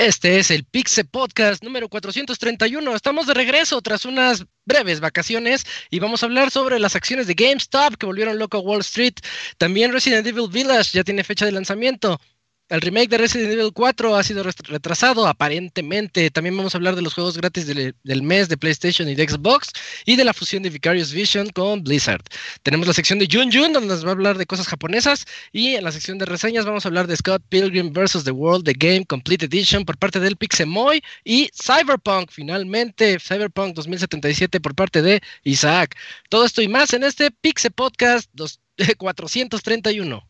Este es el Pixe Podcast número 431. Estamos de regreso tras unas breves vacaciones y vamos a hablar sobre las acciones de GameStop que volvieron loco a Wall Street. También Resident Evil Village ya tiene fecha de lanzamiento. El remake de Resident Evil 4 ha sido retrasado, aparentemente. También vamos a hablar de los juegos gratis del mes de PlayStation y de Xbox y de la fusión de Vicarious Vision con Blizzard. Tenemos la sección de Jun Jun, donde nos va a hablar de cosas japonesas. Y en la sección de reseñas vamos a hablar de Scott Pilgrim vs. The World, The Game Complete Edition por parte del Pixemoy y Cyberpunk, finalmente, Cyberpunk 2077 por parte de Isaac. Todo esto y más en este Pixe Podcast 431.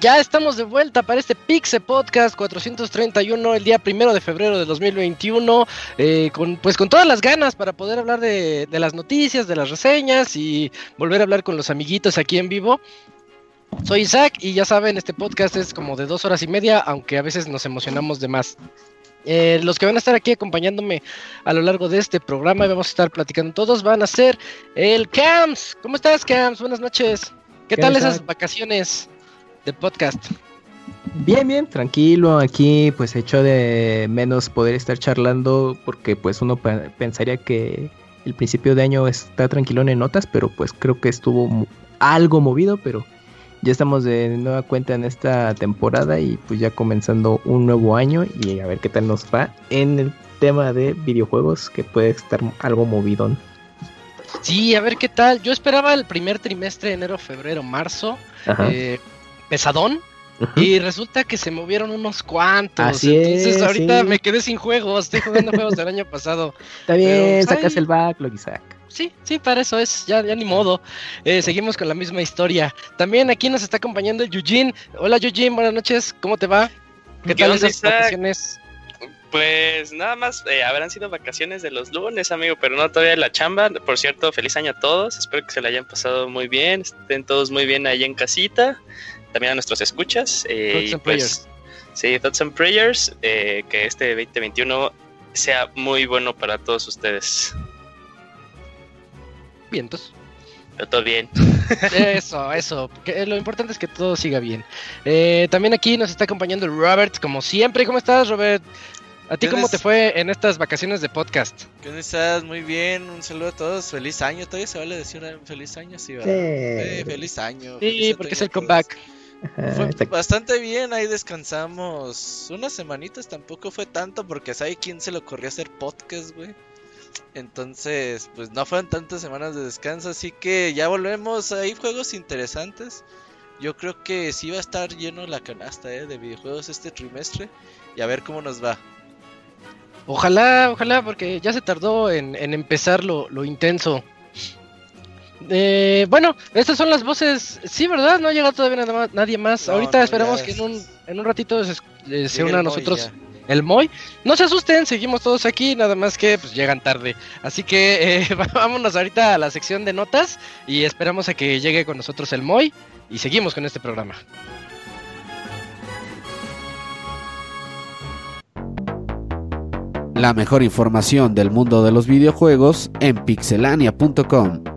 Ya estamos de vuelta para este Pixe Podcast 431 el día primero de febrero de 2021 eh, con, pues con todas las ganas para poder hablar de, las noticias, de las reseñas y volver a hablar con los amiguitos aquí en vivo. Soy Isaac y ya saben, este podcast es como de dos horas y media, aunque a veces nos emocionamos de más. Eh, los que van a estar aquí acompañándome a lo largo de este programa y vamos a estar platicando todos van a ser el Cams. ¿Cómo estás, Cams? Buenas noches. ¿Qué, tal esas vacaciones? De podcast. Bien, bien, tranquilo. Aquí pues hecho de menos poder estar charlando porque pues uno pensaría que el principio de año está tranquilón en notas, pero pues creo que estuvo algo movido, pero ya estamos de nueva cuenta en esta temporada y pues ya comenzando un nuevo año y a ver qué tal nos va en el tema de videojuegos que puede estar algo movidón. Sí, a ver qué tal. Yo esperaba el primer trimestre, enero, febrero, marzo. Eh, pesadón. Y resulta que se movieron unos cuantos. Así Entonces ahorita me quedé sin juegos. Estoy jugando juegos del año pasado. Está bien, pues, sacas el backlog, Isaac. Sí, sí, para eso es, ya, ya ni modo. Eh, seguimos con la misma historia. También aquí nos está acompañando el Eugene. Hola Eugene, buenas noches, ¿cómo te va? ¿Qué, tal esas vacaciones? Pues nada más, eh, habrán sido vacaciones de los lunes, amigo, pero no todavía la chamba. Por cierto, feliz año a todos. Espero que se la hayan pasado muy bien, estén todos muy bien ahí en casita también a nuestros escuchas. Eh, and pues, Sí, Thoughts and Prayers. Eh, que este 2021 sea muy bueno para todos ustedes. Vientos. Pero todo bien. Eso, eso. Que lo importante es que todo siga bien. Eh, también aquí nos está acompañando Robert, como siempre. ¿Cómo estás, Robert? ¿A ti cómo te fue en estas vacaciones de podcast? ¿Qué estás? Muy bien, un saludo a todos, feliz año, todavía se vale decir feliz año, sí, ¿verdad? feliz año. Sí, porque es el comeback. Fue bastante bien, ahí descansamos unas semanitas, tampoco fue tanto porque sabe quién se le ocurrió hacer podcast, güey. Entonces, pues no fueron tantas semanas de descanso, así que ya volvemos, hay juegos interesantes. Yo creo que sí va a estar lleno la canasta eh, de videojuegos este trimestre y a ver cómo nos va. Ojalá, ojalá, porque ya se tardó en, empezar lo, intenso. Eh, bueno, estas son las voces. Sí, ¿verdad? No ha llegado todavía nadie más. Ahorita esperamos que en un, en un ratito se, eh, una a nosotros el Moy. No se asusten, seguimos todos aquí, nada más que pues llegan tarde. Así que eh, vámonos ahorita a la sección de notas y esperamos a que llegue con nosotros el Moy y seguimos con este programa. La mejor información del mundo de los videojuegos en pixelania.com.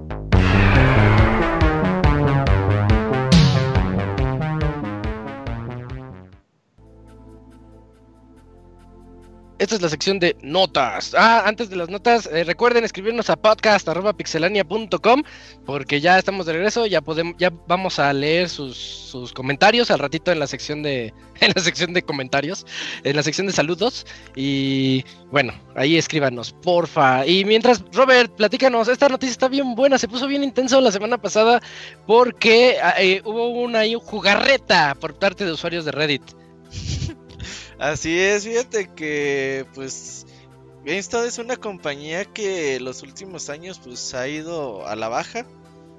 esta es la sección de notas. Ah, antes de las notas, eh, recuerden escribirnos a podcast.pixelania.com porque ya estamos de regreso, ya podemos, ya vamos a leer sus, comentarios al ratito en la sección de en la sección de comentarios, en la sección de saludos y bueno, ahí escríbanos, porfa. Y mientras, Robert, platícanos, esta noticia está bien buena, se puso bien intenso la semana pasada porque ah, eh, hubo una jugarreta por parte de usuarios de Reddit. Así es, fíjate que pues GameStop es una compañía que los últimos años pues ha ido a la baja.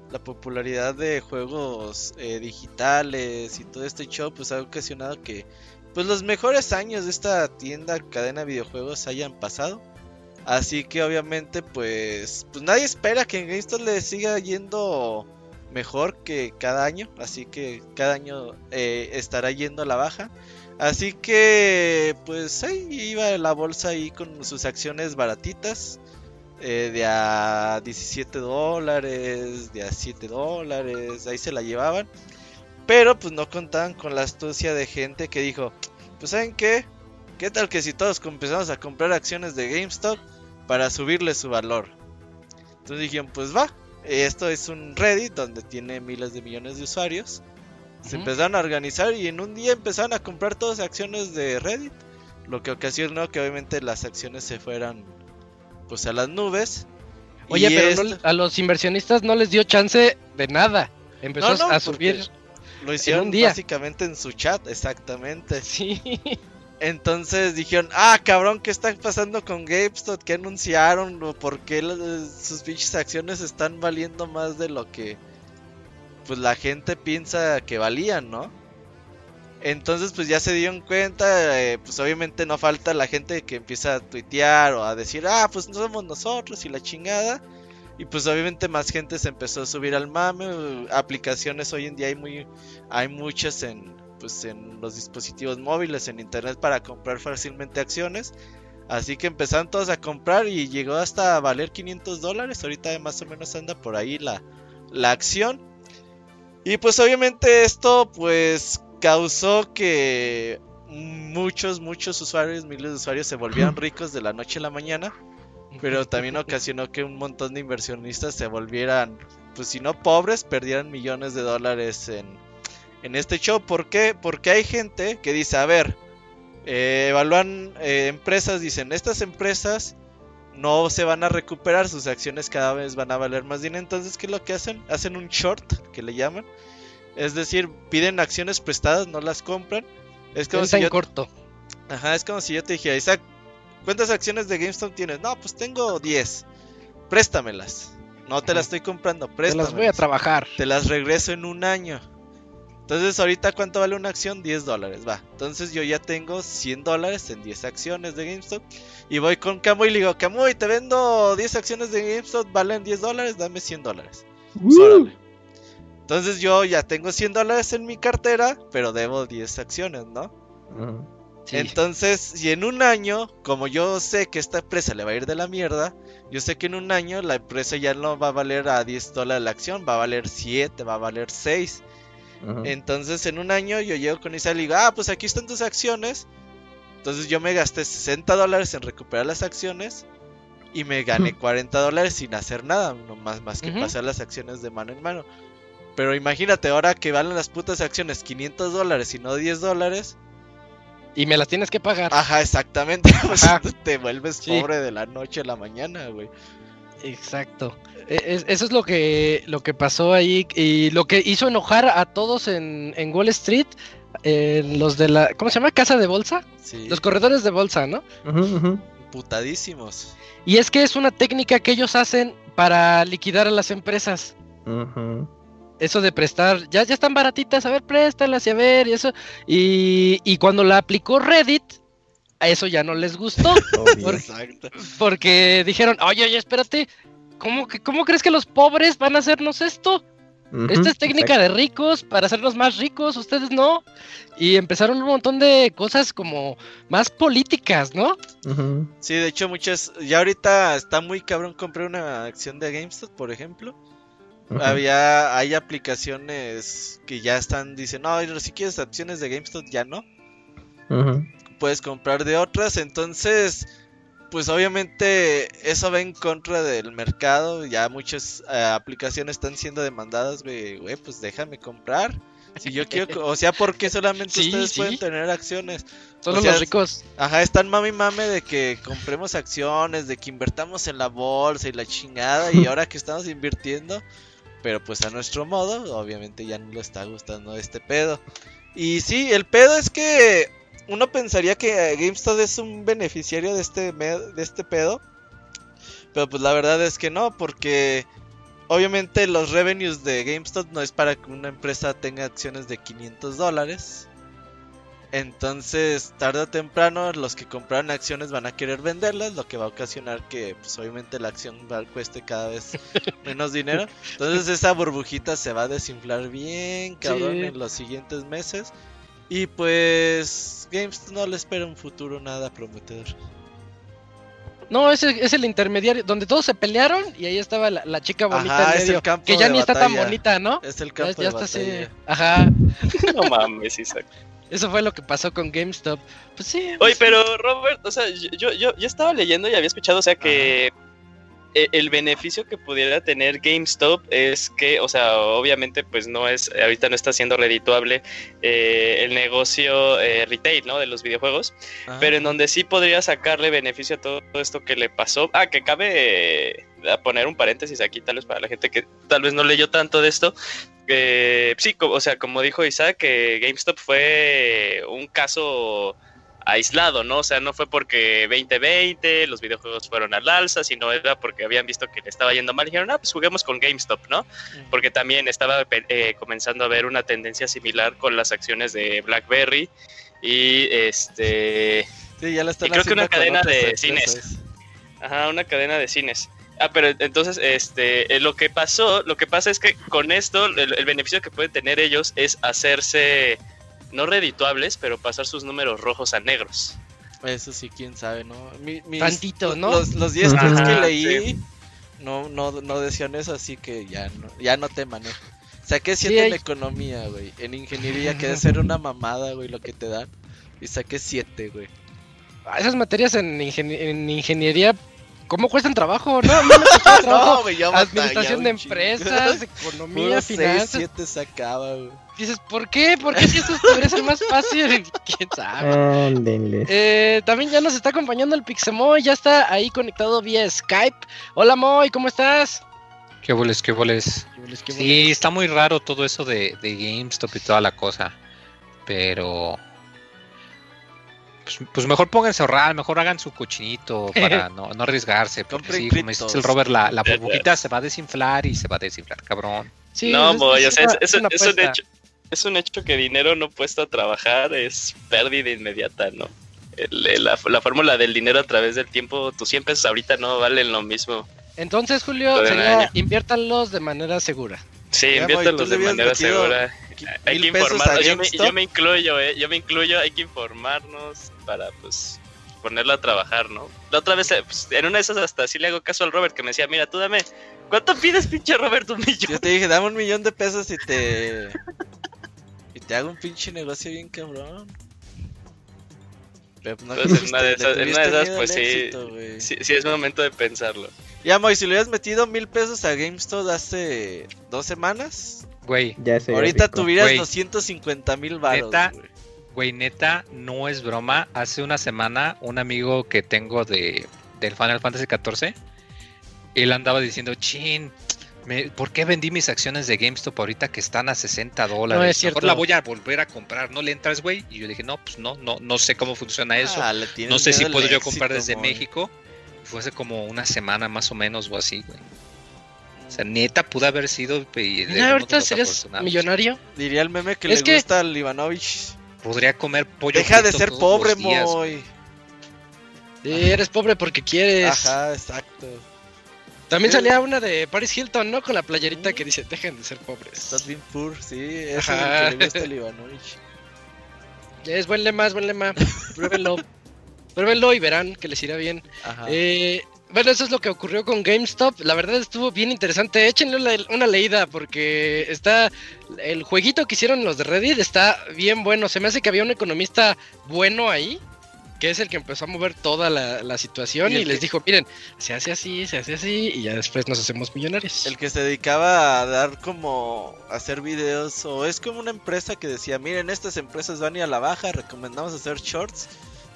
La popularidad de juegos eh, digitales y todo este show pues ha ocasionado que pues los mejores años de esta tienda cadena de videojuegos hayan pasado. Así que obviamente pues pues nadie espera que en GameStop le siga yendo mejor que cada año. Así que cada año eh, estará yendo a la baja. Así que, pues ahí iba la bolsa ahí con sus acciones baratitas. Eh, de a 17 dólares, de a 7 dólares, ahí se la llevaban. Pero pues no contaban con la astucia de gente que dijo, pues ¿saben qué? ¿Qué tal que si todos empezamos a comprar acciones de GameStop para subirle su valor? Entonces dijeron, pues va, esto es un Reddit donde tiene miles de millones de usuarios. Se empezaron a organizar y en un día empezaron a comprar todas acciones de Reddit. Lo que ocasionó que obviamente las acciones se fueran pues a las nubes. Oye, pero a los inversionistas no les dio chance de nada. Empezó a subir. Lo hicieron básicamente en su chat, exactamente. Sí. Entonces dijeron, ah, cabrón, ¿qué está pasando con GameStop? ¿Qué anunciaron? ¿Por qué sus pinches acciones están valiendo más de lo que pues la gente piensa que valían, ¿no? Entonces pues ya se dieron cuenta, eh, pues obviamente no falta la gente que empieza a tuitear o a decir, ah, pues no somos nosotros y la chingada. Y pues obviamente más gente se empezó a subir al mame, aplicaciones hoy en día hay muy hay muchas en pues en los dispositivos móviles, en internet para comprar fácilmente acciones. Así que empezaron todos a comprar y llegó hasta valer 500 dólares. Ahorita más o menos anda por ahí la, la acción. Y pues obviamente esto pues causó que muchos, muchos usuarios, miles de usuarios se volvieran ricos de la noche a la mañana. Pero también ocasionó que un montón de inversionistas se volvieran, pues si no pobres, perdieran millones de dólares en, en este show. ¿Por qué? Porque hay gente que dice, a ver, eh, evalúan eh, empresas, dicen, estas empresas no se van a recuperar, sus acciones cada vez van a valer más dinero. Entonces, ¿qué es lo que hacen? Hacen un short, que le llaman. Es decir, piden acciones prestadas, no las compran. Es como si yo... corto. Ajá, es como si yo te dijera, Isaac, ¿cuántas acciones de GameStop tienes? No, pues tengo 10. Préstamelas. No te las estoy comprando, préstamelas. Te las voy a trabajar. Te las regreso en un año. Entonces, ahorita, ¿cuánto vale una acción? 10 dólares, va. Entonces, yo ya tengo 100 dólares en 10 acciones de GameStop. Y voy con Camuy y le digo, Camuy, te vendo 10 acciones de GameStop, valen 10 dólares, dame 100 dólares. Entonces, yo ya tengo 100 dólares en mi cartera, pero debo 10 acciones, ¿no? Entonces, si en un año, como yo sé que esta empresa le va a ir de la mierda, yo sé que en un año la empresa ya no va a valer a 10 dólares la acción, va a valer 7, va a valer 6. Entonces en un año yo llego con Isa y digo, ah, pues aquí están tus acciones. Entonces yo me gasté 60 dólares en recuperar las acciones y me gané 40 dólares sin hacer nada, no más, más que pasar las acciones de mano en mano. Pero imagínate ahora que valen las putas acciones 500 dólares y no 10 dólares. Y me las tienes que pagar. Ajá, exactamente. te vuelves pobre de la noche a la mañana, güey. Exacto. E, eso es lo que, lo que pasó ahí y lo que hizo enojar a todos en, Wall Street, los de la, ¿cómo se llama? Casa de bolsa. Los corredores de bolsa, ¿no? Putadísimos. Y es que es una técnica que ellos hacen para liquidar a las empresas. Eso de prestar, ya, ya están baratitas, a ver, préstalas y a ver, y eso. Y, y cuando la aplicó Reddit, a eso ya no les gustó. porque, porque, dijeron, oye, oye, espérate, ¿cómo, ¿cómo crees que los pobres van a hacernos esto? Esta es técnica de ricos para hacernos más ricos, ustedes no. Y empezaron un montón de cosas como más políticas, ¿no? Sí, de hecho muchas, ya ahorita está muy cabrón compré una acción de GameStop, por ejemplo. Había, hay aplicaciones que ya están, dicen, no, si quieres acciones de GameStop ya no puedes comprar de otras. Entonces, pues obviamente eso va en contra del mercado. Ya muchas eh, aplicaciones están siendo demandadas, güey, pues déjame comprar. Si yo quiero, o sea, porque solamente ustedes pueden tener acciones. Solo los ricos. Ajá, están mami mame de que compremos acciones, de que invertamos en la bolsa y la chingada. Y ahora que estamos invirtiendo, pero pues a nuestro modo, obviamente ya no le está gustando este pedo. Y sí, el pedo es que uno pensaría que GameStop es un beneficiario de este, de este pedo. Pero pues la verdad es que no, porque obviamente los revenues de GameStop no es para que una empresa tenga acciones de 500 dólares. Entonces, tarde o temprano, los que compraron acciones van a querer venderlas, lo que va a ocasionar que, pues, obviamente, la acción va, cueste cada vez menos dinero. Entonces, esa burbujita se va a desinflar bien, cabrón, en los siguientes meses. Y pues, GameStop no le espera un futuro nada prometedor. No, es el, es el intermediario, donde todos se pelearon y ahí estaba la, chica bonita en medio, que ya ni está tan bonita, ¿no? Es el campo ya, está Así... Ajá. No mames, Isaac. Eso fue lo que pasó con GameStop. Pues sí. Oye, pues pero Robert, o sea, yo, yo, yo estaba leyendo y había escuchado, o sea, que e, el beneficio que pudiera tener GameStop es que, o sea, obviamente, pues no es, ahorita no está siendo redituable eh, el negocio eh, retail, ¿no? De los videojuegos, pero en donde sí podría sacarle beneficio a todo esto que le pasó. Ah, que cabe poner un paréntesis aquí, tal vez para la gente que tal vez no leyó tanto de esto. sí, o sea, como dijo Isaac, que GameStop fue un caso aislado, ¿no? O sea, no fue porque 2020 los videojuegos fueron al alza, sino era porque habían visto que le estaba yendo mal y dijeron, ah, pues juguemos con GameStop, ¿no? Porque también estaba eh, comenzando a ver una tendencia similar con las acciones de BlackBerry y este... Sí, ya la están y creo que una cadena de cines. Ajá, una cadena de cines. Ah, pero entonces, este, eh, lo que pasó, lo que pasa es que con esto, el beneficio que pueden tener ellos es hacerse no redituables, pero pasar sus números rojos a negros. Eso sí, quién sabe, ¿no? Tantito, ¿no? Los 10 que leí no, no, no decían eso, así que ya no, ya no teman, ¿eh? Saqué 7 en economía, güey. En ingeniería, que debe ser una mamada, güey, lo que te dan. Y saqué 7, güey. Ah, esas materias en, en ingeniería ¿Cómo cuestan trabajo? No, no, no, trabajo. no Administración de empresas, economía, finanzas. 7 sacaba, güey. Dices, ¿por qué? ¿Por qué si esto debería ser más fácil? ¿Quién sabe? Eh, también ya nos está acompañando el Pixemoy, ya está ahí conectado vía Skype. Hola Moy, ¿cómo estás? Qué boles, qué boles. Sí, está muy raro todo eso de, de GameStop y toda la cosa. Pero pues, pues, mejor pónganse a ahorrar, mejor hagan su cochinito para no, no arriesgarse. Porque sí, como dice el Robert, la, la burbujita se va a desinflar y se va a desinflar, cabrón. Sí, no, Moy, o sea, es, un hecho, es un hecho que dinero no puesto a trabajar es pérdida inmediata, ¿no? la, fórmula del dinero a través del tiempo, tus 100 pesos ahorita no valen lo mismo. Entonces, Julio, sería inviértanlos de manera segura. Sí, inviértanlos de manera segura. Hay que informarnos. Yo me, incluyo, eh, yo me incluyo, hay que informarnos para pues ponerlo a trabajar, ¿no? La otra vez, eh, pues, en una de esas hasta sí le hago caso al Robert que me decía, mira, tú dame, ¿cuánto pides pinche Robert un millón? Yo te dije, dame un millón de pesos y te... te hago un pinche negocio bien cabrón. Pero no pues en una de esas, en una de esas pues sí, sí, sí, es momento de pensarlo. Ya, Moy, si le hubieras metido mil pesos a GameStop hace dos semanas, güey, ahorita tuvieras 250 mil baros. Güey, neta, no es broma. Hace una semana, un amigo que tengo de del Final Fantasy XIV, él andaba diciendo, chin, ¿por qué vendí mis acciones de GameStop ahorita que están a 60 dólares? No es cierto. Mejor la voy a volver a comprar, ¿no le entras, güey? Y yo dije, no, pues no, no, no sé cómo funciona eso. Ah, no sé si puedo yo comprar desde México. Fue hace como una semana más o menos o así, güey. O sea, neta pudo haber sido. Mira, ahorita serías millonario. Diría el meme que le gusta al Ivanovich. Podría comer pollo. Deja de ser pobre, Moy. eres pobre porque quieres. Ajá, exacto. También salía una de Paris Hilton, ¿no? Con la playerita que dice, dejen de ser pobres. Estás bien poor, sí. Eso es lo que le gusta Ivanovich. Es buen lema, es buen lema. Pruébenlo. Pruébenlo y verán que les irá bien. Ajá. Eh, bueno, eso es lo que ocurrió con GameStop. La verdad estuvo bien interesante. Échenle una, leída porque está. El jueguito que hicieron los de Reddit está bien bueno. Se me hace que había un economista bueno ahí. Que es el que empezó a mover toda la, situación y, les dijo, miren, se hace así, se hace así y ya después nos hacemos millonarios. El que se dedicaba a dar como hacer videos o es como una empresa que decía, miren, estas empresas van a a la baja, recomendamos hacer shorts.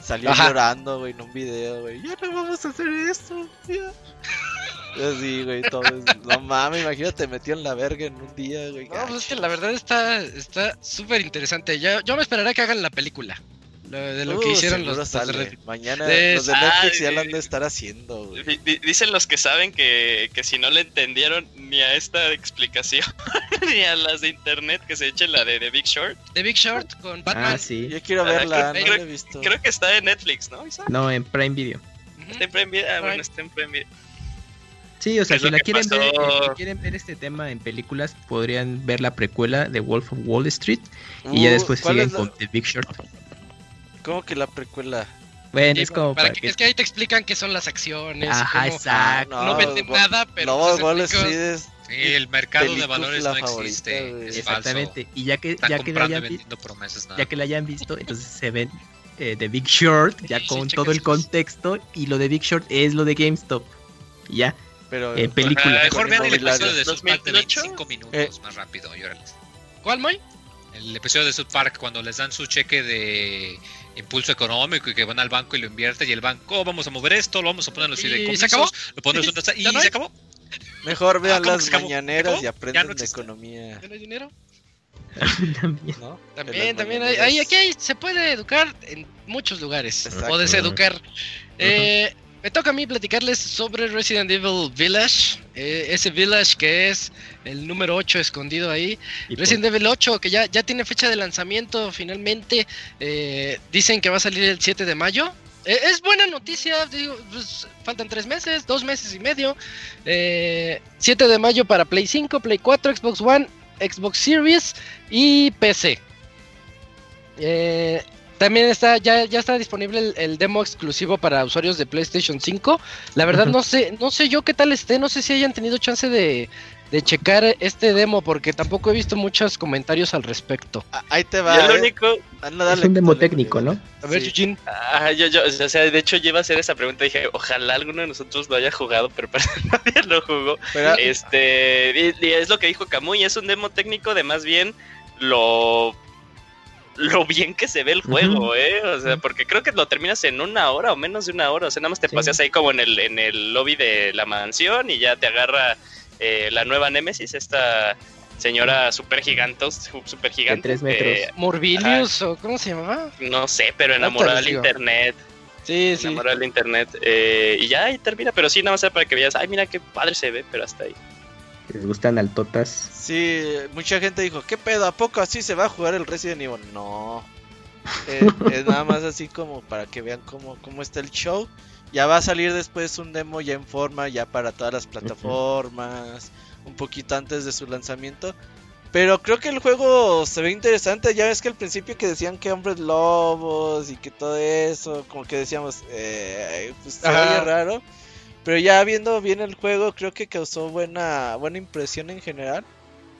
Salió llorando, güey, en un video, güey. Ya no vamos a hacer esto, ya. Así, güey, todo. No mames, imagínate, metió en la verga en un día, güey. No, pues es que la verdad está está súper interesante. Yo, yo me esperaré que hagan la película. De lo que hicieron los, los de Mañana los de Netflix ya lo han de estar haciendo, güey. Dicen los que saben que, que si no le entendieron ni a esta explicación, ni a las de internet, que se echen la de The Big Short. The Big Short con Batman. Ah, sí. Yo quiero verla, no creo, la he visto. Creo que está en Netflix, ¿no? No, en Prime Video. Está en Prime Video. Ah, bueno, está en Prime Video. Sí, o sea, si la quieren ver, eh, quieren ver este tema en películas, podrían ver la precuela de Wolf of Wall Street y ya uh, después siguen con The Big Short. ¿Cómo que la precuela? Bueno, es como para, que, es que ahí te explican qué son las acciones. Ajá, exacto. No, venden nada, pero. No, Wall Street es Sí, el mercado de valores no existe. Es Exactamente. Y ya que, ya que, la hayan visto, ya que la hayan visto, entonces se ven eh, The Big Short, ya con todo el contexto. Y lo de Big Short es lo de GameStop. ya. Pero, en película. Mejor vean el episodio de South Park de 25 minutos eh. más rápido, llórales. ¿Cuál, Moy? El episodio de South Park cuando les dan su cheque de impulso económico y que van al banco y lo invierten y el banco, oh, vamos a mover esto, lo vamos a poner en los fideicomisos, ¿Y se acabó? lo ponemos y se acabó. Mejor vean ah, las mañaneras y aprendan de economía. ¿Ya no hay dinero? también. ¿No? También, también hay, aquí se puede educar en muchos lugares. O deseducar. Eh, me toca a mí platicarles sobre Resident Evil Village, eh, ese Village que es el número 8 escondido ahí. Resident Evil 8 que ya, ya tiene fecha de lanzamiento finalmente, eh, dicen que va a salir el 7 de mayo. Eh, es buena noticia, digo, pues, faltan 3 meses, 2 meses y medio. 7 de mayo para Play 5, Play 4, Xbox One, Xbox Series y PC. Eh, también está, ya, ya está disponible el, demo exclusivo para usuarios de PlayStation 5. La verdad no sé, no sé yo qué tal esté, no sé si hayan tenido chance de, checar este demo, porque tampoco he visto muchos comentarios al respecto. Ah, ahí te va. Yo lo eh. único... Ah, es un demo técnico, ¿no? A ver, Eugene. Ah, yo, yo, o sea, de hecho, lleva a hacer esa pregunta. Dije, ojalá alguno de nosotros lo haya jugado, pero nadie lo jugó. Este, y, es lo que dijo Camuy, es un demo técnico de más bien lo lo bien que se ve el juego, ¿eh? O sea, porque creo que lo terminas en una hora o menos de una hora. O sea, nada más te paseas ahí como en el, en el lobby de la mansión y ya te agarra eh, la nueva Nemesis, esta señora super gigantos, super gigante. tres metros. Eh, Morbilius, o ¿cómo se llamaba? No sé, pero enamorada del internet. Sí, sí. Enamorada del internet. Eh, y ya ahí termina, pero sí, nada más para que veas, ay, mira qué padre se ve, pero hasta ahí les gustan altotas. Sí, mucha gente dijo, ¿qué pedo? ¿A poco así se va a jugar el Resident Evil? No. Eh, es nada más así como para que vean cómo, cómo está el show. Ya va a salir después un demo ya en forma, ya para todas las plataformas, un poquito antes de su lanzamiento. Pero creo que el juego se ve interesante. Ya ves que al principio que decían que hombres lobos y que todo eso, como que decíamos, eh, pues se veía raro. Pero ya viendo bien el juego, creo que causó buena, buena impresión en general.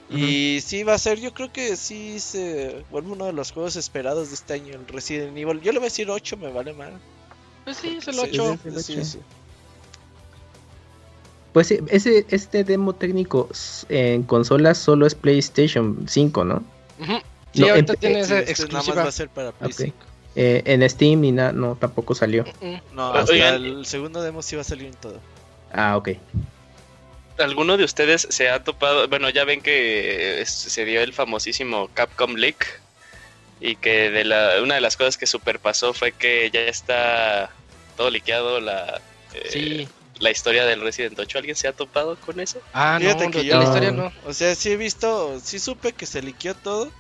Y sí va a ser, yo creo que sí se vuelve uno de los juegos esperados de este año, el Resident Evil. Yo le voy a decir 8, me vale mal. Pues sí, es el 8. pues ese, este demo técnico en consolas solo es PlayStation 5, ¿no? Sí, ahorita tiene ese exclusiva. Nada más va a ser para Play 5. Eh, en Steam y nada, no, tampoco salió. No, hasta el segundo demo sí va a salir en todo. Ah, ok. ¿Alguno de ustedes se ha topado? Bueno, ya ven que se dio el famosísimo Capcom Leak y que de la, una de las cosas que superpasó fue que ya está todo liqueado la, eh, la historia del Resident 8. ¿Alguien se ha topado con eso? Ah, no, que yo, la historia no. O sea, sí he visto, sí supe que se liqueó todo,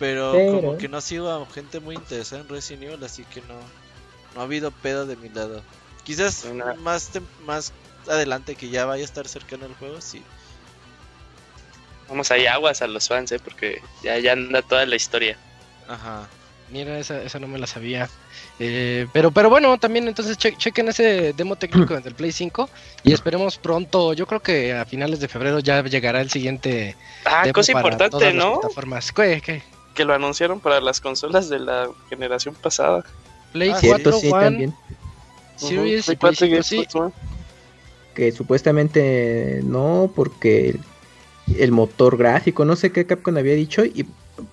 pero, como que no sigo a gente muy interesada en Resident Evil, así que no, no ha habido pedo de mi lado. Quizás más, más adelante que ya vaya a estar cercano el juego, sí. Vamos ahí aguas a los fans, ¿eh? porque ya, ya anda toda la historia. Ajá. Mira, esa, esa no me la sabía. Eh, pero, pero bueno, también entonces chequen ese demo técnico del Play 5 y esperemos pronto. Yo creo que a finales de febrero ya llegará el siguiente. Ah, cosa importante, ¿no? Plataformas. ¿Qué, qué? Que lo anunciaron para las consolas de la generación pasada. Play Ah, 4, Cierto, sí, One, también. Series Ujú, y Play 5, Play sí. 4, Que supuestamente no, porque el, el motor gráfico, no sé qué Capcom había dicho, y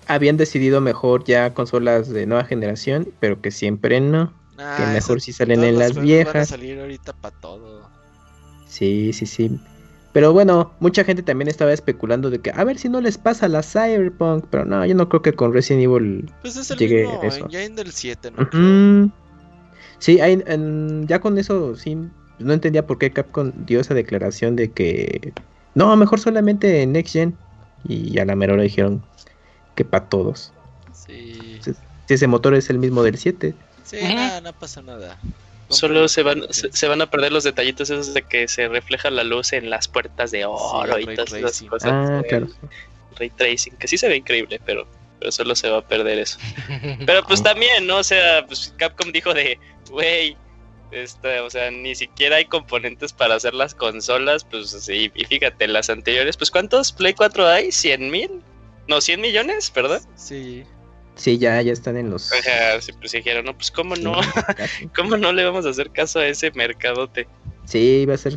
habían decidido mejor ya consolas de nueva generación, pero que siempre no. Nah, que mejor si salen en las juegos Van a viejas. salir ahorita para todo. Sí, sí, sí. Pero bueno, mucha gente también estaba especulando de que a ver si no les pasa la Cyberpunk, pero no, yo no creo que con Resident Evil Pues es el Llegué mismo eso. engine del 7, ¿no? Sí, hay- en- ya con eso sí, no entendía por qué Capcom dio esa declaración de que no, mejor solamente en Next Gen. Y a la mera hora dijeron que para todos. Sí. Si ese motor es el mismo del 7. Sí, nada, no pasa nada. Solo se van, se, se van a perder los detallitos esos de que se refleja la luz en las puertas de oro Sí, y todas esas cosas. Ah, claro. Ray tracing, que sí se ve increíble, pero, pero solo se va a perder eso. Pero pues también, ¿no? O sea, pues Capcom dijo de, güey, este, o sea, ni siquiera hay componentes para hacer las consolas, pues sí, y fíjate, las anteriores, pues ¿cuántos Play 4 hay? ¿100 mil? No, 100 millones, perdón. Sí. Sí, ya, ya están en los. Ajá, sí, pues dijeron, no, pues cómo no, cómo no le vamos a hacer caso a ese mercadote. Sí, va a ser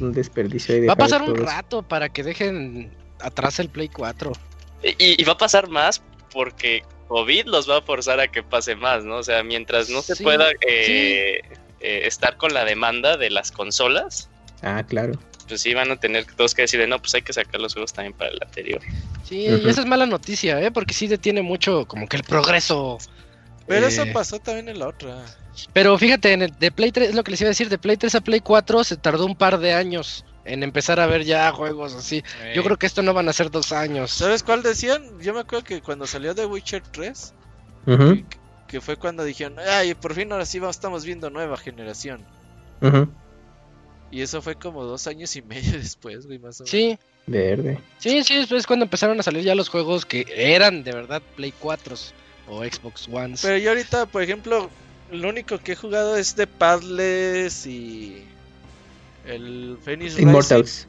un desperdicio. ahí Va a pasar un rato para que dejen atrás el Play 4. Y, y va a pasar más porque COVID los va a forzar a que pase más, ¿no? O sea, mientras no se Sí, pueda eh, eh, estar con la demanda de las consolas, Ah, claro. pues sí van a tener todos que decir, de, no, pues hay que sacar los juegos también para el anterior. Sí, y esa es mala noticia, ¿eh? Porque sí detiene mucho como que el progreso. Pero Eh, eso pasó también en la otra. Pero fíjate, en el de Play 3, es lo que les iba a decir, de Play 3 a Play 4 se tardó un par de años en empezar a ver ya juegos así. Yo creo que esto no van a ser dos años. ¿Sabes cuál decían? Yo me acuerdo que cuando salió The Witcher 3, Ujú, que, que fue cuando dijeron, ay, por fin ahora sí vamos- estamos viendo nueva generación. ujú. Y eso fue como dos años y medio después, güey, más o menos. Sí, Verde. sí, sí, es cuando empezaron a salir ya los juegos que eran de verdad Play 4 o Xbox One. Pero yo ahorita, por ejemplo, lo único que he jugado es The Padless y el Phoenix Rising. Immortals.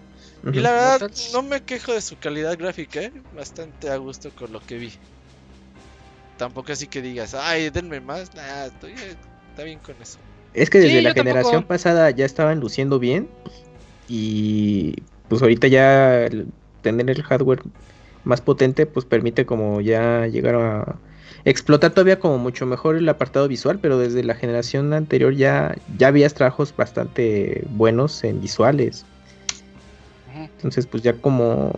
Y la verdad, Immortals. no me quejo de su calidad gráfica, ¿eh? bastante a gusto con lo que vi. Tampoco así que digas, ay, denme más. Nah, estoy, está bien con eso. Es que desde Sí, la tampoco. generación pasada ya estaban luciendo bien. Y pues ahorita ya el tener el hardware más potente pues permite como ya llegar a explotar todavía como mucho mejor el apartado visual, pero desde la generación anterior ya, ya habías trabajos bastante buenos en visuales. Entonces pues ya como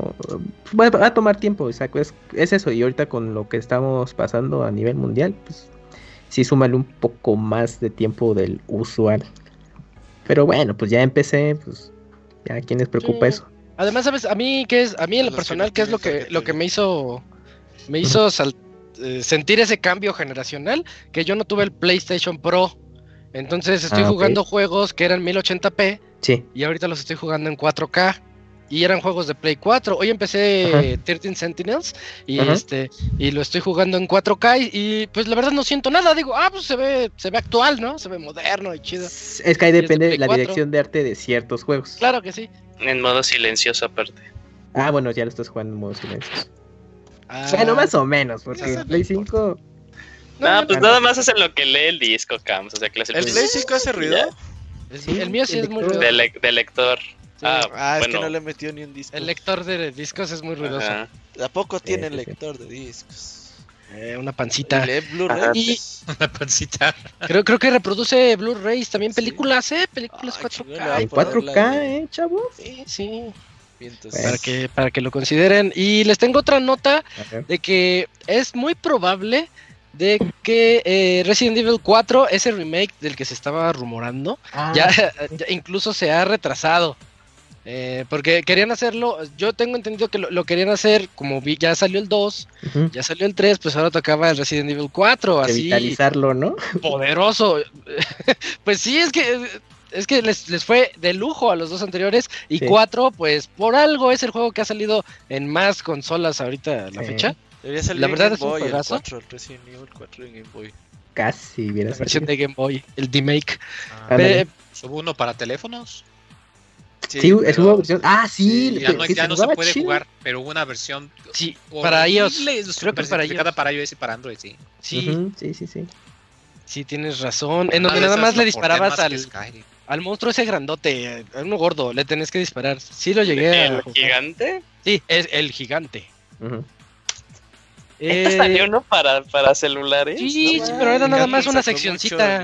va, va a tomar tiempo, exacto, es, es eso. Y ahorita con lo que estamos pasando a nivel mundial, pues sí súmale un poco más de tiempo del usual. Pero bueno, pues ya empecé, pues a quién les preocupa Sí. eso. Además, sabes, a mí que es, a mí en lo los que personal, no ¿qué es lo que, lo que me hizo, me hizo sal- eh, sentir ese cambio generacional? Que yo no tuve el PlayStation Pro. Entonces estoy Ah, jugando juegos que eran 1080p Sí, y ahorita los estoy jugando en 4K. Y eran juegos de Play 4. Hoy empecé Ajá. 13 Sentinels y Ajá. este y lo estoy jugando en 4K y, y, pues la verdad no siento nada. Digo, ah, pues se ve se ve actual, ¿no? Se ve moderno y chido. es que ahí de depende Play la 4. dirección de arte de ciertos juegos. Claro que sí. En modo silencioso aparte. Ah, bueno, ya lo estás jugando en modo silencio. Ah, Bueno, más o menos, porque en Play 5 no, Ah, no, pues no. nada más hacen lo que lee el disco, Cams. O sea, que ¿El Play 5 hace ruido? el, Sí, el mío sí el es muy ruidoso. de, le- de lector. Sí. Ah, Ah, es que no le metió ni un disco. El lector de discos es muy ruidoso. Ajá. ¿A poco tiene sí, sí. lector de discos? Eh, una ¿Y pancita. Y- Una pancita. Creo, creo que reproduce Blu-rays, también Sí. películas, ¿eh? Películas Ay, chingón, le 4K. va a en poner 4K, la- eh, chavos. Sí, sí. Vientos. Pues. Para que, para que lo consideren. Y les tengo otra nota de que es muy probable de que eh, Resident Evil 4, ese remake del que se estaba rumorando, Ah, ya, ya incluso se ha retrasado. Eh, porque querían hacerlo, yo tengo entendido que lo, lo querían hacer, como vi, ya salió el 2, ujú, ya salió el 3, pues ahora tocaba el Resident Evil 4, así Revitalizarlo, ¿no? poderoso. pues sí, es que es que les, les fue de lujo a los dos anteriores y Sí. 4, pues por algo es el juego que ha salido en más consolas ahorita a la Sí. fecha. Debería salir La verdad Game es un Boy, el juegazo. 4, el Resident Evil 4 en Game Boy. Casi, hubiera La versión de Game Boy, el remake. Ándale. Eh, ¿Hubo uno para teléfonos? Sí, pero- es una versión. Ah, sí, Sí, Ya no, ya no se puede jugar, pero hubo una versión sí, para iOS. horrible, Creo que para iOS. para iOS y para Android, sí. Sí, sí, sí, sí. Sí, tienes razón. En donde nada más le disparabas al, al monstruo ese grandote, a uno gordo, le tenés que disparar. Sí lo llegué ¿El gigante? Sí, es el gigante. ¿Este salió uno para, para celulares? Sí, pero era nada más una seccioncita.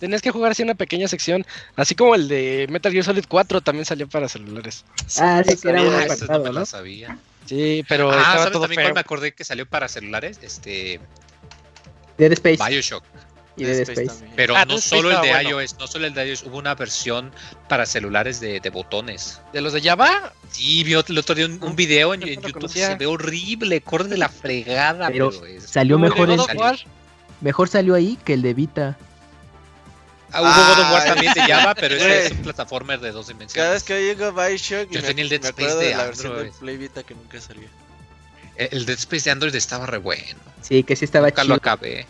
Tenés que jugar así una pequeña sección, así como el de Metal Gear Solid 4 también salió para celulares. Ah, sí, que era un apartado, no, ¿no? sabía. Sí, pero ah, ¿sabes también cuál me acordé que salió para celulares? Este Dead Space. BioShock. Y Dead, Space. Pero ah, no solo el de iOS, no solo el de iOS, hubo una versión para celulares de, de botones. ¿De los de Java? Sí, vio el otro día un, un video en, en YouTube, se ve horrible, corre de la fregada. Pero, pero salió mejor el, Mejor salió ahí que el de Vita. Ah, hubo God of War también de Java, pero ese es un plataformer de dos dimensiones. Cada vez que llego a Bioshock, yo tenía el Dead Space de, de la versión de Play Vita que nunca salió. El Dead Space de Android estaba re bueno. Sí, que sí estaba nunca chido. lo acabé.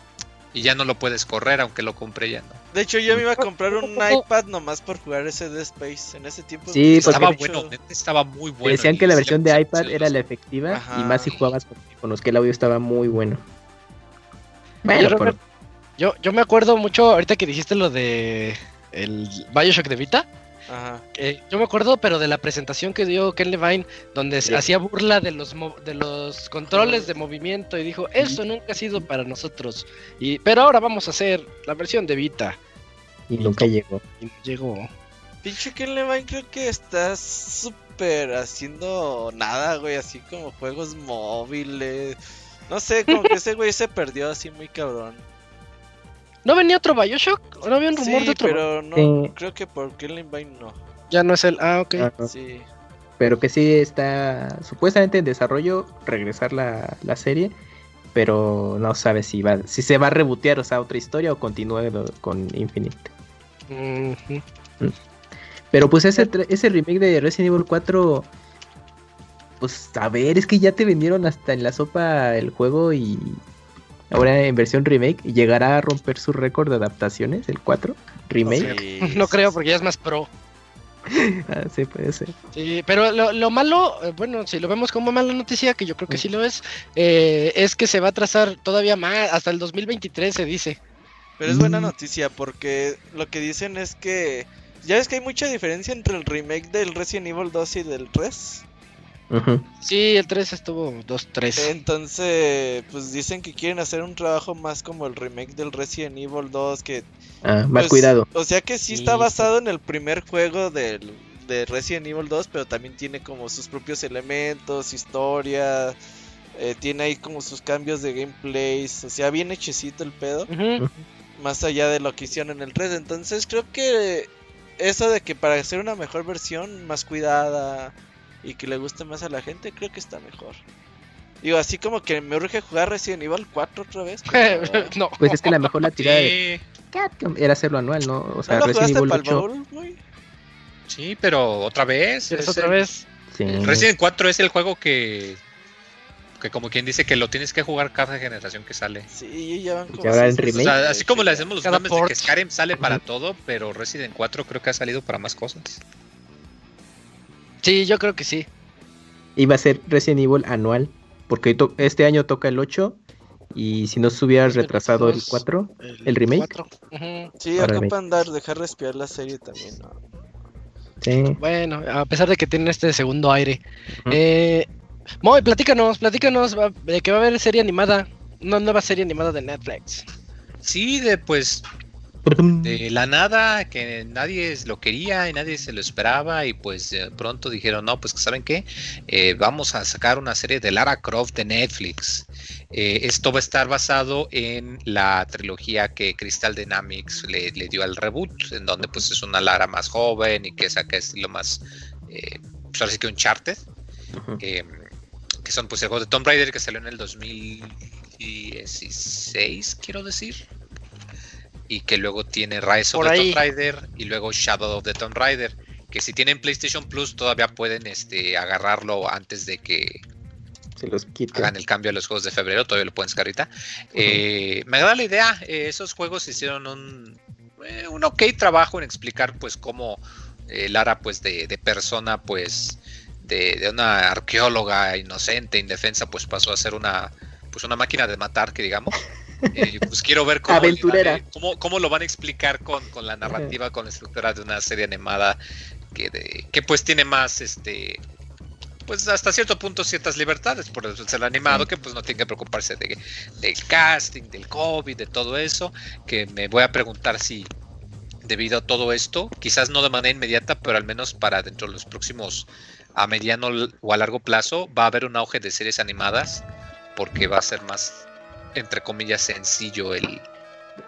Y ya no lo puedes correr, aunque lo compré ya no. De hecho, yo me iba a comprar un iPad nomás por jugar ese Dead Space. En ese tiempo sí, estaba bueno, estaba muy bueno. Decían que la versión de iPad era la efectiva Ajá. y más si jugabas con los que el audio estaba muy bueno. Bueno, pero... yo, yo me acuerdo mucho ahorita que dijiste lo de el Bioshock de Vita. Ajá. Eh, yo me acuerdo, pero de la presentación que dio Ken Levine, donde sí. hacía burla de los de los controles de movimiento y dijo, eso nunca ha sido para nosotros. Y, pero ahora vamos a hacer la versión de Vita. Y, nunca llegó. Y no llegó. Pinche Ken Levine creo que está súper haciendo nada, güey, así como juegos móviles. No sé, como que ese güey se perdió así muy cabrón. ¿No venía otro Bioshock? ¿O no había un rumor sí, de otro? pero no, sí. creo que por Killing Vine no. Ya no es el... Ah, ok. Ah, no. Sí. Pero que sí está supuestamente en desarrollo regresar la, la serie, pero no sabe si va si se va a rebotear, o sea, otra historia o continúe con Infinite. Mm -hmm. Pero pues ese, ese remake de Resident Evil 4, pues a ver, es que ya te vendieron hasta en la sopa el juego y ahora en versión remake, llegará a romper su récord de adaptaciones, el 4 remake. Sí, no creo porque ya es más pro. ah, sí, puede ser. Sí, pero lo, lo, malo, bueno, si lo vemos como mala noticia, que yo creo que sí lo es, eh, es que se va a trazar todavía más, hasta el 2023 se dice. Pero es buena noticia porque lo que dicen es que ya ves que hay mucha diferencia entre el remake del Resident Evil 2 y del 3. Uh -huh. Sí, el 3 estuvo 2-3. Entonces, pues dicen que quieren hacer un trabajo más como el remake del Resident Evil 2, que... Ah, más pues, cuidado. O sea que sí, sí está basado en el primer juego del, de Resident Evil 2, pero también tiene como sus propios elementos, historia, eh, tiene ahí como sus cambios de gameplays, o sea, bien hechecito el pedo. Uh -huh. Más allá de lo que hicieron en el 3, entonces creo que eso de que para hacer una mejor versión, más cuidada y que le guste más a la gente, creo que está mejor. Digo, así como que me urge jugar Resident Evil 4 otra vez. Pero... no. Pues es que la mejor la tirada de Capcom era hacerlo anual, ¿no? O sea, ¿No Resident Evil 8. Bowl, sí, pero otra vez. ¿Es otra el... vez? Sí. Resident 4 es el juego que que como quien dice que lo tienes que jugar cada generación que sale. Sí, ya van como ya remake. O sea, así como le hacemos los memes de que Skyrim sale para uh -huh. todo, pero Resident 4 creo que ha salido para más cosas. Sí, yo creo que sí. Iba a ser Resident Evil anual, porque este año toca el 8 y si no se hubiera retrasado el 4, el, el remake. 4. Uh -huh. Sí, acá para andar, dejar respirar la serie también. ¿no? Sí. Bueno, a pesar de que tiene este segundo aire. Uh -huh. eh, Moy, platícanos, platícanos de que va a haber serie animada, una nueva serie animada de Netflix. Sí, de pues de la nada, que nadie lo quería y nadie se lo esperaba y pues de pronto dijeron, no, pues saben qué, eh, vamos a sacar una serie de Lara Croft de Netflix. Eh, esto va a estar basado en la trilogía que Crystal Dynamics le, le, dio al reboot, en donde pues es una Lara más joven y que saca estilo más, eh, pues ahora sí que un charter. Uh -huh que son pues el juego de Tomb Raider que salió en el 2016, quiero decir. Y que luego tiene Rise of the Tomb Raider y luego Shadow of the Tomb Raider. Que si tienen PlayStation Plus todavía pueden este, agarrarlo antes de que se los hagan el cambio a los juegos de febrero, todavía lo pueden descargar ahorita. Uh -huh. eh, me agrada la idea, eh, esos juegos hicieron un, eh, un ok trabajo en explicar pues cómo eh, Lara pues de, de persona pues de, de, una arqueóloga inocente, indefensa, pues pasó a ser una, pues una máquina de matar, que digamos. Eh, pues quiero ver cómo, Aventurera. cómo, cómo lo van a explicar con, con la narrativa, con la estructura de una serie animada que, de, que pues tiene más este pues hasta cierto punto ciertas libertades por ser animado, que pues no tiene que preocuparse de, del casting, del COVID, de todo eso, que me voy a preguntar si debido a todo esto, quizás no de manera inmediata, pero al menos para dentro de los próximos a mediano o a largo plazo va a haber un auge de series animadas porque va a ser más entre comillas sencillo el,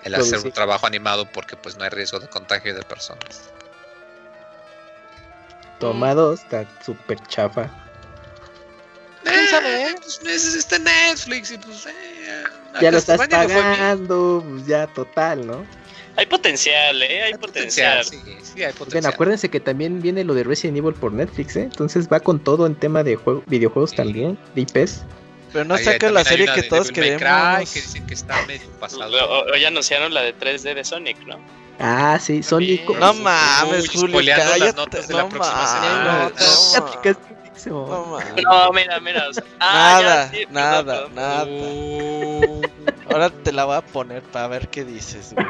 el hacer un trabajo animado porque pues no hay riesgo de contagio de personas. Toma dos, está súper chafa. ¿Quién sabe? Eh, pues está Netflix y pues eh, ya lo estás pagando, pues ya total, ¿no? Hay potencial, ¿eh? Hay, potencial. Sí, sí, hay potencial. Bien, acuérdense que también viene lo de Resident Evil por Netflix, ¿eh? Entonces va con todo en tema de juego, videojuegos también, de IPs. Pero no saca la serie que todos queremos. que dicen que está medio pasado. Hoy anunciaron la de 3D de Sonic, ¿no? Ah, sí, Sonic. No mames, Julio, cállate. Las notas de no la próxima semana. No, no, mira, mira. ah, nada, ya, sí, nada, nada. Uh. Ahora te la voy a poner para ver qué dices, güey.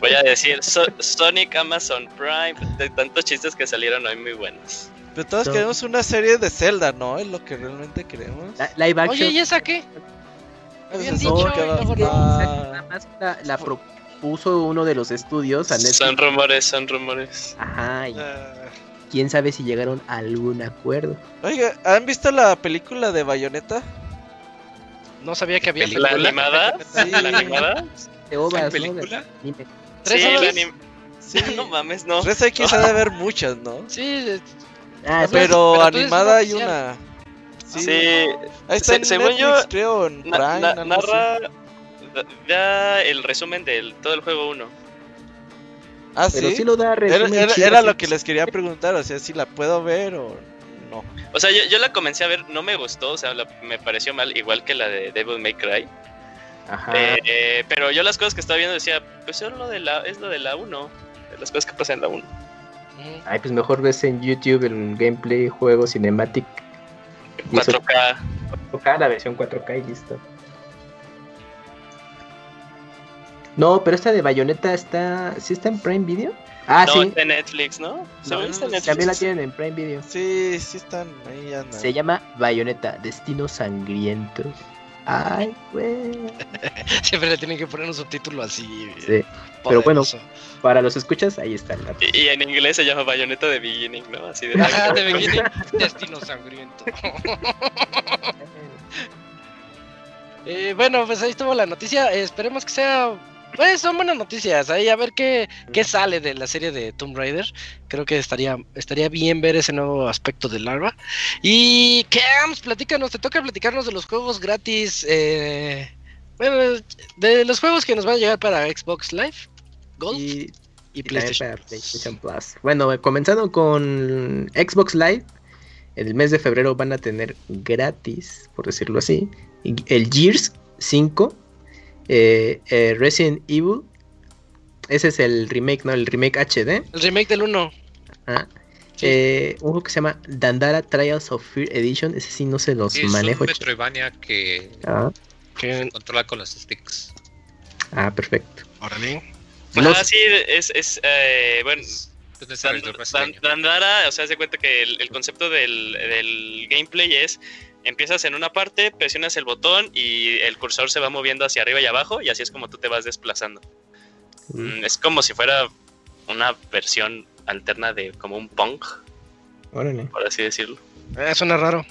Voy a decir Sonic Amazon Prime, de tantos chistes que salieron hoy muy buenos. Pero todos queremos una serie de Zelda, ¿no? Es lo que realmente queremos. live action. Oye, ¿y esa qué? Habían dicho. nada más la, la propuso uno de los estudios a. Son rumores, son rumores. Ajá. Y... Ah quién sabe si llegaron a algún acuerdo. Oiga, ¿han visto la película de Bayonetta? No sabía que había película. ¿La animada? Sí. ¿La animada? ¿La película? Sí, la sí. No mames, no. Tres X ha de haber muchas, ¿no? Sí. Ah, pero, animada hay una. Sí. Ahí está en según yo, creo, en Prime, narra da el resumen de todo el juego 1. Ah, Pero sí, lo da Era, lo que les quería preguntar, o sea, si la puedo ver o no. O sea, yo, la comencé a ver, no me gustó, o sea, me pareció mal, igual que la de Devil May Cry. Ajá. Eh, pero yo las cosas que estaba viendo decía, pues es lo de la, es lo de la 1, las cosas que pasan en la 1. Ay, pues mejor ves en YouTube el gameplay, juego, cinematic. 4K. 4K, la versión 4K y listo. No, pero esta de Bayonetta está. ¿Sí está en Prime Video? Ah, sí. Está en Netflix, ¿no? También la tienen en Prime Video. Sí, sí están ahí andan. Se llama Bayonetta, Destino Sangrientos. Ay, güey. Siempre le tienen que poner un subtítulo así. Sí. Pero bueno, para los escuchas, ahí está. La... Y, y, en inglés se llama Bayonetta de Beginning, ¿no? Así de, de Beginning, Destino Sangriento. eh, bueno, pues ahí estuvo la noticia. esperemos que sea pues son buenas noticias. Ahí a ver qué, qué sale de la serie de Tomb Raider. Creo que estaría, estaría bien ver ese nuevo aspecto de Larva. Y Cams, platícanos, te toca platicarnos de los juegos gratis. Eh, bueno, de los juegos que nos van a llegar para Xbox Live, Gold y, PlayStation. PlayStation Plus. Bueno, comenzando con Xbox Live. El mes de febrero van a tener gratis, por decirlo así, el Gears 5 eh, eh, Resident Evil. Ese es el remake, ¿no? El remake HD. El remake del 1. Eh, un juego que se llama Dandara Trials of Fear Edition. Ese sí no se los manejo. Es un Metroidvania que, ah. que controla con los sticks. Ah, perfecto. Órale. Ah, sí, es, es eh, bueno. Dandara, o sea, se cuenta que el, concepto del, del, gameplay es empiezas en una parte, presionas el botón y el cursor se va moviendo hacia arriba y abajo y así es como tú te vas desplazando. Mm, es como si fuera una versión alterna de como un punk. Por así decirlo. Eh, suena raro.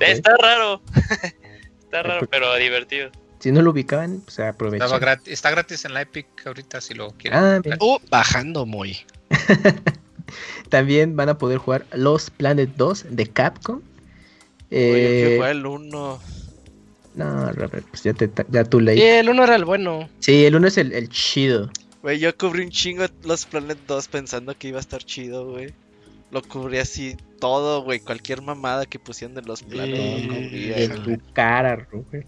Está raro. Está raro, pero divertido. Si no lo ubicaban, pues aprovechen. está gratis en la Epic ahorita si lo quieren. Ah, uh, bajando muy. También van a poder jugar Los Planet 2 de Capcom eh, fue el 1. No, Robert, pues ya, te, ya tú leí. Sí, el 1 era el bueno. Sí, el 1 es el, el chido. Güey, yo cubrí un chingo los Planet 2 pensando que iba a estar chido, güey. Lo cubrí así todo, güey. Cualquier mamada que pusieran de los Planet. Eh, en tu cara, Robert.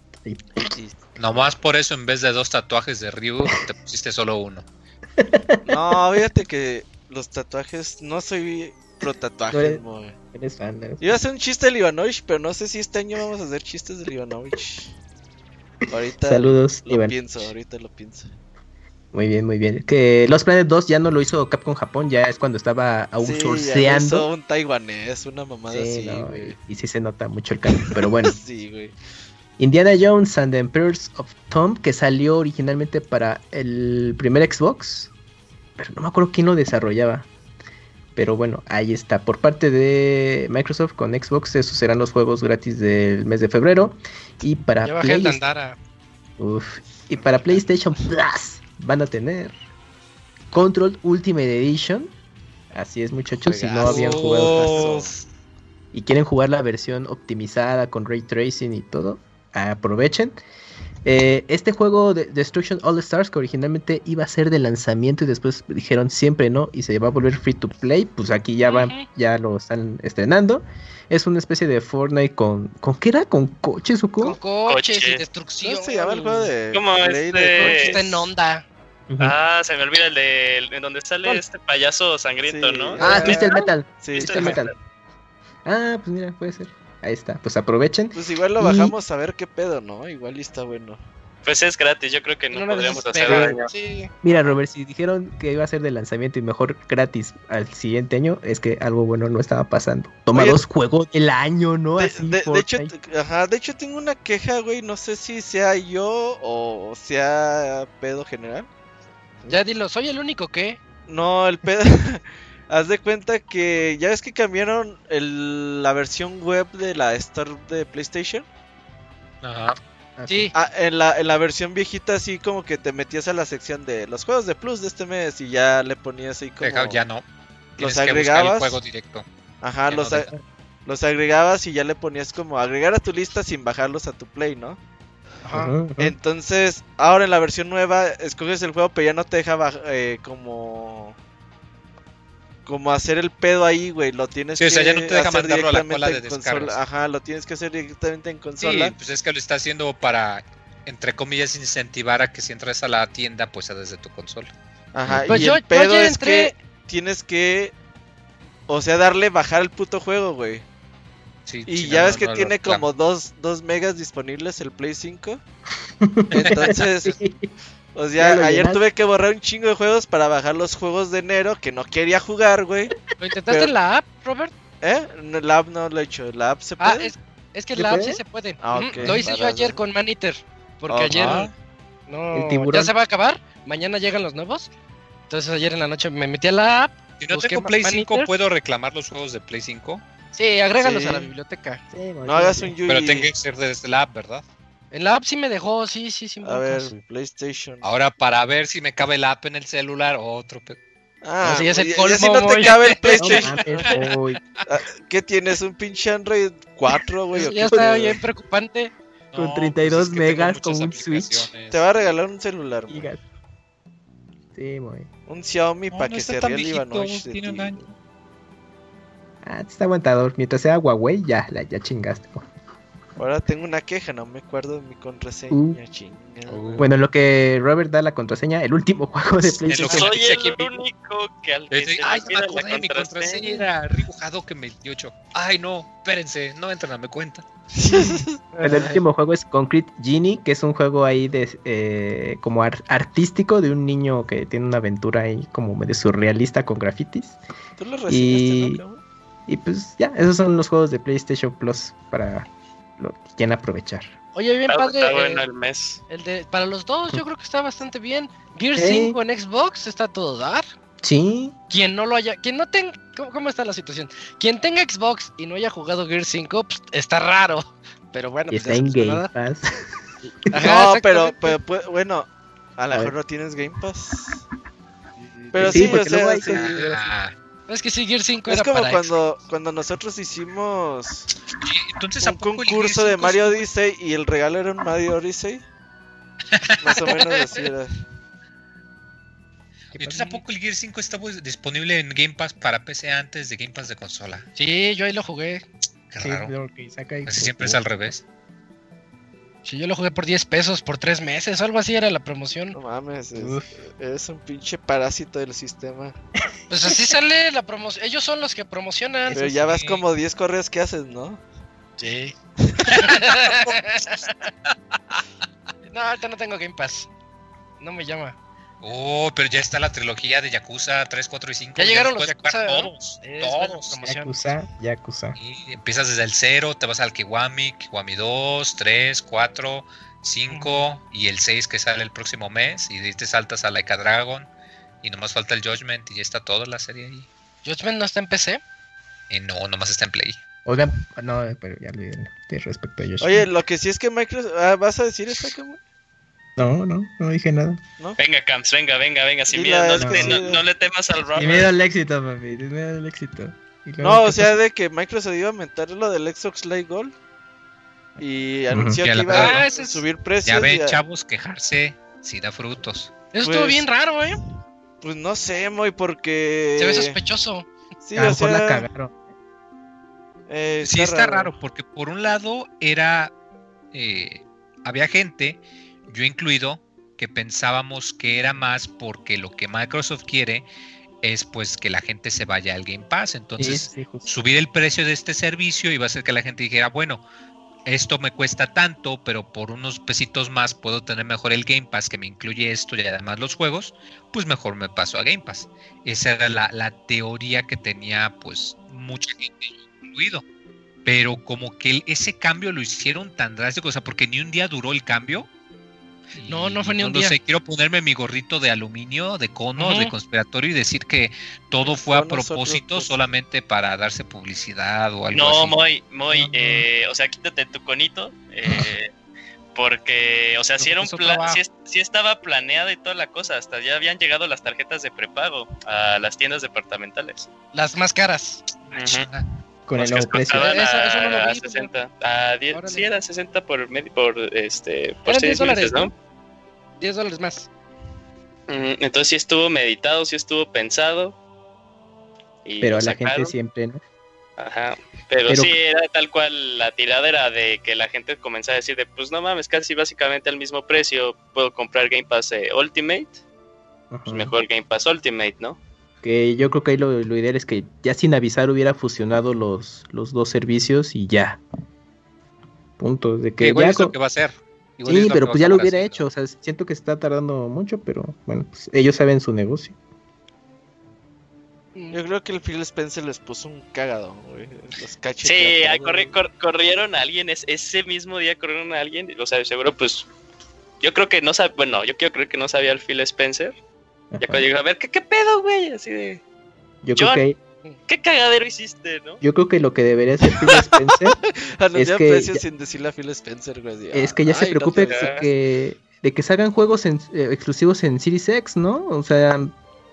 Nomás por eso, en vez de dos tatuajes de Ryu, te pusiste solo uno. No, fíjate que los tatuajes no soy pro tatuajes, güey. Iba a hacer un chiste de Ivanovich, pero no sé si este año vamos a hacer chistes de Ivanovich. Ahorita Saludos, lo Iván. pienso, ahorita lo pienso. Muy bien, muy bien. Que Los Planet 2 ya no lo hizo Capcom Japón, ya es cuando estaba Sí, ya lo hizo un taiwanés, una mamada Sí, así, no, güey. y, y sí se nota mucho el cambio, pero bueno. sí, güey. Indiana Jones and the Emperors of Tomb, que salió originalmente para el primer Xbox, pero no me acuerdo quién lo desarrollaba. Pero bueno, ahí está. Por parte de Microsoft con Xbox, esos serán los juegos gratis del mes de febrero. Y para, Ya Play-. Uf. y para PlayStation Plus van a tener Control Ultimate Edition. Así es, muchachos, si no habían jugado y quieren jugar la versión optimizada con ray tracing y todo, aprovechen. Eh, este juego de Destruction All Stars, que originalmente iba a ser de lanzamiento y después dijeron siempre no y se va a volver free to play, pues aquí ya va, ya lo están estrenando. Es una especie de Fortnite con. ¿Con qué era? ¿Con coches o Con coches y destrucción. ¿Cómo se llama el juego de ¿Cómo Play este? de? Está en onda. Ah, se me olvida el de en donde sale ¿Cuál? este payaso sangriento, Sí. ¿no? Ah, Eh, Crystal Metal. Sí, Crystal Crystal Metal. Ah, pues mira, puede ser. Ahí está, pues aprovechen. Pues igual lo Y- bajamos a ver qué pedo, ¿no? Igual y está bueno. Pues es gratis, yo creo que no vez podríamos hacer daño. Sí. Mira, Robert, si dijeron que iba a ser de lanzamiento y mejor gratis al siguiente año, es que algo bueno no estaba pasando. Toma Oye, dos juegos del año, ¿no? De, Así, de- de hecho, ajá, de hecho tengo una queja, güey. No sé si sea yo o sea pedo general. Ya dilo, soy el único que. No, el pedo. Haz de cuenta que ya ves que cambiaron el- la versión web de la Store de PlayStation. Ajá. Sí. Ah, en la, en la versión viejita, así como que te metías a la sección de los juegos de Plus de este mes y ya le ponías ahí como. Deja- ya no. los Tienes que buscar agregabas. el juego directo. Ajá, ya los, no a- los agregabas y ya le ponías como agregar a tu lista sin bajarlos a tu Play, ¿no? Ajá. Entonces, ahora en la versión nueva, escoges el juego, pero ya no te deja eh, como. Como hacer el pedo ahí, güey. Lo tienes Sí, que o sea, ya no te deja hacer mandarlo a la directamente cola de en consola. descargas. Ajá, lo tienes que hacer directamente en Sí, consola. pues es que lo está haciendo para, entre comillas, incentivar a que si entras a la tienda, pues sea desde tu consola. Ajá, Pues y yo, el yo pedo es que tienes que. O sea, darle bajar el puto juego, güey. Sí, Y si ya no, ves que no tiene como 2 dos, megas disponibles el Play 5. Entonces, o sea, ayer llenaste. tuve que borrar un chingo de juegos para bajar los juegos de enero que no quería jugar, güey. ¿Lo intentaste pero- en la app, Robert? ¿Eh? No, La app no lo he hecho. ¿La app se Ah, puede? es, es que ¿Se la app puede? sí se puede. Ah. Lo hice yo ayer con Maniter. Porque Ah, ayer. ah. No, El tiburón. ya se va a acabar. Mañana llegan los nuevos. Entonces ayer en la noche me metí a la app. Si no tengo Play 5, Maniter. ¿puedo reclamar los juegos de Play 5? Sí, agrégalos Sí. a la biblioteca. Sí, No hagas un Yui. Pero tengo que ser desde la app, ¿verdad? En la app sí me dejó, sí, sí, sí. A ver, PlayStation. Ahora, para ver si me cabe la app en el celular, otro... pe- Ah, Ese ya es el colmo, si no te güey. cabe el No PlayStation. ¿Qué tienes? ¿Un pinche Android 4, güey? ya está pedo? bien preocupante. Con No, 32 pues es que tengo megas con un Switch. Te va a regalar un celular, güey. Sí, muy. Un Xiaomi No, para no que se ría el Ivanovich de tiene un ti, año. güey. Ah, está aguantador. Mientras sea Huawei, ya, la, ya chingaste. Ahora tengo una queja, no me acuerdo de mi contraseña, Uh. chingada. Uh. Bueno, en lo que Robert da la contraseña, el último juego de En lo que PlayStation. Soy el único que al que se Ay, me olvida la acordé, mi contraseña era Ribujado que 28. Ay, no, espérense, no entran a mi cuenta. El último juego es Concrete Genie, que es un juego ahí de eh, como ar- artístico de un niño que tiene una aventura ahí como medio surrealista con grafitis. Tú lo Y- ¿no? Y pues ya, esos son los juegos de PlayStation Plus para lo aprovechar. Oye, bien Está, padre. está eh, bueno el mes. el de, para los dos, yo creo que está bastante bien. Gear Sí. 5 en Xbox está todo dar. Sí, Quien no lo haya, quien no tenga, ¿cómo, cómo está la situación? Quien tenga Xbox y no haya jugado Gear 5, pues, está raro. Pero bueno, y pues está en Game. Pass. Ajá, No, pero, pero, pues, bueno, a lo mejor no tienes Game Pass. Pero Sí, sí, o porque luego sea, hay sí. cosas- Ah, Es que sí, Gear 5 es era como para cuando, cuando nosotros hicimos y entonces, ¿a un concurso de 5 Mario Odyssey y el regalo era un Mario Odyssey. Más o menos así era. Entonces, ¿a poco el Gear 5 está pues, disponible en Game Pass para PC antes de Game Pass de consola? Sí, yo ahí lo jugué. Qué Sí, raro. lo que saca ahí Casi siempre es al revés. Sí, yo lo jugué por 10 pesos por 3 meses, algo así era la promoción. No mames, es, es un pinche parásito del sistema. Pues así sale la promoción. Ellos son los que promocionan. Pero ya vas como 10 correos que haces, ¿no? Sí. No, ahorita no tengo Game Pass. No me llama. Oh, pero ya está la trilogía de Yakuza 3, 4 y 5. Ya llegaron los los Yakuza. Todos, Es todos. Yakuza, Yakuza. Y empiezas desde el 0, te vas al Kiwami, Kiwami 2, 3, 4, 5 y el 6 que sale el próximo mes. Y te saltas a Laika Dragon. Y nomás falta el Judgment y ya está toda la serie ahí. Judgment no está en PC. Y no, nomás está en Play. Oigan, no, pero ya le respecto a Yoshi. Oye, lo que sí es que Microsoft. ah, ¿Vas a decir esto, Camuy? No, no, no dije nada. Venga, Camps, venga, venga, venga, sin miedo. No, le- sí. no- no le temas al Y Robert. me da el éxito, papi. Me da el éxito. No, ¿qué o sea, pasa? de que Microsoft iba a aumentar lo del Xbox Live Gold. Y anunció que iba a es- subir precios. Ya ven, y a- chavos, quejarse si da frutos. Eso Pues- estuvo bien raro, ¿eh? Pues no sé, muy porque. Se ve sospechoso. Sí, a lo o mejor sea, la cagaron. eh, Sí, está raro, porque por un lado era. eh, había gente, yo incluido, que pensábamos que era más porque lo que Microsoft quiere es pues que la gente se vaya al Game Pass. Entonces, Sí, sí, justo. subir el precio de este servicio iba a hacer que la gente dijera, bueno, esto me cuesta tanto, pero por unos pesitos más puedo tener mejor el Game Pass que me incluye esto y además los juegos, pues mejor me paso a Game Pass. Esa era la, la teoría que tenía pues mucha gente incluido. Pero como que ese cambio lo hicieron tan drástico, o sea, porque ni un día duró el cambio. No, no fue ni un día. sé, quiero ponerme mi gorrito de aluminio, de conos, de Ujú. conspiratorio y decir que todo fue a Fue nosotros, propósito pues. solamente para darse publicidad o algo No, así. muy, muy, No, no. eh, o sea, quítate tu conito, eh, porque, o sea, si era un eso plan, es- sí estaba planeada y toda la cosa, hasta ya habían llegado las tarjetas de prepago a las tiendas departamentales. Las más caras. Chinga. Con el nuevo precio. Eso- a, eso no lo a vi, pues, 60, a 10, Órale. sí, eran 60 por, medio, por, este, por Eran 10 seis dólares, meses, ¿no? ¿no? 10 dólares más. Mm, Entonces sí estuvo meditado, sí estuvo pensado. y Pero la gente siempre, ¿no? Ajá. Pero, Pero- sí, era tal cual la tirada era de que la gente comenzaba a decir de, pues no mames, casi básicamente al mismo precio puedo comprar Game Pass eh, Ultimate, pues mejor Game Pass Ultimate, ¿no? Que yo creo que ahí lo, lo ideal es que ya sin avisar hubiera fusionado los, los dos servicios y ya. Punto. De Que igual ya es lo co- que va a hacer. Igual Sí, pero pues ya lo hubiera hecho. O sea, siento que está tardando mucho, pero bueno, pues ellos saben su negocio. Yo creo que el Phil Spencer les puso un cagadón, güey. Los Sí, corri- cor- corrieron a alguien, es- ese mismo día corrieron a alguien, o sea, seguro pues, yo creo que no sabía, bueno, yo quiero creer que no sabía el Phil Spencer, ya cuando llegó a ver, ¿qué, qué pedo, güey? Así de, Yo creo que ¿qué cagadero hiciste, no? yo creo que lo que debería hacer Phil Spencer Anuncian que precios ya- sin decirle a Phil Spencer, güey. así, es que ya se "Ay, no preocupe de que de que salgan juegos en- eh, exclusivos en Series X, ¿no? O sea,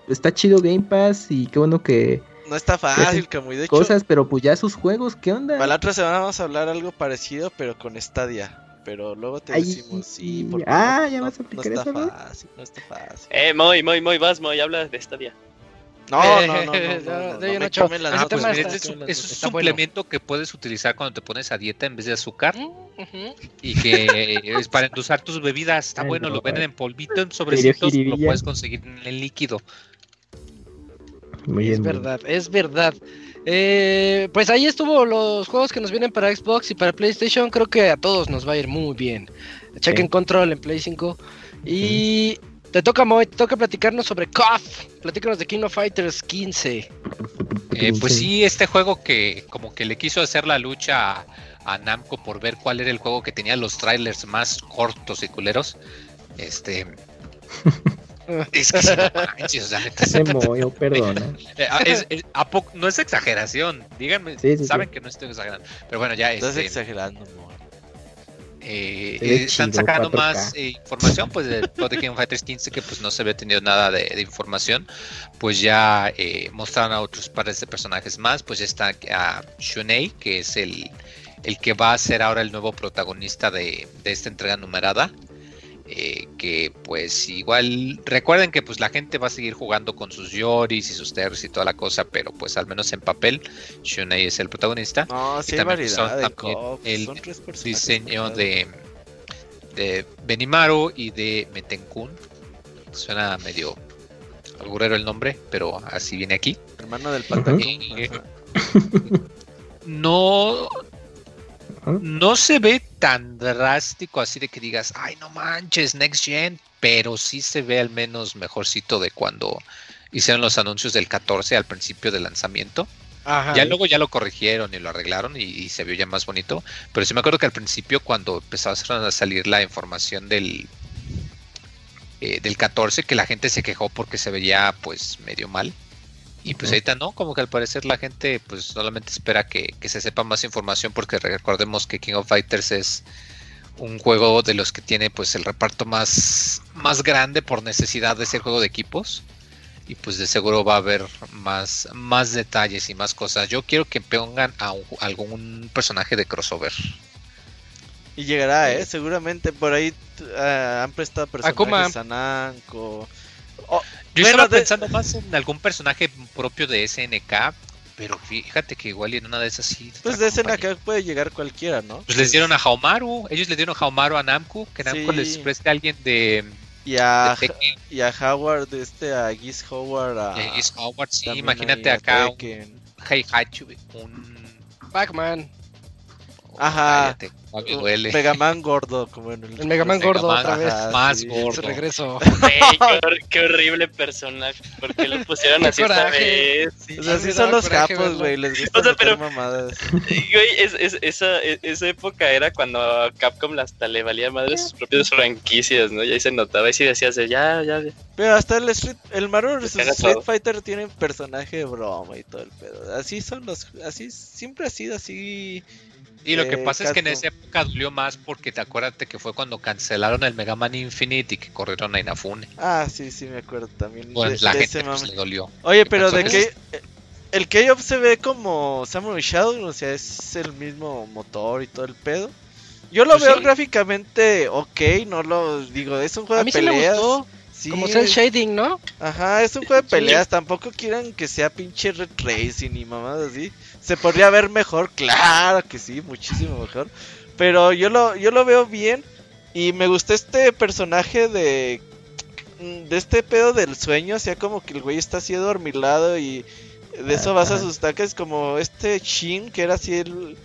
está chido Game Pass y qué bueno que No está fácil, Camuy. De hecho, cosas, pero pues ya sus juegos, ¿qué onda? para la otra semana vamos a hablar algo parecido, pero con Stadia. Pero luego te Ay, decimos, sí, porque Ah, no, ¿ya no- vas a no aplicar está eso, güey? fácil, no está fácil. Eh, muy, muy, muy, vas, muy, habla de esta día. No, no, no, no, no, Eh, no, no, no las Ah, pues está- este es, no un- es las un está bueno. suplemento que puedes utilizar cuando te pones a dieta en vez de azúcar Mm, y que es para endulzar tus bebidas. Está Ay, bueno, no, lo venden en polvito, en sobrecitos, lo puedes conseguir en el líquido. Muy Es bien, verdad, es verdad. Eh, pues ahí estuvo los juegos que nos vienen para Xbox y para PlayStation. Creo que a todos nos va a ir muy bien. Chequen Sí. Control en Play 5. Y te toca, Moy, te toca platicarnos sobre KOF. Platícanos de King of Fighters 15. Eh, pues sí, este juego que como que le quiso hacer la lucha a, a Namco por ver cuál era el juego que tenía los trailers más cortos y culeros. Este. es que sí, no manches, o sea, neta, Se movió, perdona. eh, ah, es- es- ¿a poco- no es exageración. Díganme, Sí, sí, saben sí. que no estoy exagerando. Pero bueno, ya Estás este, exagerando, amor. eh, eh, están chido, sacando 4K. más eh, información pues de todo de King of Fighters 15 que pues no se había tenido nada de, de información pues ya eh, mostraron a otros pares de personajes más pues ya está a Shunei que es el, el que va a ser ahora el nuevo protagonista de, de esta entrega numerada eh, que pues igual recuerden que pues la gente va a seguir jugando con sus Yoris y sus Terrors y toda la cosa pero pues al menos en papel Shunei es el protagonista No, sí hay también son variedad de también cops. el Son tres personajes diseño de, de Benimaru y de Metenkun. Suena medio alburero el nombre, pero así viene aquí. Hermano del pantalón. Y, no, no se ve tan drástico así de que digas, ay, no manches, Next Gen, pero sí se ve al menos mejorcito de cuando hicieron los anuncios del 14 al principio del lanzamiento. Ya luego ya lo corrigieron y lo arreglaron y, se vio ya más bonito. Pero sí me acuerdo que al principio cuando empezaron a salir la información del, eh, del 14, que la gente se quejó porque se veía pues medio mal. Y pues ahorita no, como que al parecer la gente pues solamente espera que, se sepa más información porque recordemos que King of Fighters es un juego de los que tiene pues el reparto más, más grande por necesidad de ser juego de equipos y pues de seguro va a haber más, más detalles y más cosas. Yo quiero que pongan a algún personaje de crossover. Y llegará, ¿eh? Seguramente por ahí uh, han prestado personajes a Nanko. Yo estaba pensando más en algún personaje propio de SNK, pero fíjate que igual en una de esas sí. Pues de SNK puede llegar cualquiera, ¿no? Pues les dieron a Haomaru, ellos le dieron a Haomaru a Namco, que Namco les preste a alguien de. Y a, y a Howard, este, a Giz Howard. A, Giz Howard, sí, imagínate acá. Un, Heihachi, un. Pac-Man. Ajá. Megaman gordo, como en el. El Megaman gordo otra vez. más gordo. regreso. qué, horrible personaje. ¿Por qué lo pusieron así esta vez? o sea, así son los capos, güey. Les gusta o sea, pero, mamadas. Güey, es, es, esa, esa época era cuando a Capcom hasta le valía madre sus propias franquicias, ¿no? Y ahí se notaba y sí decías, ya, ya, ya. Pero hasta el Street, el Mario vs Street Fighter tiene personaje de broma y todo el pedo. Así son los, así, siempre ha sido así y lo que pasa es que en esa época dolió más porque te acuerdas que fue cuando cancelaron el Mega Man Infinite y que corrieron a Inafune. Ah, sí, sí, me acuerdo también. Pues la gente pues, le dolió. Oye, pero de que el K-Off se ve como Samurai Shadow, o sea, es el mismo motor y todo el pedo. Yo lo pues veo gráficamente ok, no lo digo, es un juego de peleas. como cel shading, ¿no? Ajá, es un juego de peleas, tampoco quieran que sea pinche red racing y mamadas así se podría ver mejor, claro que sí, muchísimo mejor. Pero yo lo, yo lo veo bien y me gustó este personaje de de este pedo del sueño, o sea, como que el güey está así dormilado y de eso vas a sus taques como este Shin, que era así el,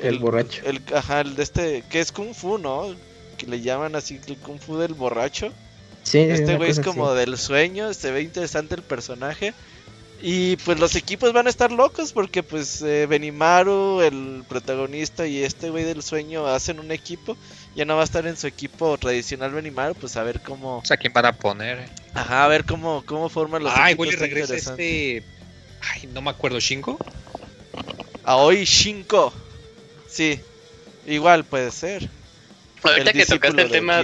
el, borracho. El, ajá, el de este, que es Kung Fu, ¿no? Que le llaman así el Kung Fu del borracho. Sí, este güey es como del sueño, se ve interesante el personaje. Y pues los equipos van a estar locos porque pues eh, Benimaru, el protagonista y este güey del sueño hacen un equipo. Ya no va a estar en su equipo tradicional Benimaru, pues a ver cómo... O sea, ¿quién van a poner? Ajá, a ver cómo, cómo forman los Ay, equipos. Ay, regresa este... Ay, no me acuerdo, ¿Shinko? hoy Shinko. Sí, igual puede ser. Ahorita que tocaste el tema...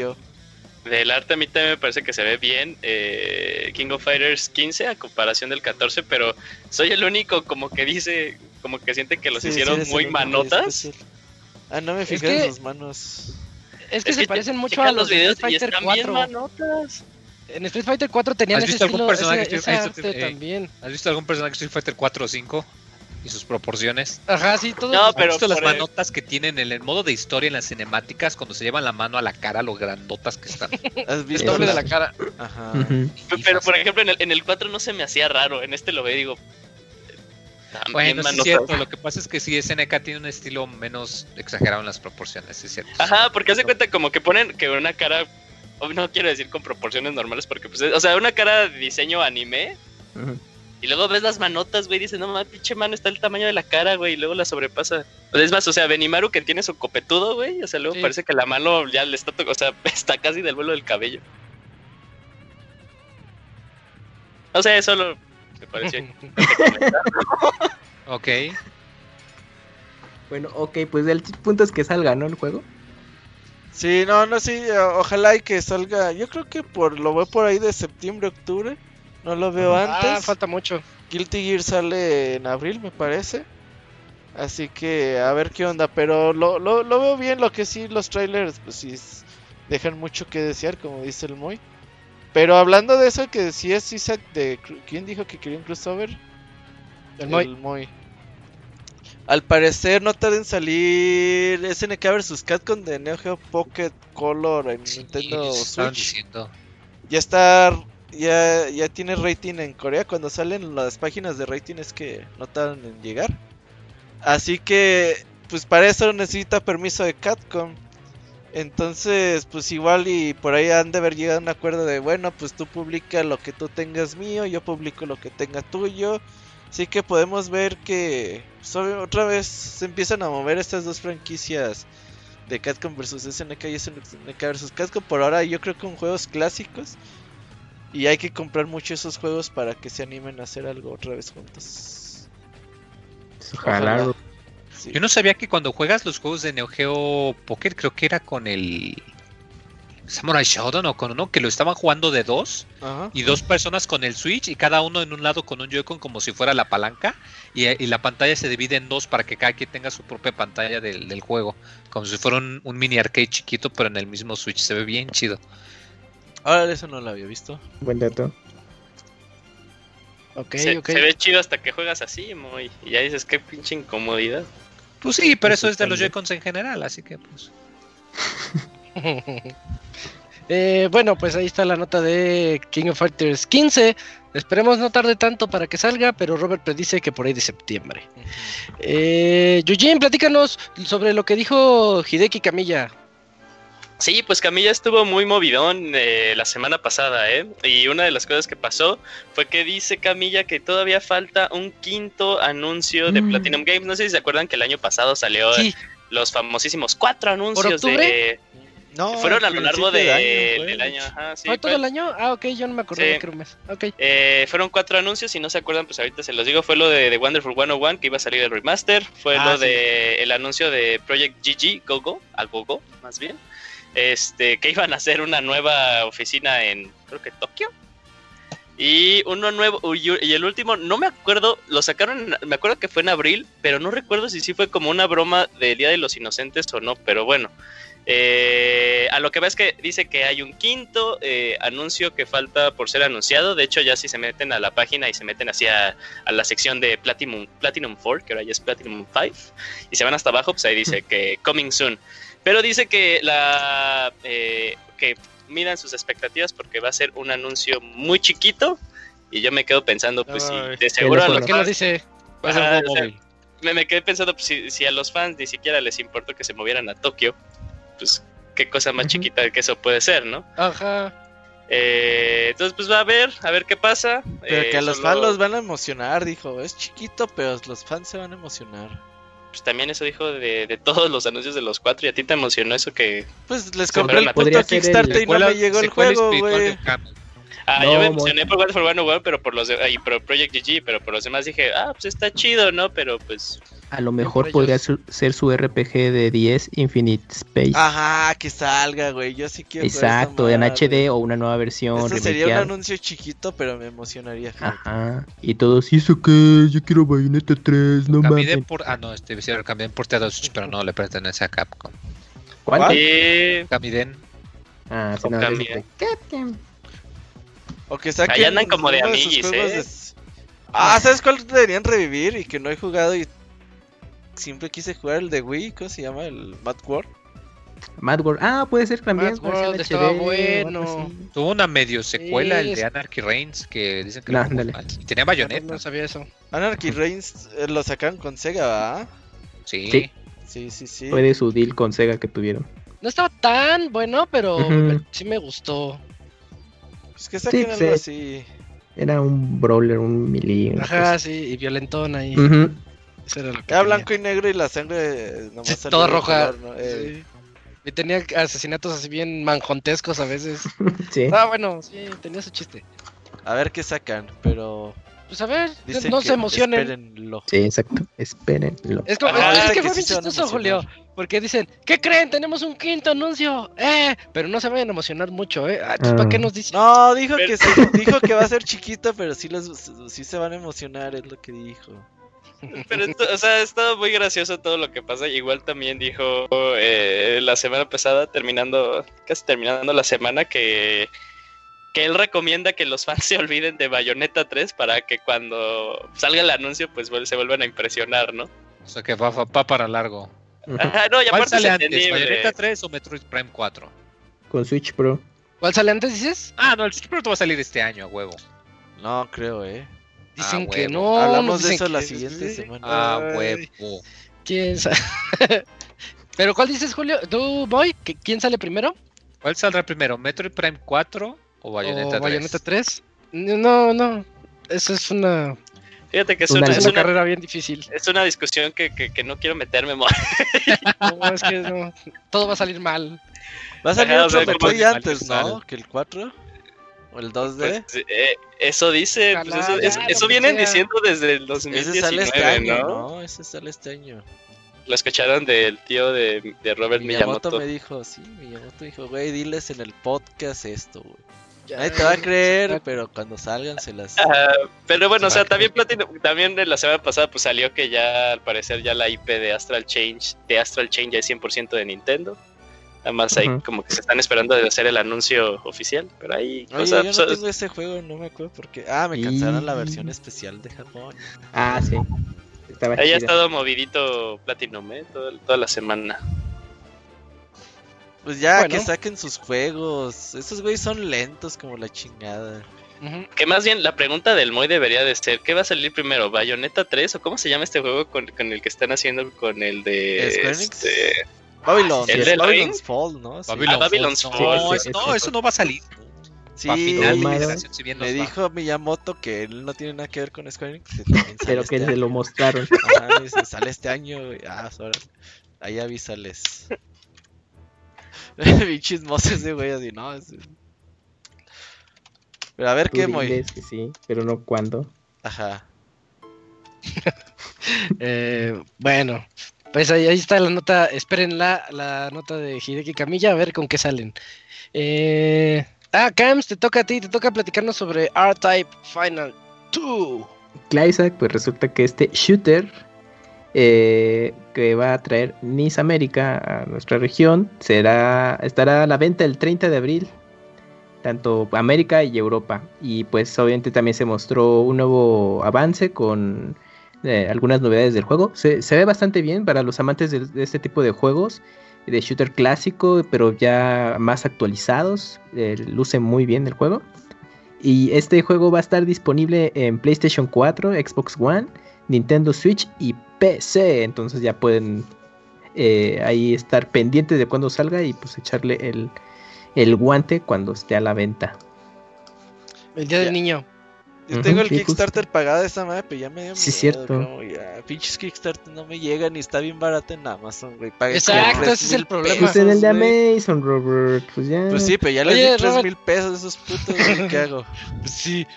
Del arte a mí también me parece que se ve bien eh, King of Fighters 15 a comparación del 14, pero soy el único como que dice, como que siente que los hicieron muy manotas. Ah, no me fijé en las manos. Es que se parecen mucho a los, de Street Fighter 4. Manotas. En Street Fighter 4 tenían ese estilo, personaje ese, ese eh, también. ¿Has visto algún personaje de Street Fighter 4 o 5? Y sus proporciones. Ajá, sí, todo. No, pero visto las manotas que tienen en el modo de historia en las cinemáticas cuando se llevan la mano a la cara, lo grandotas que están. ¿Has visto? El doble de la cara. Ajá. Pero por ejemplo, en el, en el 4 no se me hacía raro, en este lo veo digo. Bueno, es cierto, lo que pasa es que sí, SNK tiene un estilo menos exagerado en las proporciones, es cierto. Ajá, porque hace cuenta como que ponen que una cara, no quiero decir con proporciones normales, porque pues, o sea, una cara de diseño anime, Ajá y luego ves las manotas, güey, dices, no mames, pinche mano está el tamaño de la cara, güey, y luego la sobrepasa. Es más, o sea, Benimaru que tiene su copetudo, güey, o sea, luego parece que la mano ya le está, o sea, está casi del vuelo del cabello. O sea, eso lo me pareció. ok. Bueno, ok, pues el punto es que salga, ¿no? El juego. Sí, no, no, sí, ojalá y que salga. Yo creo que por lo voy por ahí de septiembre, octubre. No lo veo ah, antes. Ah, falta mucho. Guilty Gear sale en abril, me parece. Así que a ver qué onda. Pero lo, lo, lo veo bien. Lo que sí, los trailers, pues sí, dejan mucho que desear, como dice el Moy. Pero hablando de eso, que si es Isaac de. ¿Quién dijo que quería un crossover? El Moy. Al parecer no tarda en salir SNK vs Capcom de Neo Geo Pocket Color en Nintendo Switch. Ya está ya, ya tiene rating en Corea. Cuando salen las páginas de rating es que no tardan en llegar. Así que, pues para eso necesita permiso de Capcom. Entonces, pues igual y por ahí han de haber llegado a un acuerdo de, bueno, pues tú publica lo que tú tengas mío, yo publico lo que tenga tuyo. Así que podemos ver que pues, otra vez se empiezan a mover estas dos franquicias de Capcom versus SNK y SNK versus Capcom. Por ahora yo creo que con juegos clásicos. Y hay que comprar mucho esos juegos para que se animen a hacer algo otra vez juntos. Ojalá. Yo no sabía que cuando juegas los juegos de Neo Geo Poker, creo que era con el Samurai Shodown o con uno que lo estaban jugando de dos y dos personas con el Switch y cada uno en un lado con un Joy-Con como si fuera la palanca y, la pantalla se divide en dos para que cada quien tenga su propia pantalla del, juego, como si fuera un, mini arcade chiquito pero en el mismo Switch, se ve bien chido. Ahora eso no lo había visto. Buen dato. se, ve chido hasta que juegas así, muy, y ya dices qué pinche incomodidad. Pues sí, pero eso es de los Joy-Cons en general, así que pues. eh, bueno, pues ahí está la nota de King of Fighters 15. Esperemos no tarde tanto para que salga, pero Robert predice que por ahí de septiembre. Eh, Yujin, platícanos sobre lo que dijo Hideki Camilla. Sí, pues Camilla estuvo muy movidón eh, la semana pasada, ¿eh? Y una de las cosas que pasó fue que dice Camilla que todavía falta un quinto anuncio de mm. Platinum Games. No sé si se acuerdan que el año pasado salió los famosísimos cuatro anuncios de... No, fueron a lo largo de, del año. ¿Fue todo el año? Ah, ok, yo no me acuerdo de qué mes. Okay. Eh, fueron cuatro anuncios, si no se acuerdan, pues ahorita se los digo. Fue lo de, The Wonderful 101, que iba a salir el remaster. Fue ah, lo de el anuncio de Project GG, GoGo, al GoGo, más bien este, que iban a hacer una nueva oficina en, creo que Tokio. Y uno nuevo, y el último, no me acuerdo, lo sacaron, me acuerdo que fue en abril, pero no recuerdo si sí fue como una broma del Día de los Inocentes o no, pero bueno. Eh, a lo que ves que dice que hay un quinto eh, anuncio que falta por ser anunciado. De hecho, ya si se meten a la página y se meten hacia a la sección de Platinum, Platinum 4, que ahora ya es Platinum 5, y se van hasta abajo, pues ahí dice que coming soon. Pero dice que la eh, que miran sus expectativas porque va a ser un anuncio muy chiquito y yo me quedo pensando pues si de seguro a los fans, dice? me, quedé pensando pues, si, a los fans ni siquiera les importó que se movieran a Tokio, pues qué cosa más chiquita que eso puede ser, ¿no? Ajá. Eh, entonces, pues va a ver, a ver qué pasa. Pero que a eh, los fans los van a emocionar, dijo. Es chiquito, pero los fans se van a emocionar pues también eso dijo de, todos los anuncios de los cuatro y a ti te emocionó eso que... Pues les compré el puto Kickstarter y no me llegó el juego, güey. Ah, yo me emocioné por War for One, pero por los de, y por Project GG, pero por los demás dije, ah, pues está chido, ¿no? Pero pues a lo mejor podría ser su RPG de 10 Infinite Space. Ajá, que salga, güey. Yo sí quiero. Exacto, en HD o una nueva versión. Eso sería un anuncio chiquito, pero me emocionaría. Ajá. Y todos, ¿y eso qué? Yo quiero Bayonetta 3, no mames. por. Ah, no, este cambié por T2, pero no le pertenece a Capcom. ¿Cuál? Camiden. Ah, sí, no, Capcom. O que saquen. Ahí andan como de amiguis, eh. Ah, ¿sabes cuál deberían revivir y que no he jugado y siempre quise jugar el de Wii, ¿cómo se llama? El Mad World. Mad World, ah, puede ser también. Mad World estaba bueno. Tuvo una medio secuela, el de Anarchy Reigns, que dicen que y tenía bayoneta. No sabía eso. Anarchy Reigns eh, lo sacaron con Sega, ¿verdad? Sí. Sí, sí, sí. Fue de su deal con Sega que tuvieron. No estaba tan bueno, pero sí me gustó. Es que saquen algo pues, así. Era un brawler, un melee. Ajá, sí, y violentón ahí. Era blanco y negro y la sangre nomás toda roja. Eh. Y tenía asesinatos así bien manjontescos a veces. sí. Ah, bueno, sí, tenía su chiste. A ver qué sacan, pero. Pues a ver, no se emocionen. Espérenlo. Sí, exacto, espérenlo. Es, como, es que, fue bien chistoso, Julio. Porque dicen, ¿qué creen? Tenemos un quinto anuncio. ¡Eh! Pero no se vayan a emocionar mucho, ¿eh? Ah, ¿Para qué ah. nos dicen? No, dijo que, dijo que va a ser chiquito, pero sí, les, sí se van a emocionar, es lo que dijo. Pero, o sea, ha estado muy gracioso todo lo que pasa. Igual también dijo eh, la semana pasada, terminando, casi terminando la semana, que, que él recomienda que los fans se olviden de Bayonetta 3 para que cuando salga el anuncio, pues se vuelvan a impresionar, ¿no? O sea, que va, va para largo. no, y ¿Cuál sale antes, Bayonetta 3 o Metroid Prime 4? Con Switch Pro. ¿Cuál sale antes, dices? Ah, no, el Switch Pro te va a salir este año, huevo. No, creo, eh. Dicen ah, que no. Hablamos de eso la siguiente semana. Ah, huevo. ¿Quién sabe? Pero ¿cuál dices, Julio? ¿Tú, Boy? ¿Quién sale primero? ¿Cuál saldrá primero? ¿Metroid Prime 4 o Bayonetta 3? Bayonetta 3? No, no. Eso es una. Fíjate que es una, es una, carrera bien difícil. Es una discusión que, que, que no quiero meterme. no, es que no, todo va a salir mal. Va a salir otro Metroid antes, ¿no? Que el 4 o el 2D. Pues, eh, eso dice, pues eso, es, eso vienen diciendo desde el 2019, Ese sale este año, ¿no? ¿no? Ese sale este año. Lo escucharon del tío de, de Robert Miyamoto. Miyamoto me dijo, sí, Miyamoto dijo, güey, diles en el podcast esto, güey. Nadie te va a creer, pero cuando salgan se las. Uh, pero bueno, o sea, también Platino, también la semana pasada pues salió que ya al parecer ya la IP de Astral Change, de Astral Change ya es 100% de Nintendo. Nada más ahí uh -huh. como que se están esperando de hacer el anuncio oficial, pero ahí Oye, sea, yo no tengo ese juego, no me acuerdo por qué. Ah, me cancelaron y... la versión especial de Japón. Ah, sí. Estaba ahí ha estado movidito Platinum, ¿eh? Toda, toda la semana. Pues ya, bueno. que saquen sus juegos. Esos güeyes son lentos como la chingada. Uh -huh. Que más bien la pregunta del Moy debería de ser, ¿qué va a salir primero? ¿Bayonetta 3 o cómo se llama este juego con, con el que están haciendo con el de... Este... Babylon, el de Babylon's Fall, ¿no? Sí. Babylon ah, Babylon's Fall. Fall. No, eso, no, eso no va a salir. Sí, final, me, me dijo Miyamoto que él no tiene nada que ver con Square Enix. Pero que este se lo mostraron. Ajá, dice, sale este año. Ah, sorry. ahí avísales. Chismoso ese güey así, no. Es... Pero a ver Tú qué, Moy. Que sí, pero no cuándo. Ajá. eh, bueno, pues ahí, ahí, está la nota. Esperen la, la nota de Hideki Camilla a ver con qué salen. Eh, ah, Cams, te toca a ti, te toca platicarnos sobre R-Type Final 2. Isaac, pues resulta que este shooter eh, que va a traer Nice América a nuestra región será estará a la venta el 30 de abril tanto América y Europa. Y pues obviamente también se mostró un nuevo avance con eh, algunas novedades del juego. Se, ve bastante bien para los amantes de, de, este tipo de juegos de shooter clásico pero ya más actualizados eh, luce muy bien el juego. Y este juego va a estar disponible en PlayStation 4 Xbox One Nintendo Switch y PC. Entonces ya pueden eh, ahí estar pendientes de cuando salga y pues echarle el, el, guante cuando esté a la venta. El día del niño. Yo tengo uh -huh, el sí, Kickstarter justo. pagado de esa madre, pero ya me dio Sí, miedo, cierto. Como ya, pinches Kickstarter no me llegan y está bien barato en Amazon, güey. Exacto, ese es el problema. Pues en el de Amazon, Robert. Pues ya. Pues sí, pero ya les di 3 mil pesos esos putos, güey. ¿Qué hago? Sí.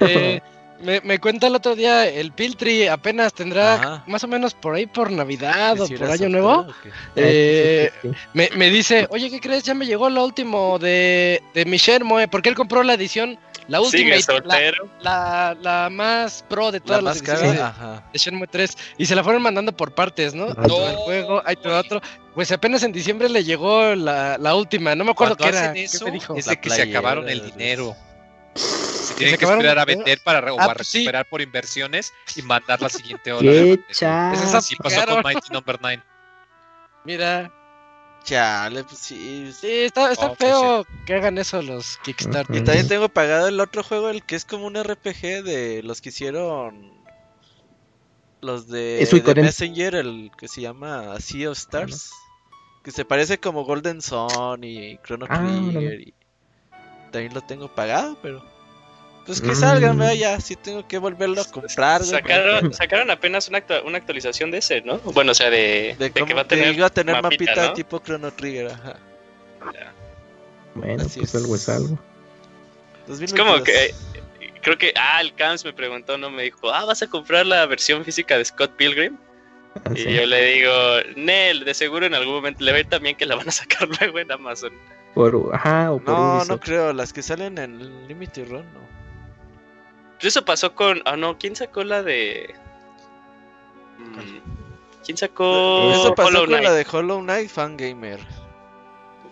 Eh, me, me, cuenta el otro día, el Piltri apenas tendrá Ajá. más o menos por ahí por Navidad o por Año Nuevo. Eh, me, me, dice, oye, ¿qué crees? Ya me llegó lo último de, de mi Shenmue, porque él compró la edición, la última, la, la, la, más pro de todas la las ediciones de, de, Shenmue 3. Y se la fueron mandando por partes, ¿no? Todo el juego, hay todo otro. Pues apenas en diciembre le llegó la, la última, no me acuerdo qué era. Eso, ¿qué me dijo? Es de que se acabaron el dinero. Se tiene que esperar a vender para re ah, o a recuperar sí. por inversiones y mandar la siguiente ola. ¡Qué Así pasó con Mighty Number no. 9. Mira. Chale, pues sí. Sí, está, está oh, feo pues sí. que hagan eso los Kickstarter. Y también tengo pagado el otro juego, el que es como un RPG de los que hicieron. Los de, de Messenger, el que se llama Sea of Stars. Que se parece como Golden Sun y Chrono ah, Trigger. Y también lo tengo pagado, pero. Pues que salgan, mm. ya, si tengo que volverlo a comprar. Sacaron, sacaron apenas una, una, actualización de ese, ¿no? Bueno, o sea, de, de, de que va a tener, iba a tener mapita, mapita ¿no? tipo Chrono Trigger, ajá. Ya. Bueno, Así pues es. algo es algo. Es como que. Creo que. Ah, el Camps me preguntó, ¿no? Me dijo, ah, ¿vas a comprar la versión física de Scott Pilgrim? Ah, y sí. yo le digo, Nel, de seguro en algún momento le ve también que la van a sacar luego en Amazon. Por, ajá, o por no, Ubisoft. no creo, las que salen en Limited Run, no. Eso pasó con. Ah, no, ¿quién sacó la de.? Mm, ¿Quién sacó. Eso pasó Hollow con Knight? la de Hollow Knight Fangamer.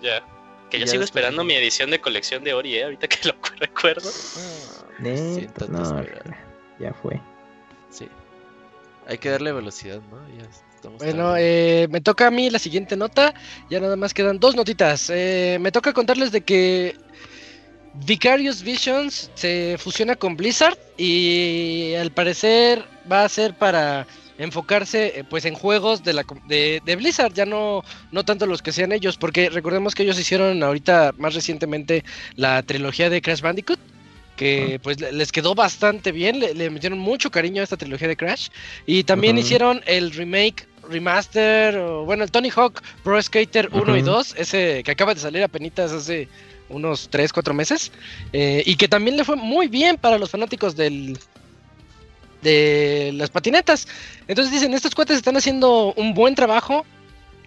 Ya. Que yo sigo esperando mi edición de colección de Ori, ¿eh? ahorita que lo recuerdo. Ah, no, ya fue. Sí. Hay que darle velocidad, ¿no? Ya bueno, eh, me toca a mí la siguiente nota. Ya nada más quedan dos notitas. Eh, me toca contarles de que Vicarious Visions se fusiona con Blizzard y al parecer va a ser para enfocarse eh, pues en juegos de la de, de, Blizzard, ya no, no tanto los que sean ellos, porque recordemos que ellos hicieron ahorita más recientemente la trilogía de Crash Bandicoot, que pues les quedó bastante bien, le, metieron mucho cariño a esta trilogía de Crash, y también hicieron el remake remaster, o, bueno, el Tony Hawk Pro Skater 1 y 2, ese que acaba de salir a penitas hace unos 3, 4 meses, eh, y que también le fue muy bien para los fanáticos del, de las patinetas. Entonces dicen, estos cuates están haciendo un buen trabajo.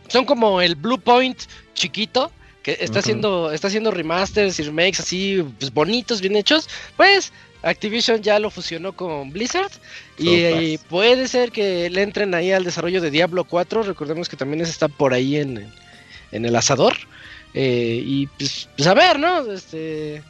Son como el Blue Point chiquito, que está haciendo, está haciendo remasters y remakes así pues, bonitos, bien hechos. Pues Activision ya lo fusionó con Blizzard y, puede ser que le entren ahí al desarrollo de Diablo 4. Recordemos que también está por ahí en, en el asador. Eh, y pues, pues, a ver, ¿no? Este,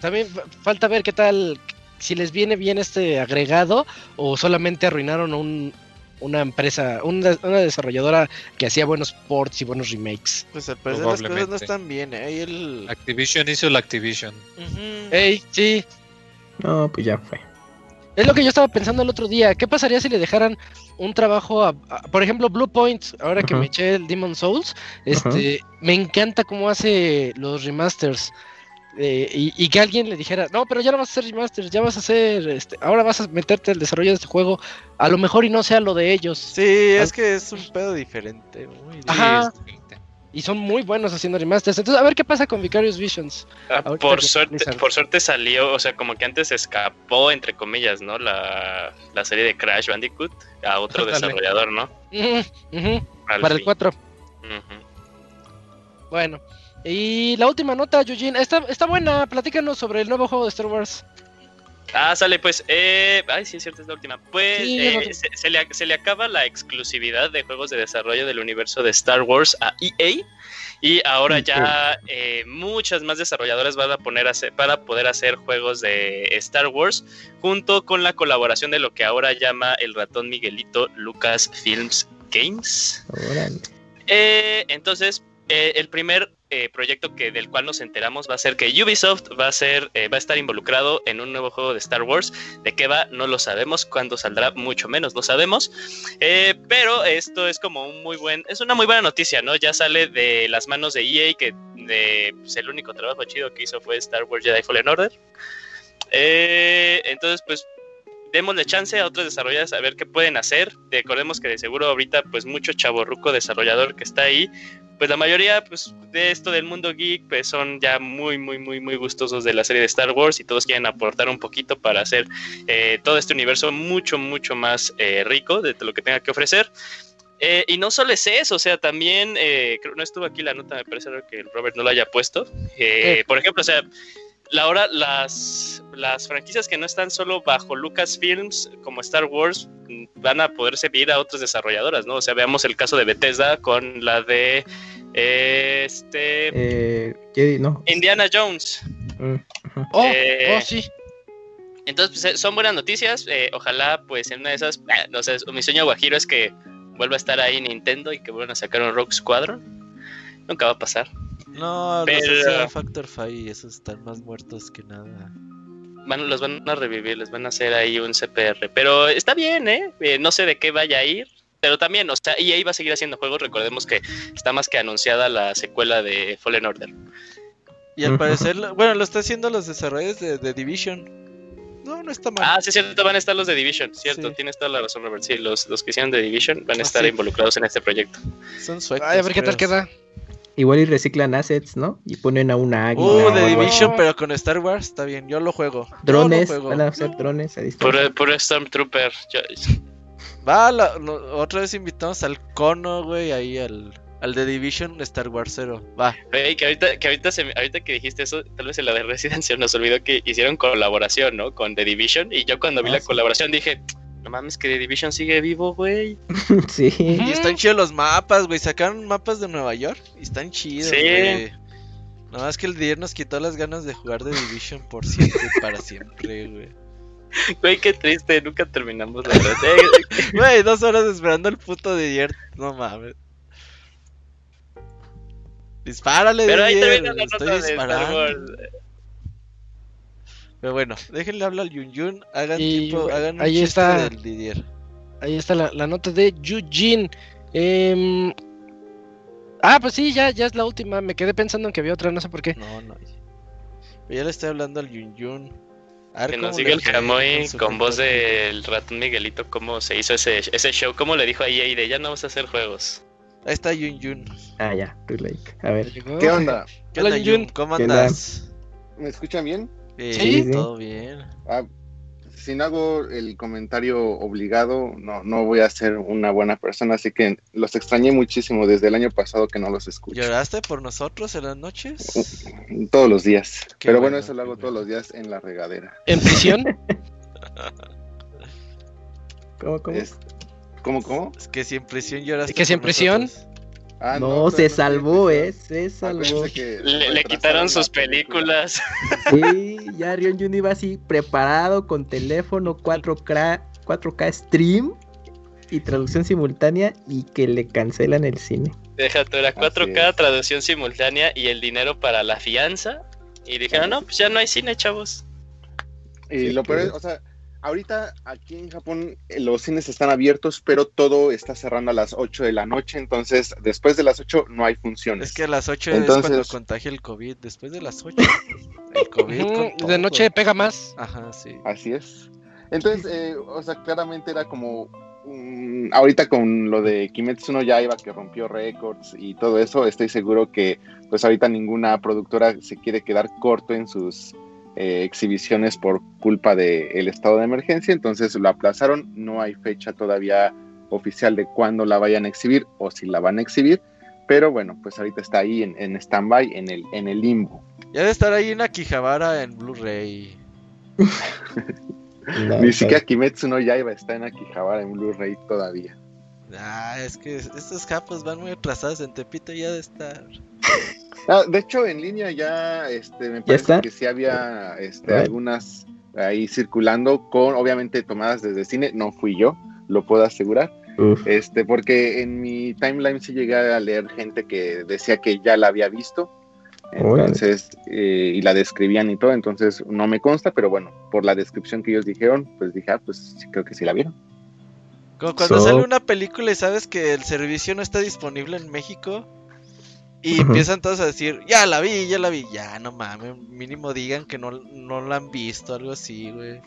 también falta ver qué tal, si les viene bien este agregado o solamente arruinaron un, una empresa, una, desarrolladora que hacía buenos ports y buenos remakes. Pues al parecer las cosas no están bien, ¿eh? El... Activision hizo la Activision. Ey, sí. No, pues ya fue. Es lo que yo estaba pensando el otro día. ¿Qué pasaría si le dejaran un trabajo a, por ejemplo, Blue Point, ahora que me eché el Demon Souls, este, me encanta cómo hace los remasters. Eh, y, que alguien le dijera, no, pero ya no vas a hacer remasters, ya vas a hacer, este, ahora vas a meterte al desarrollo de este juego, a lo mejor y no sea lo de ellos. Sí, es que es un pedo diferente, muy Ajá. Y son muy buenos haciendo remasters. Entonces, a ver qué pasa con Vicarious Visions. Ah, por suerte, por suerte salió, o sea, como que antes escapó, entre comillas, ¿no? La, serie de Crash Bandicoot a otro desarrollador, ¿no? Para el 4. Bueno, y la última nota, Eugene, está, está buena, platícanos sobre el nuevo juego de Star Wars. Ah, sale, pues. Eh, ay, sí, es cierto, es la última. Pues eh, se, le, se, le, acaba la exclusividad de juegos de desarrollo del universo de Star Wars a EA. Y ahora ya eh, muchas más desarrolladoras van a poner a hacer, para poder hacer juegos de Star Wars, junto con la colaboración de lo que ahora llama el ratón Miguelito Lucas Films Games. Eh, entonces, eh, el primer eh, proyecto que del cual nos enteramos va a ser que Ubisoft va a ser eh, va a estar involucrado en un nuevo juego de Star Wars. De qué va no lo sabemos, cuándo saldrá mucho menos lo sabemos. pero esto es como un muy buen es una muy buena noticia, ¿no? Ya sale de las manos de EA que de, pues, el único trabajo chido que hizo fue Star Wars Jedi Fallen Order. entonces pues démosle chance a otros desarrolladores a ver qué pueden hacer. Recordemos que de seguro ahorita pues mucho chaborruco desarrollador que está ahí pues la mayoría pues, de esto del mundo geek pues son ya muy, muy, muy, muy gustosos de la serie de Star Wars y todos quieren aportar un poquito para hacer eh, todo este universo mucho, mucho más eh, rico de lo que tenga que ofrecer. Eh, y no solo es eso, o sea, también, creo no estuvo aquí la nota, me parece que Robert no lo haya puesto. por ejemplo, o sea, la hora, las, las franquicias que no están solo bajo Lucasfilms como Star Wars van a poder servir a otras desarrolladoras, ¿no? O sea, veamos el caso de Bethesda con la de este eh, no. Indiana Jones. Mm, oh, eh, oh, sí. Entonces, pues, eh, son buenas noticias. ojalá, pues, en una de esas, no sé, mi sueño guajiro es que vuelva a estar ahí Nintendo y que vuelvan a sacar un Rock Squadron. Nunca va a pasar. No, pero... los Factor 5 y esos están más muertos que nada. Van, los van a revivir, les van a hacer ahí un CPR. Pero está bien, ¿eh? ¿eh? No sé de qué vaya a ir. Pero también, o sea, EA va a seguir haciendo juegos. Recordemos que está más que anunciada la secuela de Fallen Order. Y al parecer, bueno, lo está haciendo los desarrolladores de, Division. No, no está mal. Ah, sí, cierto, van a estar los de Division, cierto, tienes toda la razón, Robert. Sí, los, los que hicieron de Division van a ah, estar involucrados en este proyecto. Son suecos. Ay, a ver qué tal queda. Igual y reciclan assets, ¿no? Y ponen a una águila. Uh, de Division, pero con Star Wars, está bien, yo lo juego. Drones, van a hacer drones a distancia. Puro, Stormtrooper. Va, otra vez invitamos al Cono, güey, ahí al, al de Division Star Wars 0. Va. Güey, que ahorita, que ahorita, ahorita que dijiste eso, tal vez en la de Residencia nos olvidó que hicieron colaboración, ¿no? Con The Division. Y yo cuando vi ah, la colaboración dije, mames, que The Division sigue vivo, güey. sí. Y están chidos los mapas, güey. Sacaron mapas de Nueva York y están chidos, sí. güey. Nada más que el día nos quitó las ganas de jugar The Division por siempre y para siempre, güey. Güey, qué triste, nunca terminamos la verdad. Güey, dos horas esperando el puto de ayer. No mames. Dispárale, Pero ahí termina la nota de Star Wars. Pero bueno, déjenle hablar al Yun Yun, hagan tipo, hagan un ahí está. del Didier. Ahí está la, nota de Eugene. Em, ah, pues sí, ya, ya es la última. Me quedé pensando en que había otra, no sé por qué. No, no. Ya le estoy hablando al Yun Yun. Que nos diga el Jamoy con, voz del ratón Miguelito cómo se hizo ese, ese show, cómo le dijo a EA de ya no vamos a hacer juegos. Ahí está Yun Yun. Ah, ya, tu like. A ver. ¿Qué onda? ¿Qué onda, Yun? ¿Cómo andas? ¿Me escuchan bien? Sí, todo bien. Ah, si no hago el comentario obligado, no, no voy a ser una buena persona, así que los extrañé muchísimo desde el año pasado que no los escucho. ¿Lloraste por nosotros en las noches? Uh, todos los días. Pero bueno, eso lo hago todos los días en la regadera. ¿En prisión? ¿Cómo, cómo? ¿Cómo, cómo? Es que si en prisión lloraste. ¿Es que si en prisión? Ah, no, se salvó, ¿eh? Se salvó. Le, quitaron sus películas. Sí, ya Rion Jun iba así preparado con teléfono 4K, 4K stream y traducción simultánea y que le cancelan el cine. Déjate, era 4K, traducción simultánea y el dinero para la fianza. Y dijeron, no, pues ya no hay cine, chavos. Y lo peor es, o sea, ahorita aquí en Japón eh, los cines están abiertos, pero todo está cerrando a las 8 de la noche, entonces después de las 8 no hay funciones. Es que a las 8 es cuando contagia el COVID, después de las 8 el COVID de noche pega más. Ajá, sí. Así es. Entonces, eh, o sea, claramente era como ahorita con lo de Kimetsu no Yaiba que rompió récords y todo eso, estoy seguro que pues ahorita ninguna productora se quiere quedar corto en sus eh, exhibiciones por culpa del estado de emergencia, entonces lo aplazaron, no hay fecha todavía oficial de cuándo la vayan a exhibir o si la van a exhibir, pero bueno, pues ahorita está ahí en, en stand-by, en el, en el limbo. Ya debe estar ahí en Akihabara en Blu-ray. Ni siquiera Kimetsu no ya iba a estar en Akihabara en Blu-ray todavía. Ah, es que estos capos van muy atrasados en Tepito ya de estar. Ah, de hecho, en línea ya este, me parece que sí había este, algunas ahí circulando con, obviamente, tomadas desde cine. No fui yo, lo puedo asegurar. Este, porque en mi timeline sí llegué a leer gente que decía que ya la había visto. Entonces, eh, y la describían y todo, entonces no me consta, pero bueno, por la descripción que ellos dijeron, pues dije, ah, pues creo que sí la vieron. Como cuando sale una película y sabes que el servicio no está disponible en México, y empiezan todos a decir, ya la vi, ya la vi. Ya, no mames, mínimo digan que no, no la han visto, algo así, güey.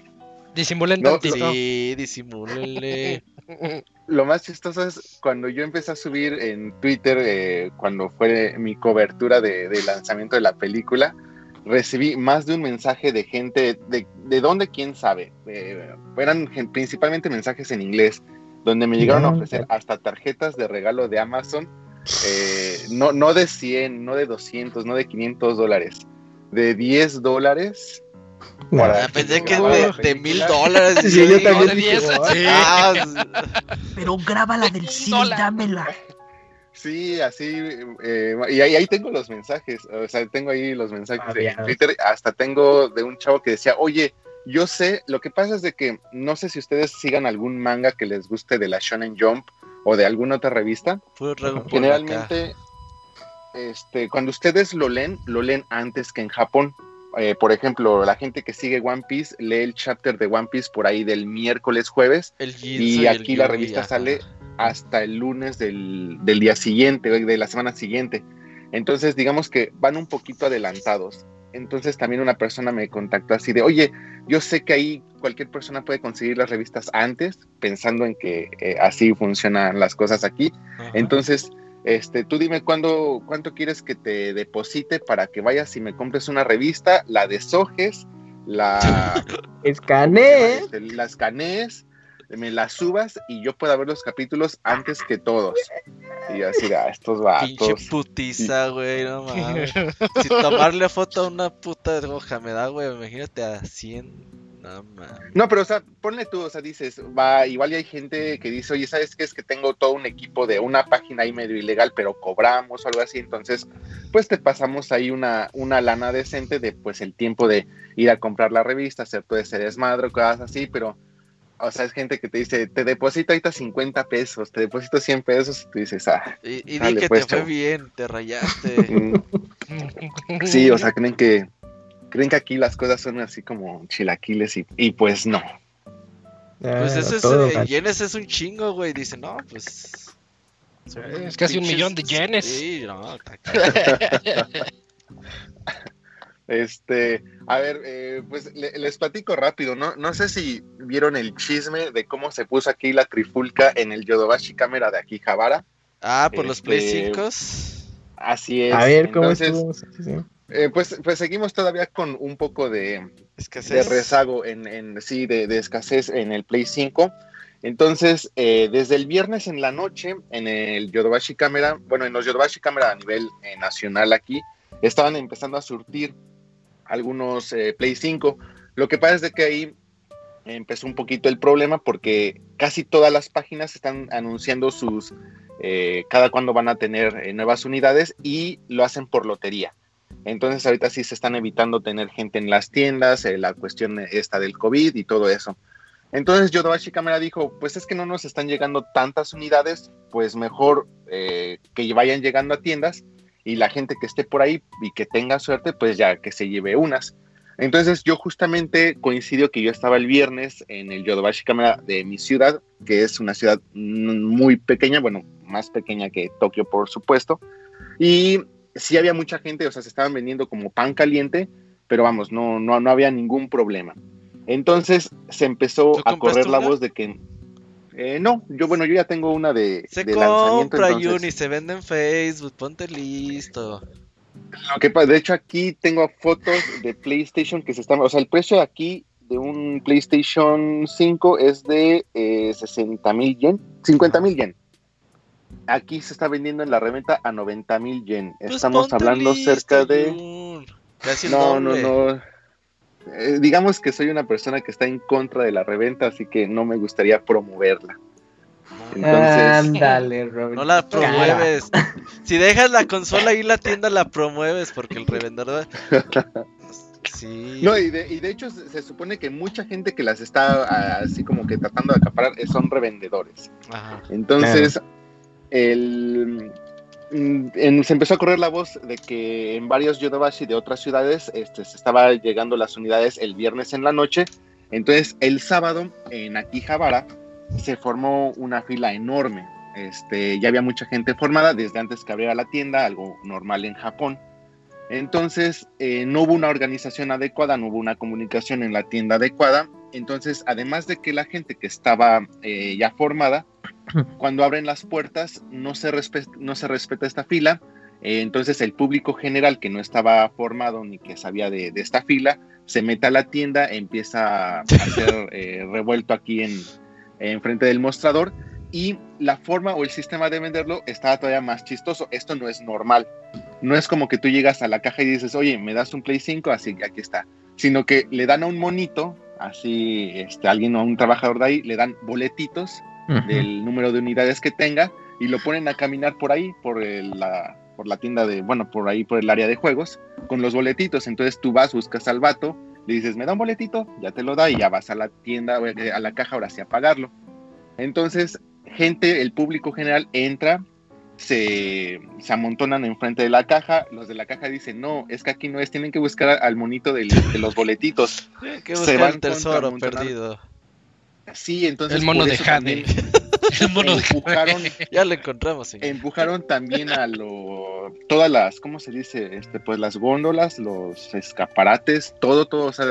Disimulen no, Sí, disimúlenle. Lo más chistoso es cuando yo empecé a subir en Twitter, eh, cuando fue mi cobertura de, lanzamiento de la película, recibí más de un mensaje de gente, de, de dónde, quién sabe. Eh, eran principalmente mensajes en inglés, donde me llegaron a ofrecer hasta tarjetas de regalo de Amazon eh, no, no de 100, no de 200, no de 500 dólares, de 10 dólares. Ah, pensé que de, mil dólares. Sí, yo también ah, Pero grábala del cine, dámela. Sí, así, eh, y ahí, ahí, tengo los mensajes, o sea, tengo ahí los mensajes de Twitter, hasta tengo de un chavo que decía, oye, yo sé, lo que pasa es de que no sé si ustedes sigan algún manga que les guste de la Shonen Jump, o de alguna otra revista, generalmente este, cuando ustedes lo leen, lo leen antes que en Japón. Eh, por ejemplo, la gente que sigue One Piece lee el chapter de One Piece por ahí del miércoles, jueves, y aquí la revista sale hasta el lunes del, del día siguiente, de la semana siguiente. Entonces, digamos que van un poquito adelantados entonces también una persona me contactó así de, oye, yo sé que ahí cualquier persona puede conseguir las revistas antes, pensando en que eh, así funcionan las cosas aquí. Entonces, este, tú dime cuándo, cuánto quieres que te deposite para que vayas y me compres una revista, la deshojes, la escanees, la escanees, me la subas y yo pueda ver los capítulos antes que todos. Y así, ah, estos vatos. Pinche putiza, güey, no mames. si tomarle foto a una puta de hoja me da, güey, imagínate a 100. No, no, pero o sea, ponle tú, o sea, dices, va, igual hay gente que dice, oye, ¿sabes qué? Es que tengo todo un equipo de una página ahí medio ilegal, pero cobramos o algo así, entonces, pues te pasamos ahí una, una lana decente de, pues, el tiempo de ir a comprar la revista, hacer todo ese desmadre, cosas así, pero o sea, es gente que te dice, te deposito ahorita 50 pesos, te deposito 100 pesos, y tú dices, ah. Y, y di que pues, te fue bien, te rayaste. sí, o sea, creen que, creen que aquí las cosas son así como chilaquiles y, y pues no. Pues eso es, yenes es un chingo, güey. Dice, no, pues. Es casi un millón de yenes. Sí, no, Este, a ver, eh, pues les platico rápido, ¿no? No sé si vieron el chisme de cómo se puso aquí la trifulca en el Yodobashi Cámara de Akihabara. Ah, por los Play 5. Este, así es. A ver, ¿cómo estuvo? Eh, pues, pues seguimos todavía con un poco de, de rezago en, en sí, de, de, escasez en el Play 5. Entonces, eh, desde el viernes en la noche, en el Yodobashi Cámara, bueno, en los Yodobashi Cámara a nivel nacional aquí, estaban empezando a surtir algunos eh, Play 5. Lo que pasa es de que ahí empezó un poquito el problema porque casi todas las páginas están anunciando sus eh, cada cuándo van a tener eh, nuevas unidades y lo hacen por lotería. Entonces ahorita sí se están evitando tener gente en las tiendas, la cuestión esta del COVID y todo eso. Entonces Yodobashi Camera dijo, pues es que no nos están llegando tantas unidades, pues mejor que vayan llegando a tiendas y la gente que esté por ahí y que tenga suerte, pues ya que se lleve unas. Entonces yo justamente coincido que yo estaba el viernes en el Yodobashi Camera de mi ciudad, que es una ciudad muy pequeña, bueno, más pequeña que Tokio por supuesto, y sí había mucha gente, o sea, se estaban vendiendo como pan caliente, pero vamos, no, no, no había ningún problema. Entonces se empezó a correr la voz de que eh, no, yo bueno, yo ya tengo una de, se compra Uni, se vende en Facebook, ponte listo. Lo que de hecho aquí tengo fotos de PlayStation que se están, o sea, el precio aquí de un PlayStation 5 es de eh, 60 mil yen, 50 mil yen. Aquí se está vendiendo en la reventa a 90 mil yen. Pues Estamos hablando cerca de... no, no, no. Eh, digamos que soy una persona que está en contra de la reventa, así que no me gustaría promoverla. Ándale, No la promueves. Si dejas la consola ahí la tienda la promueves porque el revendedor. Sí. No, y de, y de hecho se, supone que mucha gente que las está así como que tratando de acaparar son revendedores. Entonces, el, Mm, se empezó a correr la voz de que en varios Yodobashi de otras ciudades este, se estaba llegando las unidades el viernes en la noche. Entonces, el sábado en Akihabara se formó una fila enorme. Este, ya había mucha gente formada desde antes que abriera la tienda, algo normal en Japón. Entonces, eh, no hubo una organización adecuada, no hubo una comunicación en la tienda adecuada. Entonces, además de que la gente que estaba eh, ya formada, cuando abren las puertas no se, no se respeta esta fila, eh, entonces el público general que no estaba formado ni que sabía de, esta fila, se mete a la tienda, empieza a ser eh, revuelto aquí en, en frente del mostrador y la forma o el sistema de venderlo estaba todavía más chistoso. Esto no es normal. No es como que tú llegas a la caja y dices, oye, me das un Play 5, así que aquí está. Sino que le dan a un monito, así, este, alguien o un trabajador de ahí, le dan boletitos del número de unidades que tenga y lo ponen a caminar por ahí, por la, por la tienda de, bueno, por ahí, por el área de juegos, con los boletitos. Entonces tú vas, buscas al vato, le dices, me da un boletito, ya te lo da y ya vas a la tienda, eh, a la caja ahora sí a pagarlo. Entonces, gente, el público general entra, se, se amontonan enfrente de la caja, los de la caja dicen, no, es que aquí no es, tienen que buscar al monito de los boletitos. se van el tesoro perdido. Sí, entonces. El mono de Jade. El mono empujaron, Ya lo encontramos. Empujaron también a lo. Todas las. ¿Cómo se dice? Este, pues las góndolas, los escaparates, todo, todo. O sea,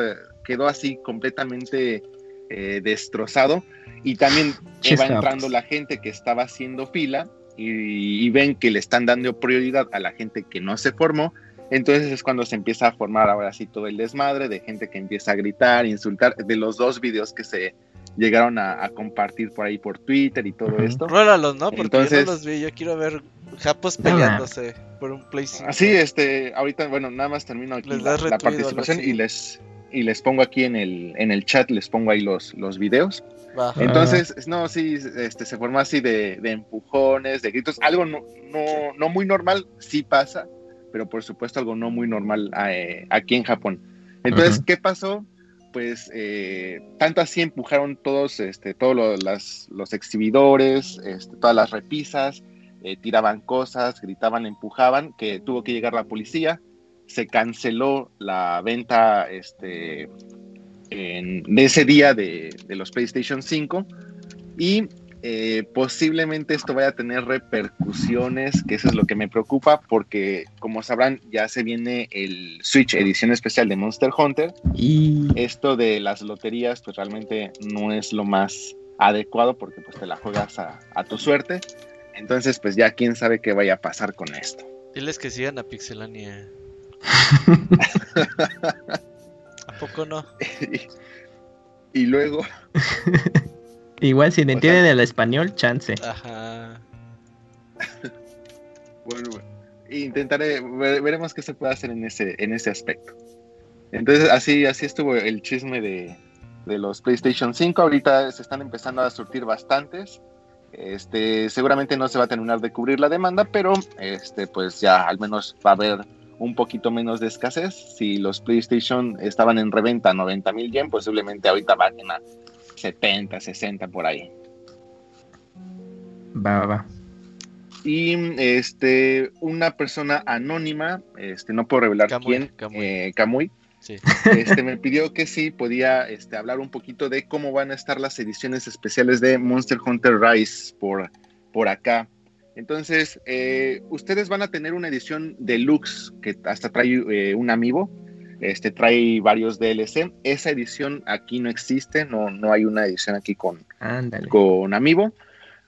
quedó así completamente eh, destrozado. Y también va entrando la gente que estaba haciendo fila y, y ven que le están dando prioridad a la gente que no se formó. Entonces es cuando se empieza a formar ahora sí todo el desmadre de gente que empieza a gritar, insultar, de los dos videos que se llegaron a, compartir por ahí por Twitter y todo esto. Rólalos, ¿no? Porque Entonces, yo no los vi, yo quiero ver japos peleándose por un Play Así, este, ahorita, bueno, nada más termino aquí la, participación y les y les pongo aquí en el, en el chat, les pongo ahí los, los videos. Entonces, no, sí, este, se formó así de, empujones, de gritos, algo no, no, no, muy normal, sí pasa, pero por supuesto algo no muy normal eh, aquí en Japón. Entonces, ¿qué pasó? Pues eh, tanto así empujaron todos, este, todos los, exhibidores, este, todas las repisas, eh, tiraban cosas, gritaban, empujaban, que tuvo que llegar la policía, se canceló la venta este, de ese día de, de los PlayStation 5 y eh, posiblemente esto vaya a tener repercusiones, que eso es lo que me preocupa, porque como sabrán, ya se viene el Switch edición especial de Monster Hunter. Y esto de las loterías, pues realmente no es lo más adecuado porque pues te la juegas a, tu suerte. Entonces, pues ya quién sabe qué vaya a pasar con esto. Diles que sigan a Pixelania. ¿A poco no? y luego Igual si entienden el español, chance. Ajá. bueno, intentaré, veremos qué se puede hacer en ese, en ese aspecto. Entonces, así, así estuvo el chisme de, los PlayStation 5. Ahorita se están empezando a surtir bastantes. Este, seguramente no se va a terminar de cubrir la demanda, pero este, pues ya al menos va a haber un poquito menos de escasez. Si los PlayStation estaban en reventa a 90 mil yen, posiblemente ahorita va a 70, 60 por ahí. Va, va, va. Y este, una persona anónima, este, no puedo revelar quién, Camuy, eh, este, me pidió que sí podía este, hablar un poquito de cómo van a estar las ediciones especiales de Monster Hunter Rise por, por acá. Entonces, eh, ustedes van a tener una edición deluxe que hasta trae eh, un amiibo este trae varios DLC. Esa edición aquí no existe, no, no hay una edición aquí con, con Amiibo.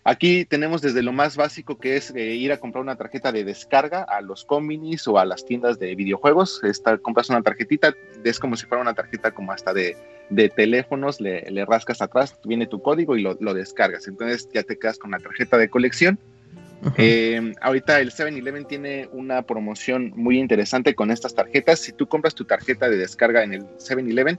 Aquí tenemos desde lo más básico que es eh, ir a comprar una tarjeta de descarga a los combinis o a las tiendas de videojuegos. Esta, compras una tarjetita, es como si fuera una tarjeta como hasta de, teléfonos, le, le, rascas atrás, viene tu código y lo, lo descargas. Entonces ya te quedas con la tarjeta de colección eh, ahorita el 7-Eleven tiene una promoción muy interesante con estas tarjetas. Si tú compras tu tarjeta de descarga en el 7-Eleven,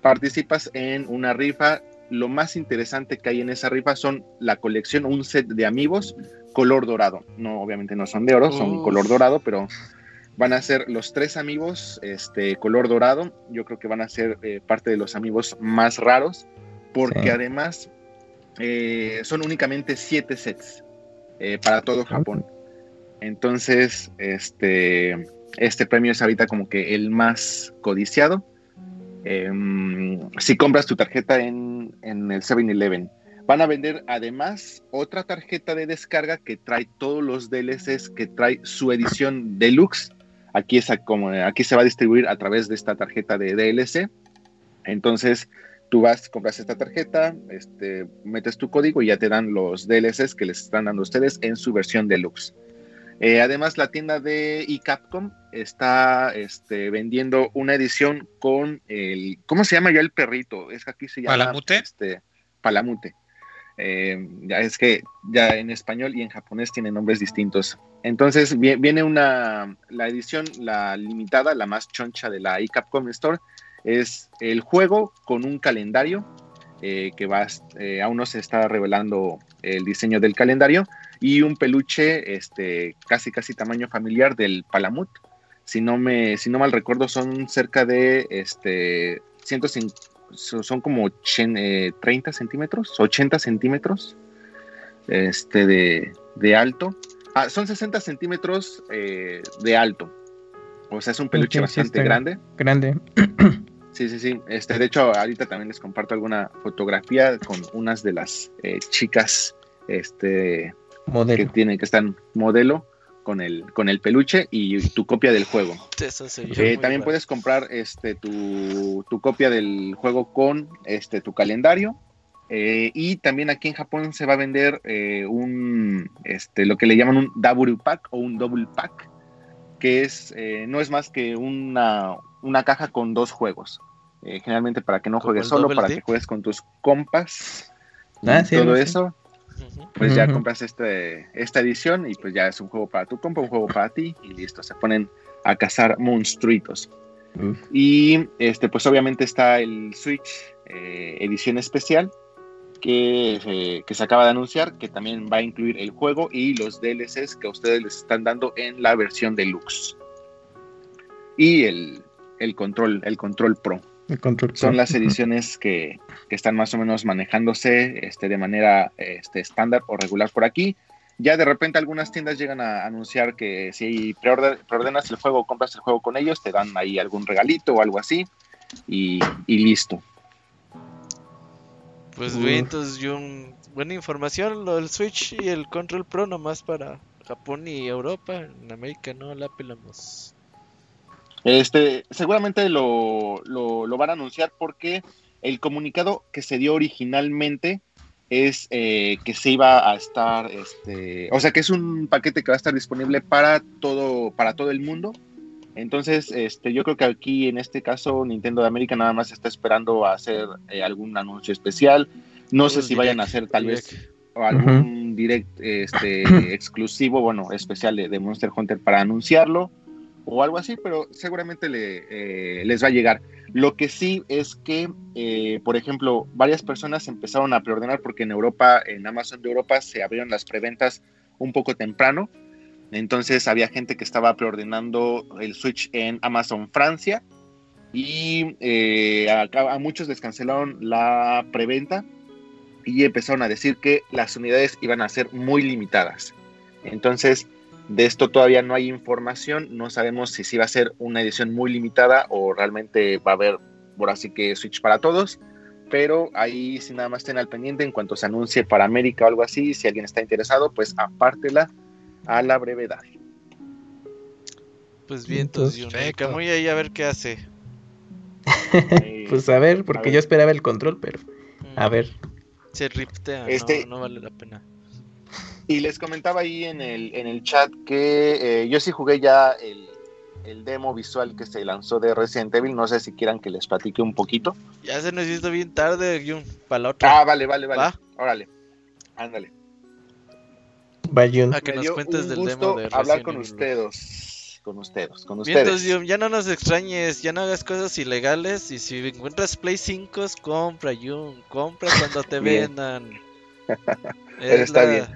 participas en una rifa. Lo más interesante que hay en esa rifa son la colección, un set de amigos color dorado. No, obviamente no son de oro, son color dorado, pero van a ser los tres amigos, este color dorado. Yo creo que van a ser eh, parte de los amigos más raros, porque además eh, son únicamente siete sets. Eh, para todo Japón. Entonces, este, este premio es ahorita como que el más codiciado. Em, si compras tu tarjeta en, en el 7-Eleven, van a vender además otra tarjeta de descarga que trae todos los DLCs, que trae su edición deluxe. Aquí, es como, aquí se va a distribuir a través de esta tarjeta de DLC. Entonces, tú vas, compras esta tarjeta, este, metes tu código y ya te dan los DLCs que les están dando a ustedes en su versión deluxe. Eh, además, la tienda de eCapcom está este, vendiendo una edición con el. ¿Cómo se llama ya el perrito? Es que aquí se llama. Palamute. Este, Palamute. Eh, ya es que ya en español y en japonés tiene nombres distintos. Entonces viene una la edición, la limitada, la más choncha de la eCapcom Store, es el juego con un calendario eh, que va, eh, aún no se está revelando el diseño del calendario y un peluche este, casi casi tamaño familiar del Palamut. Si no, me, si no mal recuerdo son cerca de este, 150, son como 30 eh, centímetros, 80 centímetros este, de, de alto. Ah, son 60 centímetros de alto. O sea, es un peluche bastante grande. Grande. Sí, sí, sí. Este, de hecho, ahorita también les comparto alguna fotografía con unas de las eh, chicas este, que tienen que están modelo con el, con el peluche y tu copia del juego. Eh, también puedes comprar este, tu, copia del juego con este, tu calendario. Eh, y también aquí en Japón se va a vender un este, lo que le llaman un double pack o un double pack, que es no es más que una, una caja con dos juegos. Eh, generalmente para que no juegues solo, para que juegues con tus compas. Ah, todo eso. Pues ya compras este, esta edición y pues ya es un juego para tu compa, un juego para ti y listo. Se ponen a cazar monstruitos. Y este, pues obviamente está el Switch eh, edición especial que, eh, que, se acaba de anunciar, que también va a incluir el juego y los DLCs que a ustedes les están dando en la versión deluxe. Y el, el control, el control pro. El control Son las ediciones que, están más o menos manejándose este, de manera este, estándar o regular por aquí. Ya de repente algunas tiendas llegan a anunciar que si preordenas el juego o compras el juego con ellos, te dan ahí algún regalito o algo así y, listo. Pues bien, entonces yo buena información, lo del Switch y el Control Pro nomás para Japón y Europa, en América no la pelamos. Este, seguramente lo, lo, van a anunciar porque el comunicado que se dio originalmente es eh, que se iba a estar, este, o sea que es un paquete que va a estar disponible para todo, para todo el mundo. Entonces, este, yo creo que aquí en este caso Nintendo de América nada más está esperando a hacer eh, algún anuncio especial. No sé si vayan a hacer tal vez algún direct este, exclusivo, bueno, especial de, Monster Hunter para anunciarlo o algo así, pero seguramente le, eh, les va a llegar. Lo que sí es que, eh, por ejemplo, varias personas empezaron a preordenar porque en Europa, en Amazon de Europa, se abrieron las preventas un poco temprano. Entonces había gente que estaba preordenando el Switch en Amazon Francia y eh, a, a, muchos les cancelaron la preventa y empezaron a decir que las unidades iban a ser muy limitadas. Entonces, de esto todavía no hay información, no sabemos si sí va a ser una edición muy limitada o realmente va a haber, por así que, Switch para todos, pero ahí si nada más estén al pendiente en cuanto se anuncie para América o algo así, si alguien está interesado, pues apártela a la brevedad. Pues bien, entonces, muy ahí a ver qué hace. pues a ver, porque yo esperaba el control, pero a ver. Se riptea, este, no, vale la pena. Y les comentaba ahí en el, en el chat que eh, yo sí jugué ya el, demo visual que se lanzó de Resident Evil. No sé si quieran que les platique un poquito. Ya se nos hizo bien tarde, Jun, para la otra. Ah, vale, vale, vale. Órale, ándale. Va, Jun. A que nos cuentes del demo de hablar con ustedes con ustedes, con ustedes. ya no nos extrañes, ya no hagas cosas ilegales y si encuentras Play 5, compra, Jun, compra cuando te vendan. está bien.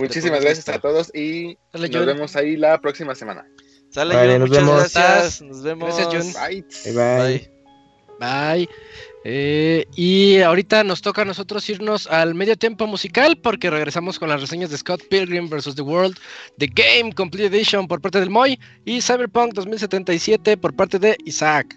Muchísimas gracias a todos y nos vemos ahí la próxima semana. Sale, muchas gracias. Nos vemos. Gracias, bye. bye. Eh, y ahorita nos toca a nosotros irnos al medio tiempo musical porque regresamos con las reseñas de Scott Pilgrim vs. The World, The Game Complete Edition por parte del Moy y Cyberpunk 2077 por parte de Isaac.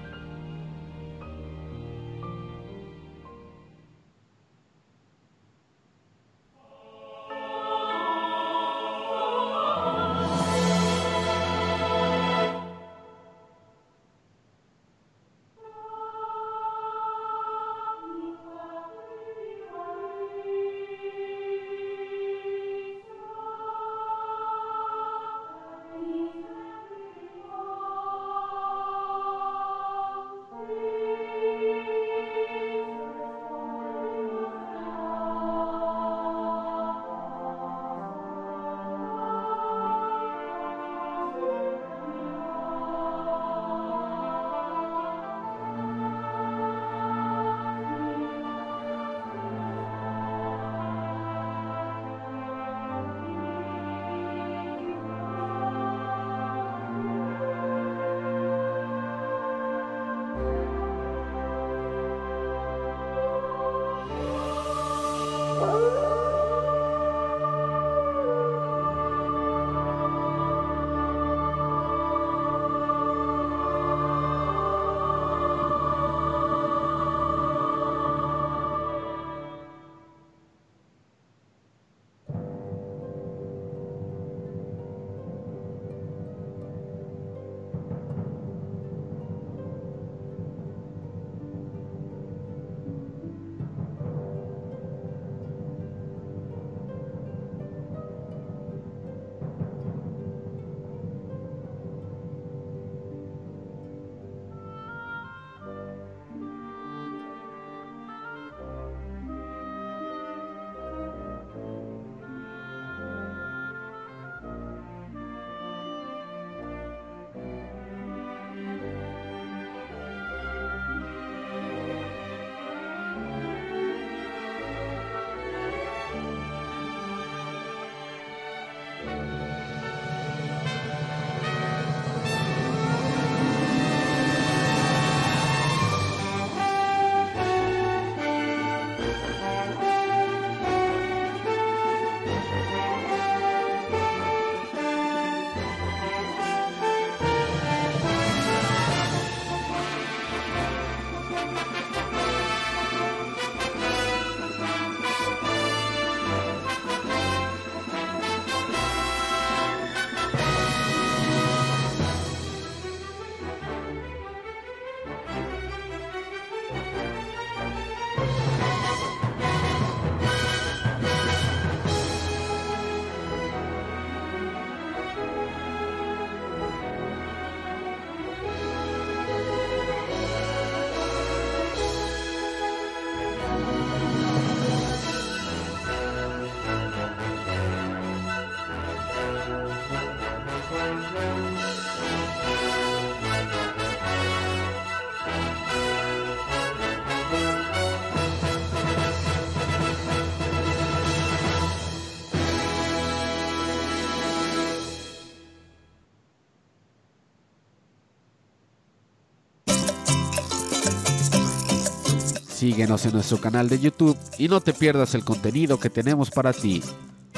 Síguenos en nuestro canal de YouTube y no te pierdas el contenido que tenemos para ti.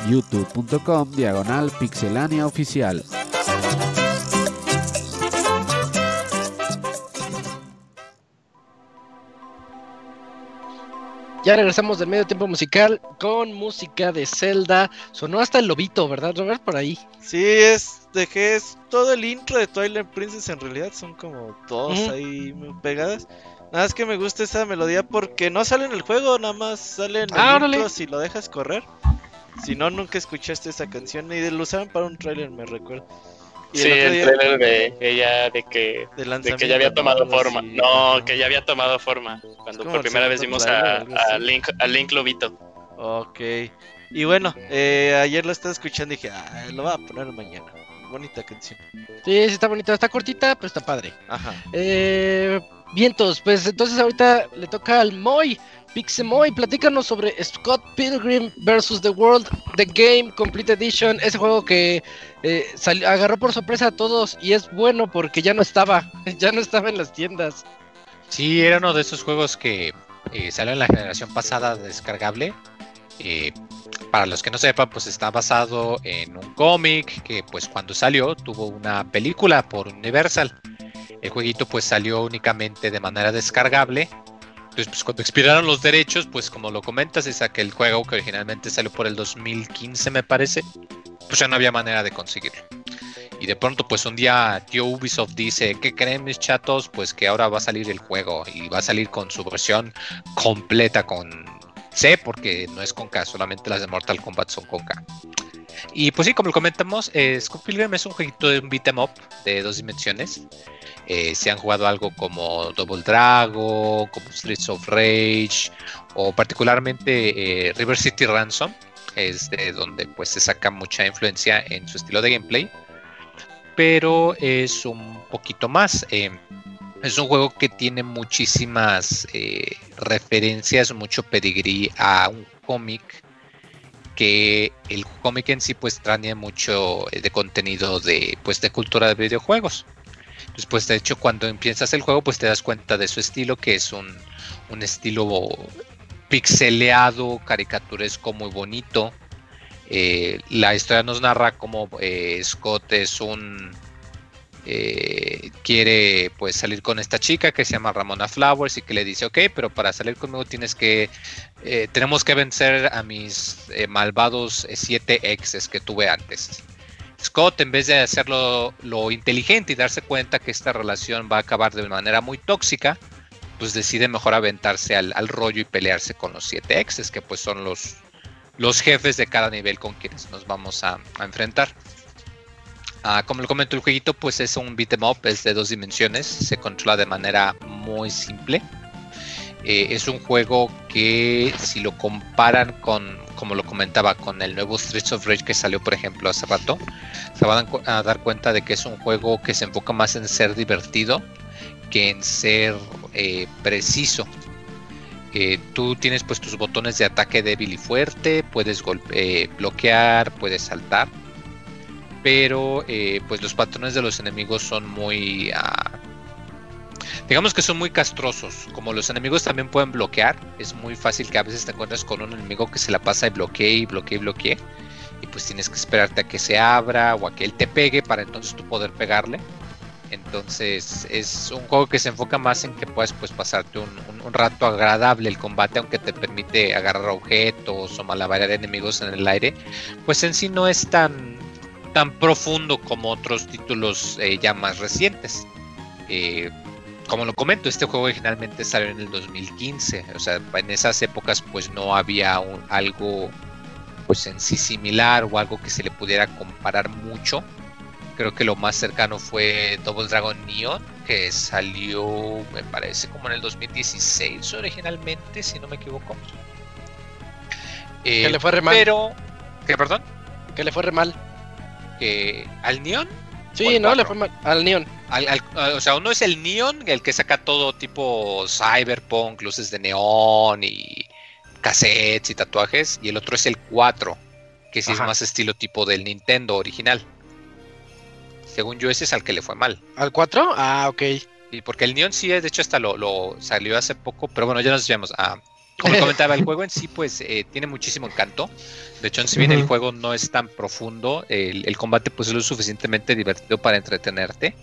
youtube.com diagonal pixelania oficial. Ya regresamos del medio tiempo musical con música de Zelda. Sonó hasta el lobito, ¿verdad, Robert? Por ahí. Sí, es, dejé es todo el intro de Twilight Princess. En realidad son como dos ahí pegadas. Nada más que me gusta esa melodía porque no sale en el juego, nada más sale en el ah, intro si lo dejas correr. Si no, nunca escuchaste esa canción y lo usaban para un trailer, me recuerdo sí, el, trailer de ella, de que, de, que ya había tomado forma. no, que ya había tomado forma. Cuando por primera vez vimos a, Link, a Link Lobito. Ok. Y bueno, eh, ayer lo estaba escuchando y dije, ah, lo voy a poner mañana. Bonita canción. Sí, sí, está bonita. Está cortita, pero está padre. Ajá. Eh, vientos, pues entonces ahorita le toca al Moy. Pixemoy, platícanos sobre Scott Pilgrim vs. The World, The Game Complete Edition, ese juego que eh, agarró por sorpresa a todos y es bueno porque ya no estaba, ya no estaba en las tiendas. Sí, era uno de esos juegos que eh, salió en la generación pasada descargable. Eh, para los que no sepan, pues está basado en un cómic que pues cuando salió tuvo una película por Universal. El jueguito pues salió únicamente de manera descargable entonces, pues cuando expiraron los derechos, pues como lo comentas, es aquel juego que originalmente salió por el 2015, me parece, pues ya no había manera de conseguirlo. Y de pronto, pues un día tío Ubisoft dice, ¿qué creen mis chatos? Pues que ahora va a salir el juego y va a salir con su versión completa con C, porque no es con K, solamente las de Mortal Kombat son con K. Y pues sí, como lo comentamos, eh, Scott Pilgrim es un jueguito de un beat'em up de dos dimensiones. Eh, si han jugado algo como Double Dragon, como Streets of Rage o particularmente eh, River City Ransom, es de donde pues se saca mucha influencia en su estilo de gameplay, pero es un poquito más. Eh, es un juego que tiene muchísimas referencias, mucho pedigrí a un cómic que el cómic en sí pues trae mucho de contenido de pues de cultura de videojuegos. Después, de hecho, cuando empiezas el juego, pues te das cuenta de su estilo, que es un, estilo pixeleado, caricaturesco, muy bonito. Eh, la historia nos narra cómo eh, Scott es un... Eh, quiere pues salir con esta chica que se llama Ramona Flowers y que le dice ok pero para salir conmigo tienes que tenemos que vencer a mis malvados siete exes que tuve antes Scott, en vez de hacerlo lo inteligente y darse cuenta que esta relación va a acabar de manera muy tóxica, pues decide mejor aventarse al, rollo y pelearse con los siete exes, que pues son los, los jefes de cada nivel con quienes nos vamos a, enfrentar. Ah, como lo comento, el jueguito pues es un beat'em up, es de dos dimensiones, se controla de manera muy simple. Eh, es un juego que si lo comparan con, como lo comentaba, con el nuevo Streets of Rage que salió, por ejemplo, hace rato, se van a dar cuenta de que es un juego que se enfoca más en ser divertido que en ser eh, preciso. Eh, tú tienes pues tus botones de ataque débil y fuerte, puedes bloquear, puedes saltar, pero pues los patrones de los enemigos son muy ah, digamos que son muy castrosos. Como los enemigos también pueden bloquear, es muy fácil que a veces te encuentres con un enemigo que se la pasa y bloquee y bloquee y bloquee. Y pues tienes que esperarte a que se abra o a que él te pegue para entonces tú poder pegarle. Entonces es un juego que se enfoca más en que puedas pues pasarte un, rato agradable el combate, aunque te permite agarrar objetos o malabarear enemigos en el aire. Pues en sí no es tan, tan profundo como otros títulos eh, ya más recientes. Eh, como lo comento, este juego originalmente salió en el 2015, o sea, en esas épocas pues no había algo pues en sí similar o algo que se le pudiera comparar mucho. Creo que lo más cercano fue Double Dragon Neon, que salió, me parece, como en el 2016 originalmente, si no me equivoco. que le fue re mal. Pero, ¿qué, perdón? Que le fue re mal. Que ¿Al Neon? Sí, no, le fue mal. Al Neon. o sea, uno es el Neon, el que saca todo tipo cyberpunk, luces de neón y cassettes y tatuajes. Y el otro es el 4, que sí es más estilo tipo del Nintendo original. Según yo, ese es al que le fue mal. ¿Al 4? Ah, ok. Y porque el Neon sí, de hecho, hasta lo, salió hace poco, pero bueno, ya nos vemos. a como comentaba, el juego en sí, pues eh, tiene muchísimo encanto. De hecho, si bien el juego no es tan profundo, el, combate pues es lo suficientemente divertido para entretenerte.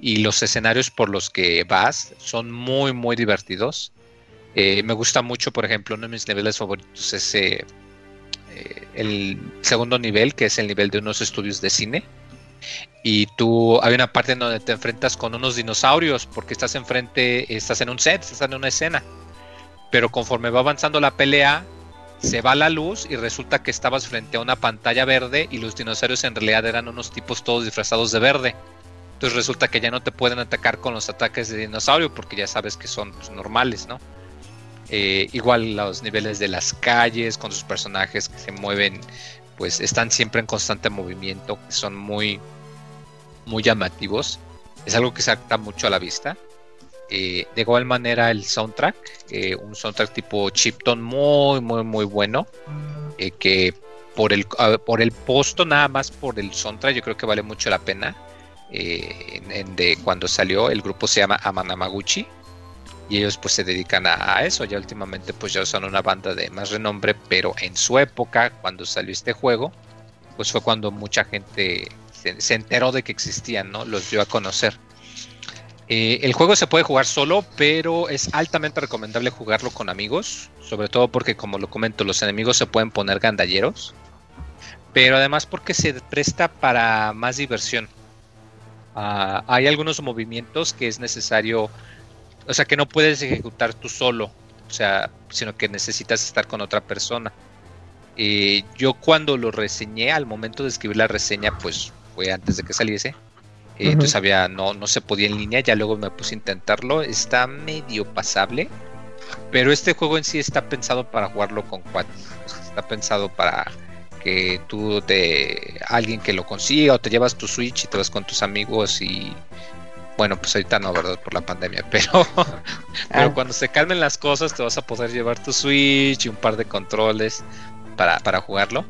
Y los escenarios por los que vas son muy, muy divertidos. Eh, me gusta mucho, por ejemplo, uno de mis niveles favoritos es eh, el segundo nivel, que es el nivel de unos estudios de cine. Y tú, hay una parte en donde te enfrentas con unos dinosaurios, porque estás enfrente, estás en un set, estás en una escena pero conforme va avanzando la pelea, se va la luz y resulta que estabas frente a una pantalla verde y los dinosaurios en realidad eran unos tipos todos disfrazados de verde. Entonces resulta que ya no te pueden atacar con los ataques de dinosaurio porque ya sabes que son pues, normales, ¿no? Eh, igual los niveles de las calles con sus personajes que se mueven, pues están siempre en constante movimiento, son muy, muy llamativos. Es algo que salta mucho a la vista. Eh, de igual manera el soundtrack, eh, un soundtrack tipo Chipton muy, muy, muy bueno, eh, que por el, por el posto, nada más por el soundtrack, yo creo que vale mucho la pena. de cuando salió, el grupo se llama Amanamaguchi y ellos pues se dedican a, eso. Ya últimamente pues ya son una banda de más renombre, pero en su época, cuando salió este juego, pues fue cuando mucha gente se, se enteró de que existían, ¿no? Los dio a conocer. Eh, el juego se puede jugar solo, pero es altamente recomendable jugarlo con amigos, sobre todo porque, como lo comento, los enemigos se pueden poner gandalleros, pero además porque se presta para más diversión. Ah, hay algunos movimientos que es necesario, o sea, que no puedes ejecutar tú solo, o sea, sino que necesitas estar con otra persona. Eh, yo cuando lo reseñé, al momento de escribir la reseña, pues fue antes de que saliese eh, entonces había, no, no se podía en línea, ya luego me puse a intentarlo, está medio pasable, pero este juego en sí está pensado para jugarlo con cuatro, está pensado para que tú te alguien que lo consiga o te llevas tu Switch y te vas con tus amigos y bueno, pues ahorita no, ¿verdad? Por la pandemia, pero, pero ah. cuando se calmen las cosas te vas a poder llevar tu Switch y un par de controles para, para jugarlo.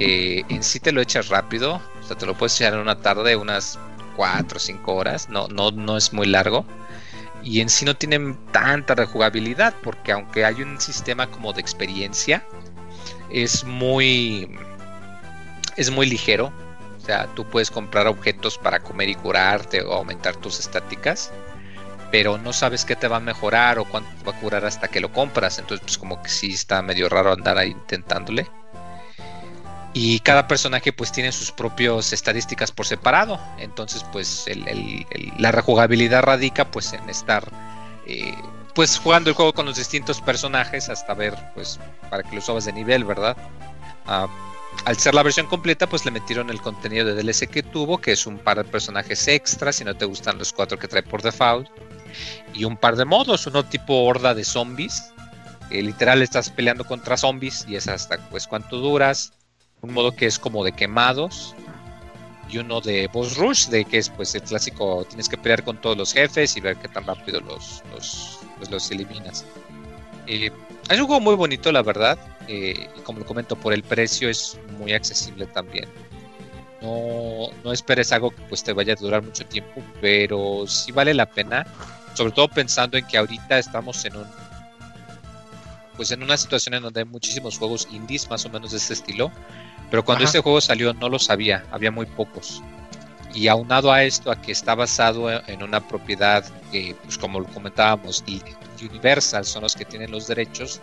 Eh, en sí te lo echas rápido, o sea, te lo puedes echar en una tarde, unas 4 o 5 horas, no, no, no es muy largo. Y en sí no tienen tanta rejugabilidad, porque aunque hay un sistema como de experiencia, es muy. es muy ligero. O sea, tú puedes comprar objetos para comer y curarte o aumentar tus estáticas, pero no sabes qué te va a mejorar o cuánto va a curar hasta que lo compras. Entonces, pues como que sí está medio raro andar ahí intentándole y cada personaje pues tiene sus propias estadísticas por separado. Entonces pues la rejugabilidad radica pues en estar eh, pues jugando el juego con los distintos personajes hasta ver pues para que lo subas de nivel verdad ah, al ser la versión completa pues le metieron el contenido de DLC que tuvo que es un par de personajes extra si no te gustan los cuatro que trae por default y un par de modos uno tipo horda de zombies literal estás peleando contra zombies y es hasta pues cuánto duras un modo que es como de quemados y uno de boss rush, de que es pues el clásico, tienes que pelear con todos los jefes y ver qué tan rápido los, los, pues, los eliminas. Eh, es un juego muy bonito, la verdad, eh, y como lo comento, por el precio es muy accesible también. No, no esperes algo que pues te vaya a durar mucho tiempo, pero sí vale la pena, sobre todo pensando en que ahorita estamos en un pues en una situación en donde hay muchísimos juegos indies más o menos de este estilo pero cuando este juego salió no lo sabía, había muy pocos. Y aunado a esto, a que está basado en una propiedad que, pues como lo comentábamos, Universal son los que tienen los derechos,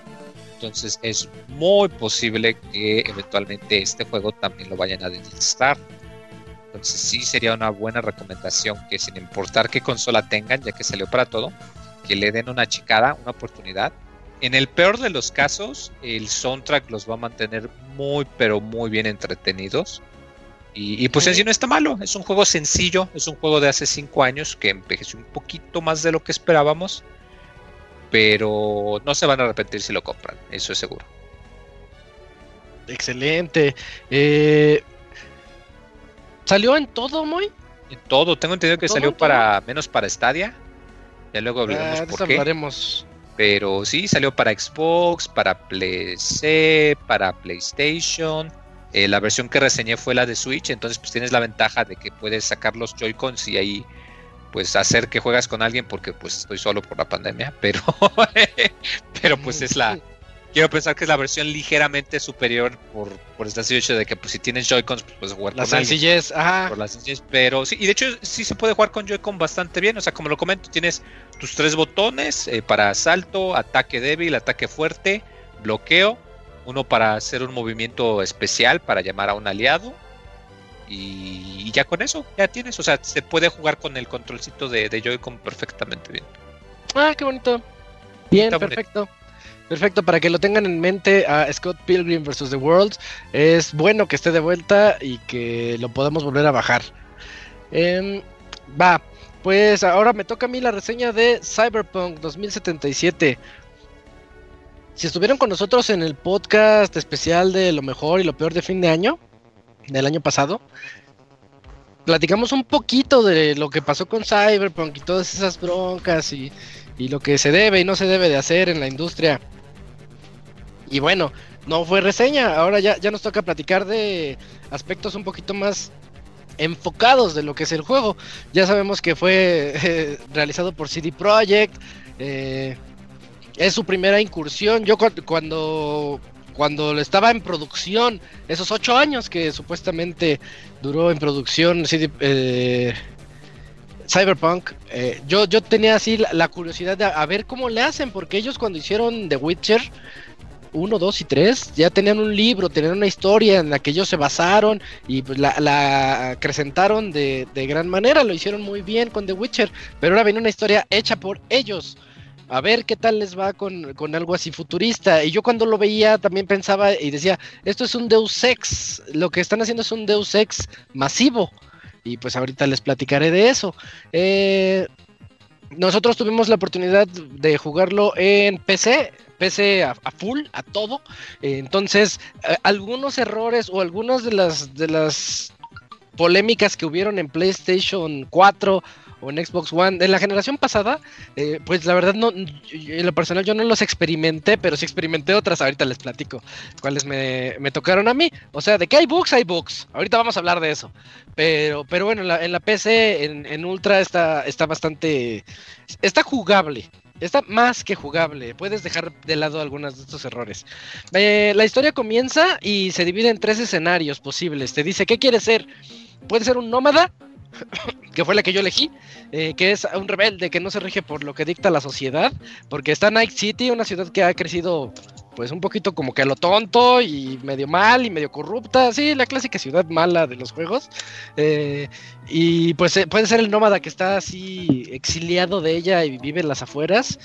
entonces es muy posible que eventualmente este juego también lo vayan a deslistar. Entonces sí sería una buena recomendación que sin importar qué consola tengan, ya que salió para todo, que le den una chicada, una oportunidad en el peor de los casos, el soundtrack los va a mantener muy, pero muy bien entretenidos. Y, pues en sí no está malo, es un juego sencillo, es un juego de hace 5 años que envejeció un poquito más de lo que esperábamos, pero no se van a arrepentir si lo compran, eso es seguro. Excelente. Eh, ¿Salió en todo, muy? En todo, tengo entendido que salió para menos para Stadia. Ya luego hablaremos ah, por qué. Hablaremos. Pero sí, salió para Xbox, para PC, para PlayStation. Eh, la versión que reseñé fue la de Switch, entonces pues tienes la ventaja de que puedes sacar los Joy-Cons y ahí pues hacer que juegas con alguien porque pues estoy solo por la pandemia, pero pero pues es la quiero pensar que es la versión ligeramente superior por, por el sencillo hecho de que pues si tienes Joy-Cons pues puedes jugar la con sencillez, ajá. Por la sencillez, pero sí, y de hecho sí se puede jugar con Joy-Con bastante bien, o sea, como lo comento, tienes tus tres botones eh, para salto, ataque débil, ataque fuerte, bloqueo, uno para hacer un movimiento especial para llamar a un aliado y, ya con eso ya tienes, o sea, se puede jugar con el controlcito de, de Joy-Con perfectamente bien. Ah, qué bonito. Bien, perfecto. Perfecto, para que lo tengan en mente a Scott Pilgrim vs. The World, es bueno que esté de vuelta y que lo podamos volver a bajar. Em, va, pues ahora me toca a mí la reseña de Cyberpunk 2077. Si estuvieron con nosotros en el podcast especial de lo mejor y lo peor de fin de año, del año pasado, platicamos un poquito de lo que pasó con Cyberpunk y todas esas broncas y, y lo que se debe y no se debe de hacer en la industria. Y bueno, no fue reseña, ahora ya, ya nos toca platicar de aspectos un poquito más enfocados de lo que es el juego. Ya sabemos que fue eh, realizado por CD Projekt. Eh, es su primera incursión. Yo cuando cuando estaba en producción, esos ocho años que supuestamente duró en producción CD, eh, Cyberpunk, yo, yo tenía así la, curiosidad de a ver cómo le hacen, porque ellos cuando hicieron The Witcher, 1, 2 y 3 ya tenían un libro, tenían una historia en la que ellos se basaron y pues la, acrecentaron de, gran manera, lo hicieron muy bien con The Witcher, pero ahora viene una historia hecha por ellos. A ver qué tal les va con, algo así futurista. Y yo cuando lo veía también pensaba y decía, esto es un Deus Ex, lo que están haciendo es un Deus Ex masivo. Y pues ahorita les platicaré de eso. Eh, nosotros tuvimos la oportunidad de jugarlo en PC, PC a, full, a todo. entonces, eh, algunos errores o algunas de las de las polémicas que hubieron en PlayStation 4 o en Xbox One. En la generación pasada, eh, pues la verdad no, en lo personal yo no los experimenté, pero sí experimenté otras, ahorita les platico cuáles me, tocaron a mí. O sea, de que hay bugs, hay bugs. Ahorita vamos a hablar de eso. Pero, pero bueno, en la, PC, en, Ultra está, está bastante... Está jugable. Está más que jugable. Puedes dejar de lado algunos de estos errores. Eh, la historia comienza y se divide en tres escenarios posibles. Te dice, ¿qué quieres ser? Puede ser un nómada, que fue la que yo elegí, eh, que es un rebelde que no se rige por lo que dicta la sociedad, porque está Night City, una ciudad que ha crecido pues un poquito como que a lo tonto y medio mal y medio corrupta, sí, la clásica ciudad mala de los juegos. Eh, y pues eh, puede ser el nómada que está así exiliado de ella y vive en las afueras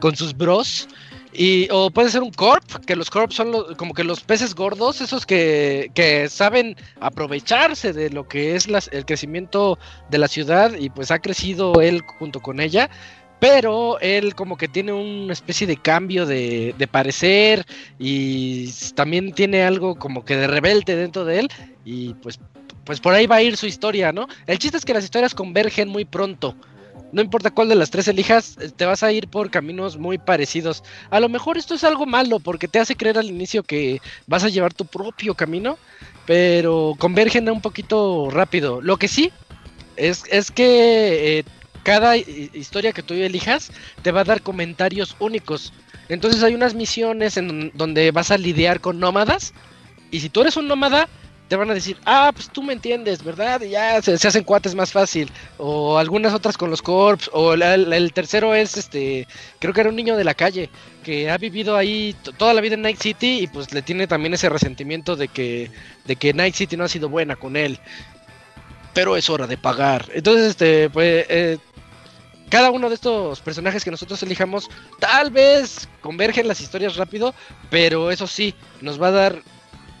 con sus bros. Y, o puede ser un corp, que los corp son como que los peces gordos, esos que, que saben aprovecharse de lo que es el crecimiento de la ciudad y pues ha crecido él junto con ella. Pero él como que tiene una especie de cambio de, de parecer y también tiene algo como que de rebelde dentro de él y pues, pues por ahí va a ir su historia, ¿no? El chiste es que las historias convergen muy pronto no importa cuál de las tres elijas, eh, te vas a ir por caminos muy parecidos. A lo mejor esto es algo malo porque te hace creer al inicio que vas a llevar tu propio camino, pero convergen un poquito rápido. Lo que sí es, es que eh, cada historia que tú elijas te va a dar comentarios únicos. Entonces hay unas misiones en donde vas a lidiar con nómadas. Y si tú eres un nómada, te van a decir, ah, pues tú me entiendes, ¿verdad? Y ya se, hacen cuates más fácil. O algunas otras con los corps. O el tercero es, este, creo que era un niño de la calle, que ha vivido ahí toda la vida en Night City y pues le tiene también ese resentimiento de que, de que Night City no ha sido buena con él. Pero es hora de pagar. Entonces, este, pues, eh, cada uno de estos personajes que nosotros elijamos, tal vez convergen las historias rápido, pero eso sí, nos va a dar...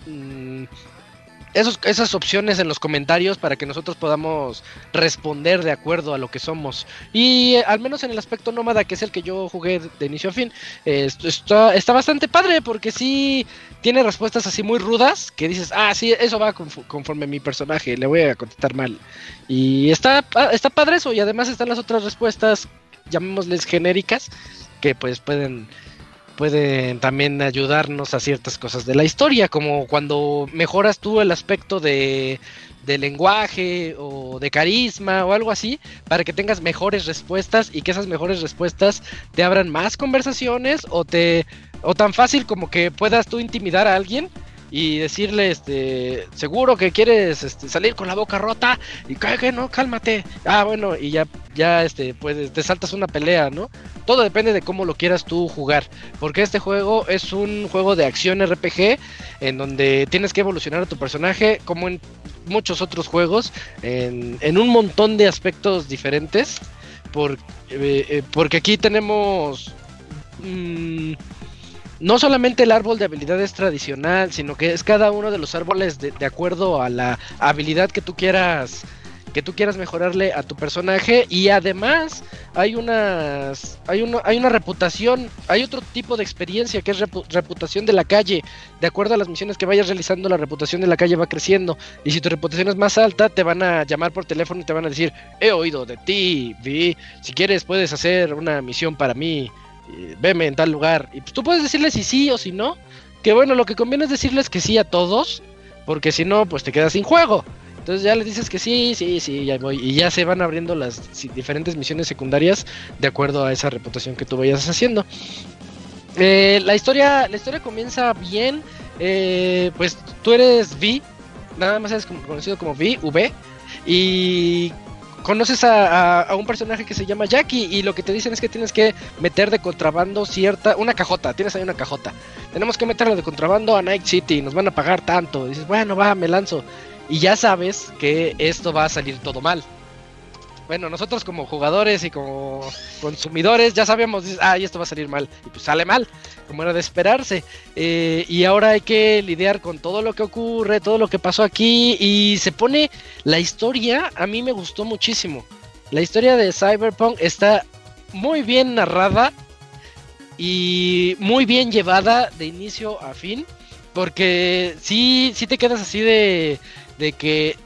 Mm, esas opciones en los comentarios para que nosotros podamos responder de acuerdo a lo que somos. Y eh, al menos en el aspecto nómada, que es el que yo jugué de inicio a fin, está, está bastante padre porque sí tiene respuestas así muy rudas que dices, ah, sí, eso va conforme mi personaje, le voy a contestar mal. Y está, está padre eso y además están las otras respuestas, llamémosles genéricas, que pues pueden pueden también ayudarnos a ciertas cosas de la historia, como cuando mejoras tú el aspecto de, de lenguaje o de carisma o algo así, para que tengas mejores respuestas y que esas mejores respuestas te abran más conversaciones o te o tan fácil como que puedas tú intimidar a alguien y decirle, este, seguro que quieres este, salir con la boca rota y que no, cálmate. Ah, bueno, y ya, ya, este, pues te saltas una pelea, ¿no? Todo depende de cómo lo quieras tú jugar, porque este juego es un juego de acción RPG en donde tienes que evolucionar a tu personaje, como en muchos otros juegos, en, en un montón de aspectos diferentes, por, eh, eh, porque aquí tenemos... Mmm, no solamente el árbol de habilidades tradicional, sino que es cada uno de los árboles de, acuerdo a la habilidad que tú quieras que tú quieras mejorarle a tu personaje y además hay unas hay una hay una reputación, hay otro tipo de experiencia que es reputación de la calle. De acuerdo a las misiones que vayas realizando, la reputación de la calle va creciendo y si tu reputación es más alta, te van a llamar por teléfono y te van a decir, "He oído de ti, vi, si quieres puedes hacer una misión para mí." Veme en tal lugar. Y pues tú puedes decirles si sí o si no. Que bueno, lo que conviene es decirles que sí a todos, porque si no, pues te quedas sin juego. Entonces ya les dices que sí, sí, sí, ya voy. Y ya se van abriendo las diferentes misiones secundarias de acuerdo a esa reputación que tú vayas haciendo. Eh, la historia, la historia comienza bien. Eh, pues tú eres V, nada más eres conocido como V, V. Y conoces a, un personaje que se llama Jackie y lo que te dicen es que tienes que meter de contrabando cierta, una cajota, tienes ahí una cajota. Tenemos que meterla de contrabando a Night City, nos van a pagar tanto. dices, bueno, va, me lanzo. Y ya sabes que esto va a salir todo mal bueno, nosotros como jugadores y como consumidores ya sabíamos, ay, esto va a salir mal. Y pues sale mal, como era de esperarse. Eh, y ahora hay que lidiar con todo lo que ocurre, todo lo que pasó aquí. Y se pone la historia, a mí me gustó muchísimo. La historia de Cyberpunk está muy bien narrada y muy bien llevada de inicio a fin. Porque sí, sí te quedas así de, de que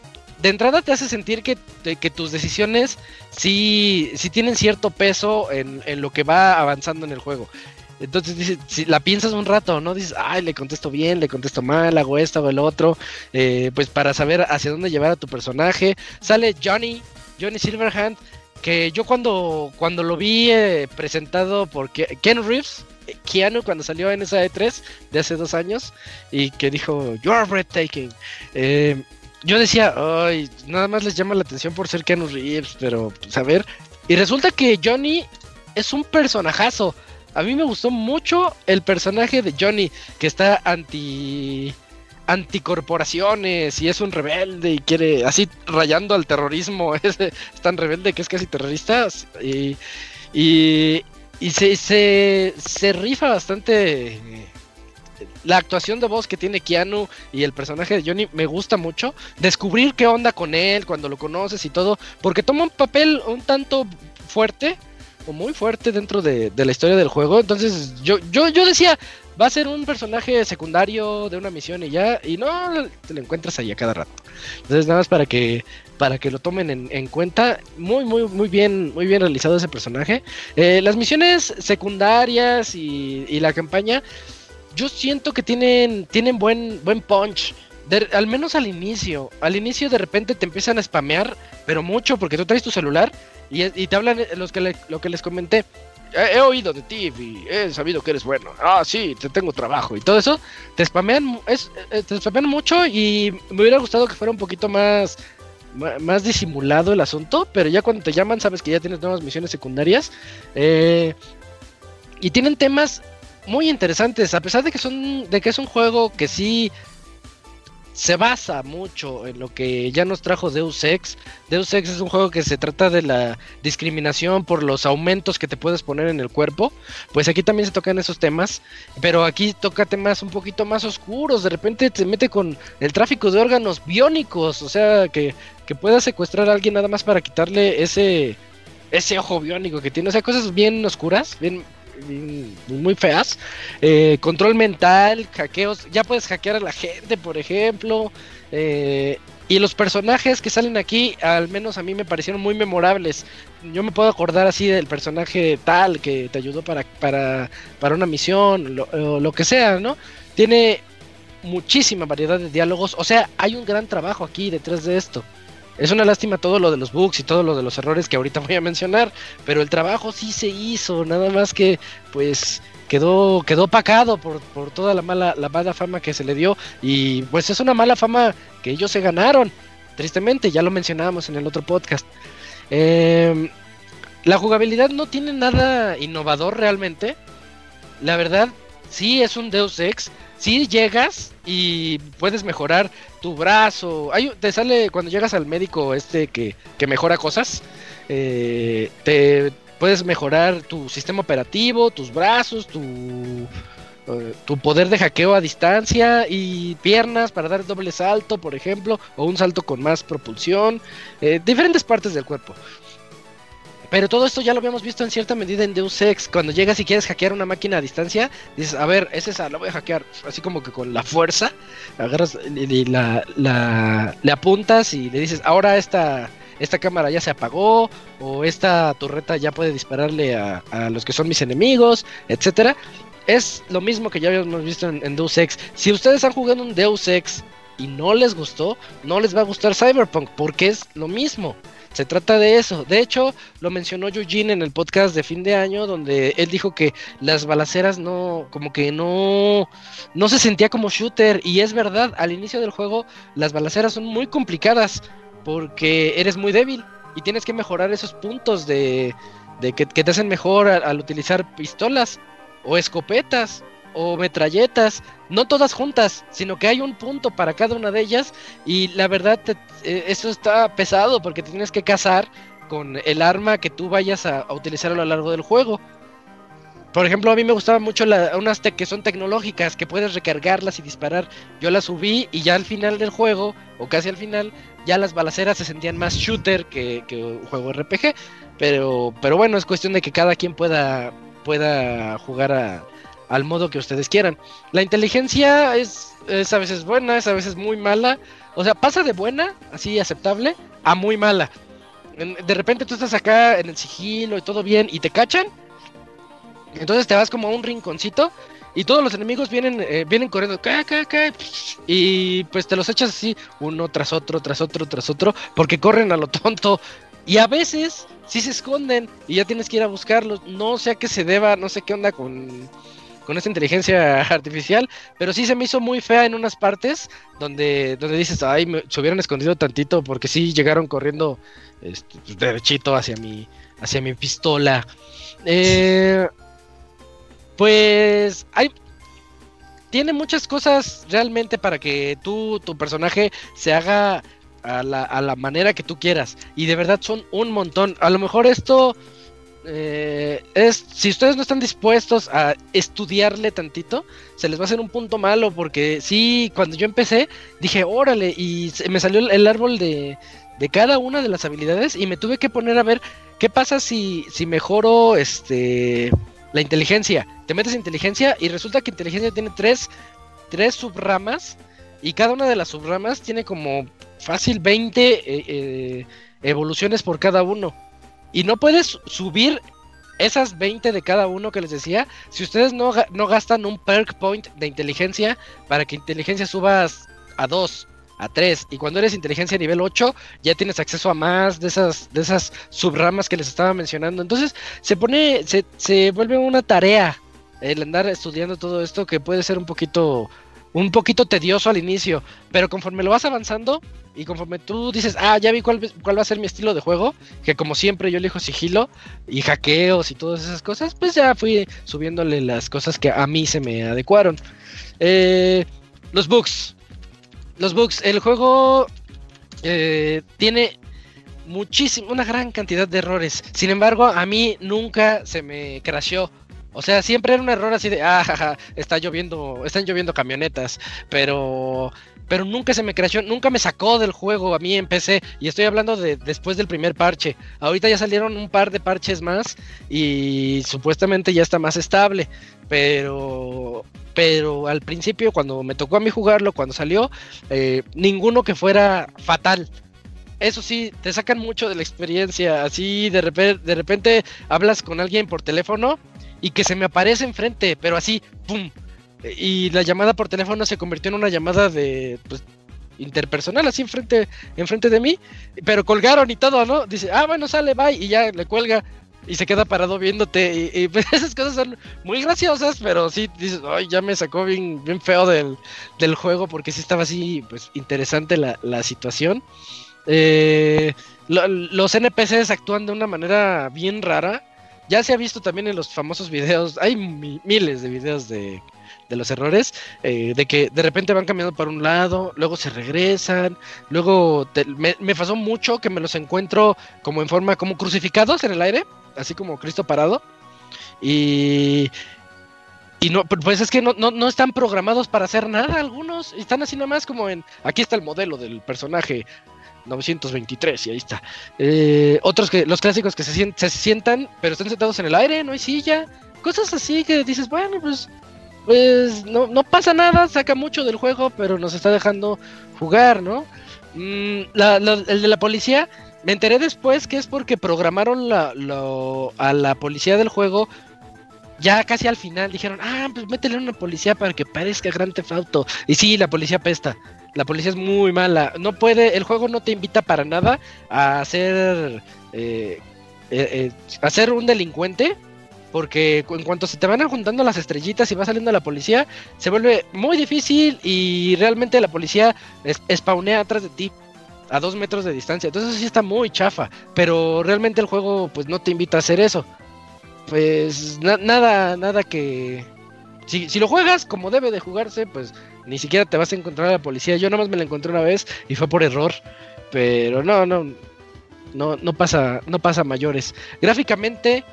de entrada te hace sentir que, que tus decisiones sí, sí, tienen cierto peso en, lo que va avanzando en el juego. Entonces dices, si la piensas un rato, ¿no? Dices, ay, le contesto bien, le contesto mal, hago esto o el otro, eh, pues para saber hacia dónde llevar a tu personaje. Sale Johnny, Johnny Silverhand, que yo cuando, cuando lo vi eh, presentado por Ken Reeves, eh, Keanu cuando salió en esa E3 de hace dos años y que dijo, You are breathtaking. Eh, yo decía, ay, nada más les llama la atención por ser Keanu Reeves, pero pues, a ver. Y resulta que Johnny es un personajazo. A mí me gustó mucho el personaje de Johnny, que está anti anticorporaciones y es un rebelde y quiere así rayando al terrorismo, es, tan rebelde que es casi terrorista y, y, y se, se, se rifa bastante la actuación de voz que tiene Keanu y el personaje de Johnny me gusta mucho. Descubrir qué onda con él cuando lo conoces y todo, porque toma un papel un tanto fuerte o muy fuerte dentro de, la historia del juego. Entonces yo, yo, yo decía, va a ser un personaje secundario de una misión y ya, y no te lo encuentras ahí a cada rato. Entonces nada más para que para que lo tomen en, cuenta. Muy, muy, muy bien, muy bien realizado ese personaje. Eh, las misiones secundarias y, y la campaña yo siento que tienen, tienen buen, buen punch. al menos al inicio. Al inicio de repente te empiezan a spamear, pero mucho, porque tú traes tu celular y, te hablan los que lo que les comenté. He, oído de ti y he sabido que eres bueno. Ah, sí, te tengo trabajo y todo eso. Te spamean, es, eh, te spamean mucho y me hubiera gustado que fuera un poquito más, más disimulado el asunto, pero ya cuando te llaman sabes que ya tienes nuevas misiones secundarias. Eh, y tienen temas muy interesantes, a pesar de que son de que es un juego que sí se basa mucho en lo que ya nos trajo Deus Ex. Deus Ex es un juego que se trata de la discriminación por los aumentos que te puedes poner en el cuerpo. Pues aquí también se tocan esos temas, pero aquí toca temas un poquito más oscuros. De repente te mete con el tráfico de órganos biónicos, o sea, que, que puedas secuestrar a alguien nada más para quitarle ese ese ojo biónico que tiene, o sea, cosas bien oscuras, bien muy feas. Eh, control mental, hackeos, ya puedes hackear a la gente, por ejemplo. Eh, y los personajes que salen aquí, al menos a mí me parecieron muy memorables. Yo me puedo acordar así del personaje tal que te ayudó para, para, para una misión, o lo que sea, ¿no? Tiene muchísima variedad de diálogos. O sea, hay un gran trabajo aquí detrás de esto. Es una lástima todo lo de los bugs y todo lo de los errores que ahorita voy a mencionar, pero el trabajo sí se hizo, nada más que pues quedó quedó pacado por, por toda la mala la mala fama que se le dio y pues es una mala fama que ellos se ganaron, tristemente, ya lo mencionábamos en el otro podcast. Em, la jugabilidad no tiene nada innovador realmente. La verdad, sí es un Deus Ex. Sí llegas y puedes mejorar tu brazo. Hay, te sale cuando llegas al médico este que, que mejora cosas. Eh, te puedes mejorar tu sistema operativo, tus brazos, tu eh, tu poder de hackeo a distancia y piernas para dar doble salto, por ejemplo, o un salto con más propulsión, eh, diferentes partes del cuerpo. Pero todo esto ya lo habíamos visto en cierta medida en Deus Ex. Cuando llegas y quieres hackear una máquina a distancia, dices, a ver, es esa, la voy a hackear. Así como que con la fuerza, agarras y, la, le apuntas y le dices, ahora esta, esta cámara ya se apagó, o esta torreta ya puede dispararle a, a los que son mis enemigos, etcétera es lo mismo que ya habíamos visto en, Deus Ex. Si ustedes han jugado un Deus Ex y no les gustó, no les va a gustar Cyberpunk porque es lo mismo. Se trata de eso. De hecho, lo mencionó Eugene en el podcast de fin de año, donde él dijo que las balaceras no, como que no, no se sentía como shooter. Y es verdad, al inicio del juego, las balaceras son muy complicadas porque eres muy débil y tienes que mejorar esos puntos de, de que, te hacen mejor al utilizar pistolas o escopetas o metralletas, no todas juntas, sino que hay un punto para cada una de ellas y la verdad eh, eso está pesado porque te tienes que cazar con el arma que tú vayas a, utilizar a lo largo del juego. Por ejemplo, a mí me gustaban mucho unas que son tecnológicas, que puedes recargarlas y disparar. Yo las subí y ya al final del juego, o casi al final, ya las balaceras se sentían más shooter que, un juego RPG. Pero, pero bueno, es cuestión de que cada quien pueda pueda jugar al modo que ustedes quieran. La inteligencia es, a veces buena, es a veces muy mala. O sea, pasa de buena, así aceptable, a muy mala. De repente tú estás acá en el sigilo y todo bien y te cachan. Entonces te vas como a un rinconcito y todos los enemigos vienen eh, vienen corriendo y pues te los echas así uno tras otro tras otro tras otro porque corren a lo tonto y a veces sí se esconden y ya tienes que ir a buscarlos. No sé a qué se deba, no sé qué onda con, con esta inteligencia artificial, pero sí se me hizo muy fea en unas partes donde, donde dices, ay, me, se hubieran escondido tantito porque sí llegaron corriendo este, pues, derechito hacia mi, hacia mi pistola. Eh, pues hay, tiene muchas cosas realmente para que tú, tu personaje se haga a la, a la manera que tú quieras. Y de verdad son un montón. A lo mejor esto eh, es, si ustedes no están dispuestos a estudiarle tantito, se les va a hacer un punto malo porque sí, cuando yo empecé, dije, órale, y me salió el, árbol de, de, cada una de las habilidades y me tuve que poner a ver qué pasa si, si mejoro este la inteligencia. Te metes inteligencia y resulta que inteligencia tiene tres, tres subramas y cada una de las subramas tiene como fácil 20 eh, eh, evoluciones por cada uno. Y no puedes subir esas 20 de cada uno que les decía si ustedes no, no gastan un perk point de inteligencia para que inteligencia subas a 2, a 3. Y cuando eres inteligencia nivel 8 ya tienes acceso a más de esas, de esas subramas que les estaba mencionando. Entonces se pone, se, se vuelve una tarea el andar estudiando todo esto que puede ser un poquito un poquito tedioso al inicio, pero conforme lo vas avanzando y conforme tú dices, ah, ya vi cuál, va a ser mi estilo de juego, que como siempre yo elijo sigilo y hackeos y todas esas cosas, pues ya fui subiéndole las cosas que a mí se me adecuaron. Eh, los bugs. Los bugs. El juego eh, tiene muchísimo, una gran cantidad de errores. Sin embargo, a mí nunca se me crasheó o sea, siempre era un error así de, ah, está lloviendo, están lloviendo camionetas, pero pero nunca se me creció, nunca me sacó del juego a mí en PC. Y estoy hablando de después del primer parche. Ahorita ya salieron un par de parches más y supuestamente ya está más estable. Pero, pero al principio, cuando me tocó a mí jugarlo, cuando salió, eh, ninguno que fuera fatal eso sí, te sacan mucho de la experiencia. Así de repente, de repente hablas con alguien por teléfono y que se me aparece enfrente, pero así, ¡pum! Y la llamada por teléfono se convirtió en una llamada de pues, interpersonal, así enfrente, enfrente de mí, pero colgaron y todo, ¿no? Dice, ah, bueno, sale, bye, y ya le cuelga y se queda parado viéndote. Y, pues, esas cosas son muy graciosas, pero sí dices, ay, ya me sacó bien, bien feo del, del juego porque sí estaba así, pues interesante la, la situación. Eh, los NPCs actúan de una manera bien rara. Ya se ha visto también en los famosos videos, hay miles de videos de, los errores, eh, de que de repente van cambiando para un lado, luego se regresan, luego me, me, pasó mucho que me los encuentro como en forma, como crucificados en el aire, así como Cristo parado. Y, y no, pues es que no, no, no, están programados para hacer nada algunos. Están así nomás como en. Aquí está el modelo del personaje. 923 y ahí está. Eh, otros que los clásicos que se, se sientan, pero están sentados en el aire, no hay silla, cosas así que dices, bueno, pues pues no, no pasa nada, saca mucho del juego, pero nos está dejando jugar, ¿no? Mm, el de la policía, me enteré después que es porque programaron la, a la policía del juego ya casi al final. Dijeron, ah, pues métele una policía para que parezca Gran Auto. Y sí, la policía pesta. La policía es muy mala. No puede, el juego no te invita para nada a ser, a ser un delincuente. Porque en cuanto se te van juntando las estrellitas y va saliendo la policía, se vuelve muy difícil y realmente la policía spawnea atrás de ti a dos metros de distancia. Entonces sí está muy chafa. Pero realmente el juego pues no te invita a hacer eso. Pues nada, nada que... Si, si lo juegas como debe de jugarse, pues ni siquiera te vas a encontrar a la policía. Yo nomás me la encontré una vez y fue por error. Pero no, no, no, no pasa, no pasa mayores. Gráficamente,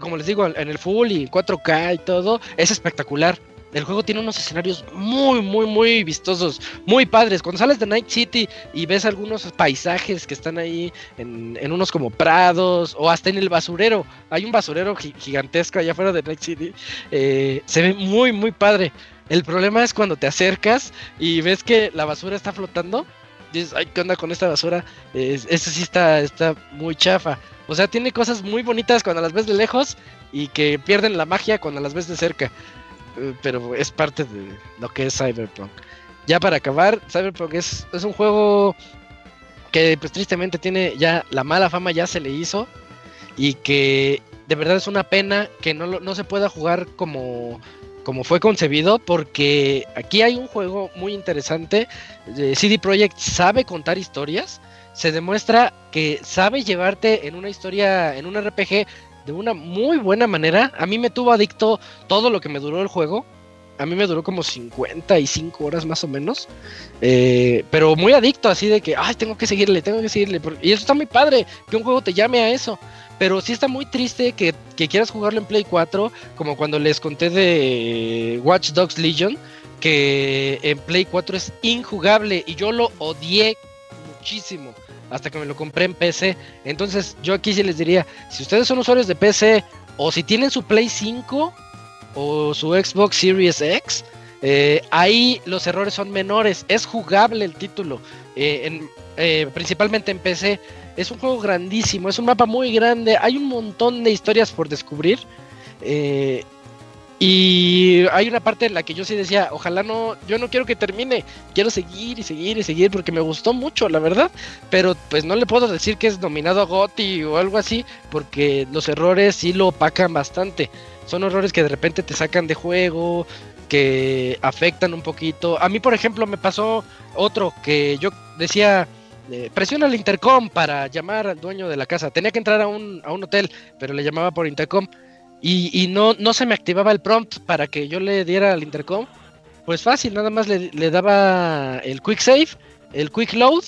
como les digo, en el full y 4K y todo, es espectacular. El juego tiene unos escenarios muy, muy, muy vistosos, muy padres. Cuando sales de Night City y ves algunos paisajes que están ahí en, unos como prados o hasta en el basurero, hay un basurero gigantesco allá afuera de Night City, eh, se ve muy, muy padre. El problema es cuando te acercas y ves que la basura está flotando. Dices, ay, ¿qué onda con esta basura? Esta sí está, está muy chafa. O sea, tiene cosas muy bonitas cuando las ves de lejos y que pierden la magia cuando las ves de cerca. Eh, pero es parte de lo que es Cyberpunk. Ya para acabar, Cyberpunk es, es un juego que pues tristemente tiene ya la mala fama ya se le hizo y que de verdad es una pena que no, no se pueda jugar como como fue concebido, porque aquí hay un juego muy interesante. CD Projekt sabe contar historias. Se demuestra que sabe llevarte en una historia, en un RPG, de una muy buena manera. A mí me tuvo adicto todo lo que me duró el juego. A mí me duró como 55 horas más o menos. Eh, pero muy adicto, así de que, ay, tengo que seguirle, tengo que seguirle. Y eso está muy padre, que un juego te llame a eso. Pero sí está muy triste que, quieras jugarlo en Play 4, como cuando les conté de Watch Dogs Legion, que en Play 4 es injugable y yo lo odié muchísimo hasta que me lo compré en PC. Entonces yo aquí sí les diría, si ustedes son usuarios de PC o si tienen su Play 5 o su Xbox Series X, eh, ahí los errores son menores, es jugable el título, eh, eh, principalmente en PC. Es un juego grandísimo, es un mapa muy grande, hay un montón de historias por descubrir. Eh, y hay una parte en la que yo sí decía, ojalá no, yo no quiero que termine, quiero seguir y seguir y seguir porque me gustó mucho, la verdad. Pero pues no le puedo decir que es nominado a GOTY o algo así, porque los errores sí lo opacan bastante. Son errores que de repente te sacan de juego, que afectan un poquito. A mí, por ejemplo, me pasó otro que yo decía, eh, presiona el intercom para llamar al dueño de la casa. Tenía que entrar a un, a un hotel, pero le llamaba por intercom. Y, y, no, no se me activaba el prompt para que yo le diera al intercom. Pues fácil, nada más le, daba el quick save, el quick load,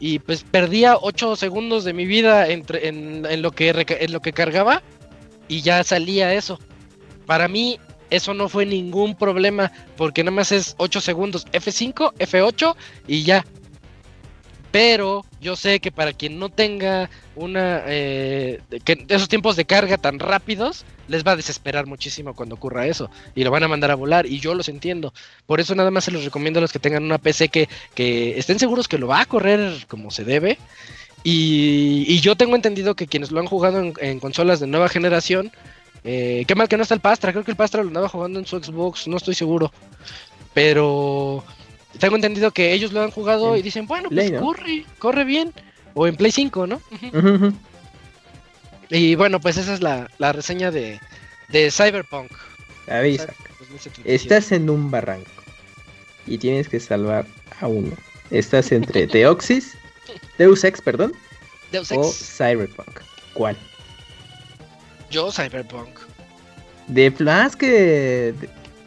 y pues perdía 8 segundos de mi vida entre, en, en, lo que, en lo que cargaba, y ya salía eso. Para mí, eso no fue ningún problema, porque nada más es 8 segundos, F5, F8 y ya. Pero yo sé que para quien no tenga una eh, esos tiempos de carga tan rápidos, les va a desesperar muchísimo cuando ocurra eso. Y lo van a mandar a volar. Y yo los entiendo. Por eso nada más se los recomiendo a los que tengan una PC que, que estén seguros que lo va a correr como se debe. Y, yo tengo entendido que quienes lo han jugado en, consolas de nueva generación, eh, qué mal que no está el Pastra, creo que el Pastra lo andaba jugando en su Xbox, no estoy seguro. Pero tengo entendido que ellos lo han jugado y dicen, bueno, pues corre, corre bien. O en Play 5, ¿no? Y bueno, pues esa es la, reseña de, de Cyberpunk. Avisa. Estás en un barranco y tienes que salvar a uno. Estás entre Deoxys, Deus Ex, perdón, Deus Ex. o Cyberpunk. ¿Cuál? Yo Cyberpunk. De más que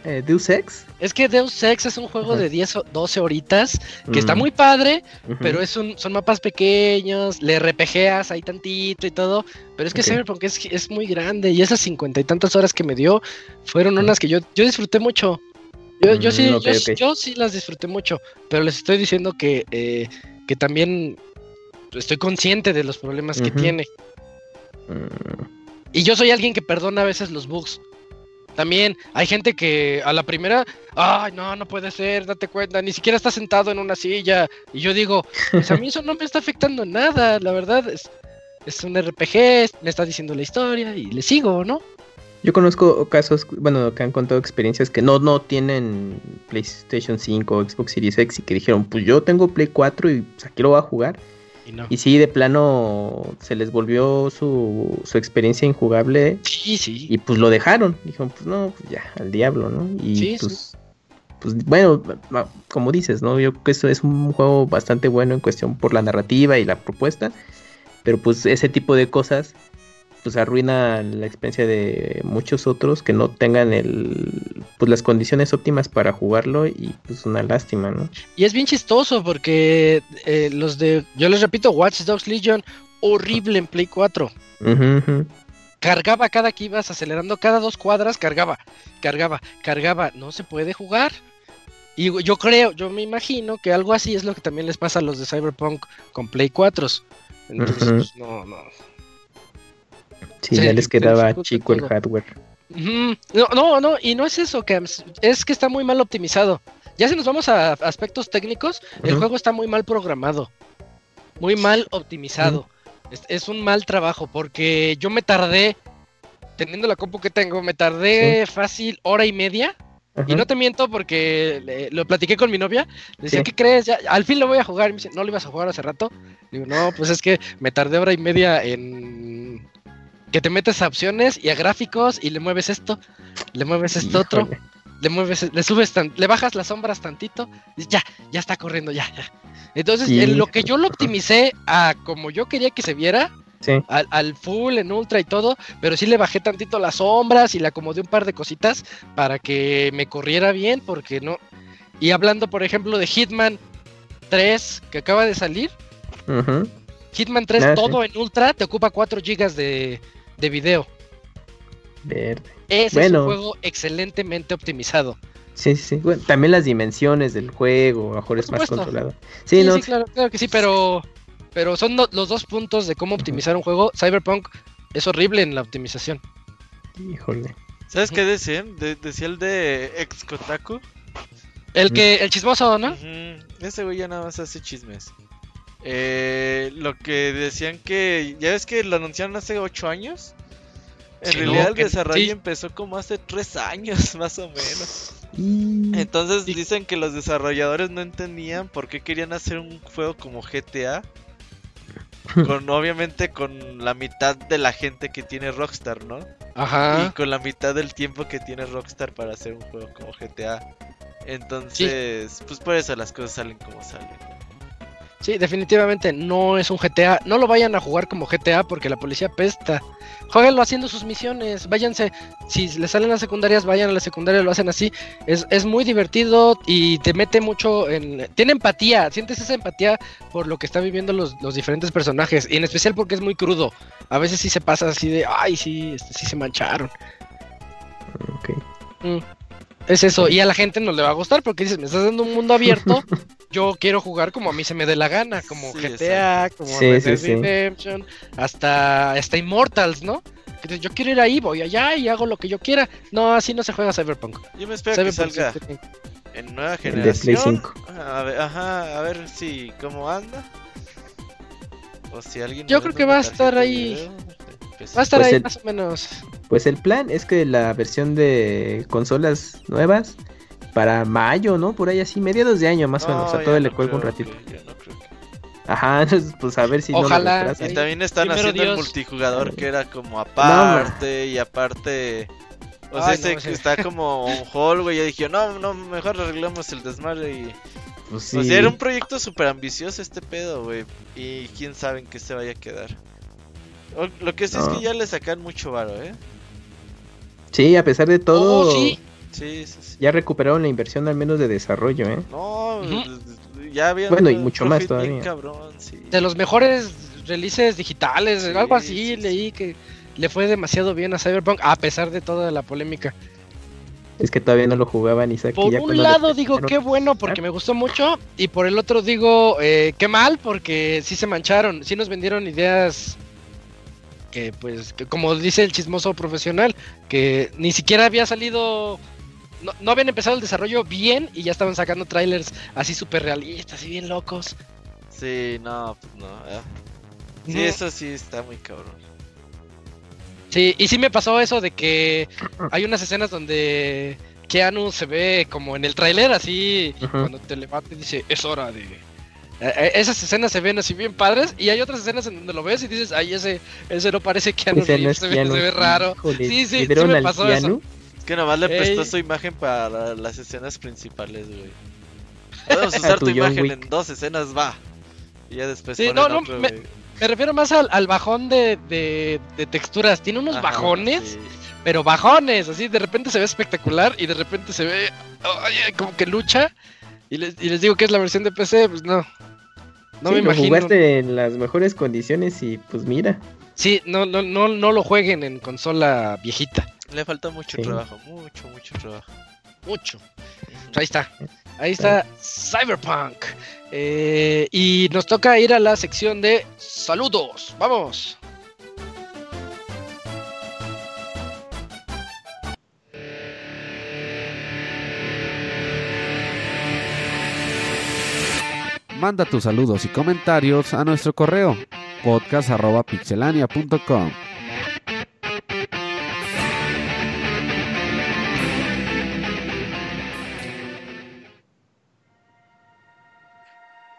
eh, Deus Ex. Es que Deus Ex es un juego de 10 o 12 horitas que está muy padre, pero es un, son mapas pequeños, le RPGeas ahí tantito y todo. Pero es que Cyberpunk es, es muy grande y esas cincuenta y tantas horas que me dio fueron unas que yo, yo disfruté mucho. Yo, sí, mm, yo, sí las disfruté mucho, pero les estoy diciendo que, eh, que también estoy consciente de los problemas que tiene. Mm. Y yo soy alguien que perdona a veces los bugs. También hay gente que a la primera, ay, no, no puede ser, date cuenta, ni siquiera está sentado en una silla. Y yo digo, pues a mí eso no me está afectando nada, la verdad, es, es un RPG, me está diciendo la historia y le sigo, ¿no? Yo conozco casos, bueno, que han contado experiencias que no, no tienen PlayStation 5 o Xbox Series X y que dijeron, pues yo tengo Play 4 y pues aquí lo voy a jugar. Y, sí, de plano se les volvió su, su experiencia injugable. Sí, sí. Y pues lo dejaron. Dijeron, pues no, pues ya, al diablo, ¿no? Y pues, pues bueno, como dices, ¿no? Yo creo que eso es un juego bastante bueno en cuestión por la narrativa y la propuesta. Pero pues ese tipo de cosas pues arruina la experiencia de muchos otros que no tengan el pues las condiciones óptimas para jugarlo y pues una lástima, ¿no? Y es bien chistoso porque eh, los de yo les repito Watch Dogs Legion horrible en Play 4. Cargaba cada que ibas acelerando cada dos cuadras, cargaba, cargaba, cargaba, no se puede jugar. Y yo creo, yo me imagino que algo así es lo que también les pasa a los de Cyberpunk con Play 4. Entonces, pues, no, no, Sí, ya les quedaba chico el hardware. No, no, no, y no es eso, es que está muy mal optimizado. Ya si nos vamos a aspectos técnicos, el juego está muy mal programado, muy mal optimizado. es, un mal trabajo porque yo me tardé, teniendo la compu que tengo, me tardé fácil hora y media. Y no te miento porque lo platiqué con mi novia. Le decía, ¿qué crees? Ya, al fin lo voy a jugar. Y me dice, ¿no lo ibas a jugar hace rato? Digo, no, pues es que me tardé hora y media en que te metes a opciones y a gráficos y le mueves esto, le mueves esto otro, le mueves, le subes, le bajas las sombras tantito, y ya, ya está corriendo, ya, ya. Entonces, en lo que yo lo optimicé a como yo quería que se viera, al, full, en ultra y todo, pero sí le bajé tantito las sombras y le acomodé un par de cositas para que me corriera bien, porque no. Y hablando, por ejemplo, de Hitman 3 que acaba de salir. Hitman 3 ah, todo en ultra te ocupa 4 GB de, de video. Verde. Ese es un juego excelentemente optimizado. Sí, sí, sí. también las dimensiones del juego, mejor es más controlado. Sí, sí, claro, claro, que sí, pero, pero son los dos puntos de cómo optimizar un juego. Cyberpunk es horrible en la optimización. Híjole. ¿Sabes qué decían? decía el de ex Kotaku. El que, el chismoso, ¿no? Ese güey ya nada más hace chismes. Eh, lo que decían que. Ya ves que lo anunciaron hace 8 años. En realidad el desarrollo empezó como hace 3 años, más o menos. Entonces dicen que los desarrolladores no entendían por qué querían hacer un juego como GTA. Con obviamente con la mitad de la gente que tiene Rockstar, ¿no? Ajá. Y con la mitad del tiempo que tiene Rockstar para hacer un juego como GTA. Entonces, pues por eso las cosas salen como salen. Sí, definitivamente no es un GTA. No lo vayan a jugar como GTA porque la policía pesta. Jueguenlo haciendo sus misiones. Váyanse. Si les salen las secundarias, vayan a la secundaria, lo hacen así. Es, es muy divertido y te mete mucho en. Tiene empatía. Sientes esa empatía por lo que están viviendo los, los diferentes personajes. Y en especial porque es muy crudo. A veces sí se pasa así de. Ay, sí, este, sí se mancharon. Ok. Mm. Es eso, y a la gente no le va a gustar porque dices, me estás dando un mundo abierto, yo quiero jugar como a mí se me dé la gana, como GTA, como Redemption, hasta, hasta Immortals, ¿no? Yo quiero ir ahí, voy allá y hago lo que yo quiera. No, así no se juega Cyberpunk. Yo me espero que salga en nueva generación. A ver, ajá, a ver si cómo anda. O si alguien Yo creo que va a estar ahí. Va a estar pues ahí más o menos. Pues el plan es que la versión de consolas nuevas para mayo, ¿no? Por ahí así, mediados de año más o menos. a todo le cuelga un ratito. Ajá, pues a ver si Ojalá. No y también están haciendo el multijugador que era como aparte y aparte. O sea, ese que está como un hall, güey. Yo dije, no, no, mejor arreglamos el desmadre y. Pues O sea, era un proyecto súper ambicioso este pedo, güey. Y quién sabe en qué se vaya a quedar. Lo que sí es que ya le sacan mucho varo, ¿eh? Sí, a pesar de todo. Oh, sí. Sí, sí, Ya recuperaron la inversión al menos de desarrollo, ¿eh? No, ya había. Bueno, y mucho más todavía. De los mejores releases digitales, algo así, leí que le fue demasiado bien a Cyberpunk, a pesar de toda la polémica. Es que todavía no lo jugaban y Por un lado digo qué bueno porque me gustó mucho y por el otro digo eh, qué mal porque sí se mancharon, sí nos vendieron ideas que pues como dice el chismoso profesional que ni siquiera había salido no, habían empezado el desarrollo bien y ya estaban sacando trailers así súper realistas y bien locos. Sí, no, pues no. Sí, eso sí está muy cabrón. Sí, y sí me pasó eso de que hay unas escenas donde Keanu se ve como en el tráiler, así, cuando te levantas y dice, es hora de... Eh, eh, esas escenas se ven así bien padres y hay otras escenas en donde lo ves y dices, ay, ese, ese no parece Keanu se, ve, raro. sí, sí, sí me pasó eso. Es que nomás le prestó su imagen para las escenas principales, güey. Podemos usar tu, imagen en dos escenas, va. Y ya después sí, no, no, me refiero más al, bajón de, de, texturas. Tiene unos bajones, pero bajones. Así de repente se ve espectacular y de repente se ve como que lucha. Y les, y les digo que es la versión de PC, pues no. No me imagino. jugaste en las mejores condiciones y pues mira. Sí, no, no, no, no lo jueguen en consola viejita. Le falta mucho trabajo, mucho, mucho trabajo. Mucho. Ahí está. Ahí está Cyberpunk. Eh, y nos toca ir a la sección de saludos. Vamos. Manda tus saludos y comentarios a nuestro correo podcast.pixelania.com.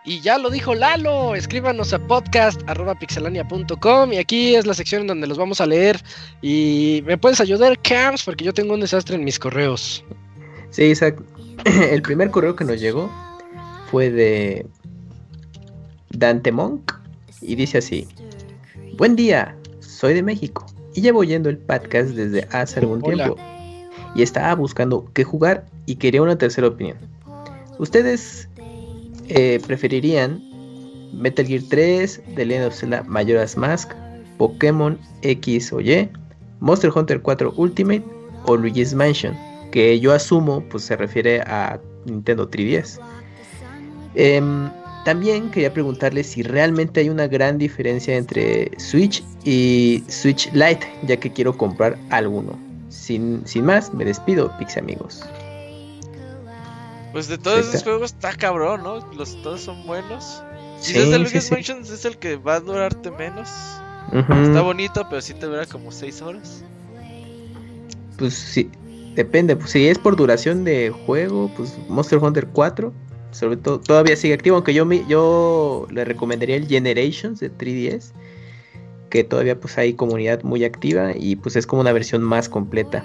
Y ya lo dijo Lalo, escríbanos a podcast.pixelania.com y aquí es la sección en donde los vamos a leer. Y me puedes ayudar, Camps, porque yo tengo un desastre en mis correos. Sí, Isaac. El primer correo que nos llegó fue de Dante Monk y dice así: Buen día, soy de México y llevo oyendo el podcast desde hace algún tiempo y estaba buscando qué jugar y quería una tercera opinión. Ustedes eh, preferirían Metal Gear 3, The Legend of Zelda Majora's Mask, Pokémon X o Y, Monster Hunter 4 Ultimate o Luigi's Mansion, que yo asumo pues se refiere a Nintendo 3DS. Em, también quería preguntarle si realmente hay una gran diferencia entre Switch y Switch Lite, ya que quiero comprar alguno. Sin, sin más, me despido, Pixie amigos. Pues de todos esos juegos está cabrón, ¿no? Los todos son buenos. Si sí, desde Luigi's Mansions es el que va a durarte menos. Está bonito, pero sí te dura como 6 horas. Pues sí, depende. Pues, si es por duración de juego, pues Monster Hunter 4, sobre todo, todavía sigue activo. Aunque yo, me, yo le recomendaría el Generations de 3DS, que todavía pues hay comunidad muy activa y pues es como una versión más completa.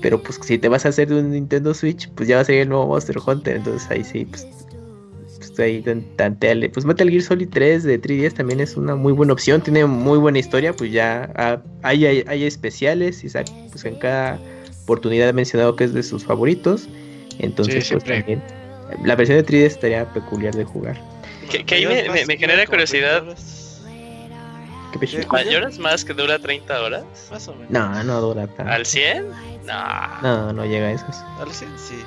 Pero pues si te vas a hacer de un Nintendo Switch, pues ya va a ser el nuevo Monster Hunter. Entonces ahí sí, pues, pues ahí tanteale. Pues Metal Gear Solid 3 de 3DS también es una muy buena opción. Tiene muy buena historia. Pues ya ah, hay, hay, especiales. Y pues en cada oportunidad he mencionado que es de sus favoritos. Entonces pues también la versión de 3DS estaría peculiar de jugar. Que, ahí me, me, genera curiosidad. ¿Mayoras más que dura 30 horas? Más o menos. No, no dura tanto. ¿Al 100? No. No, no llega a eso. Al 100 sí.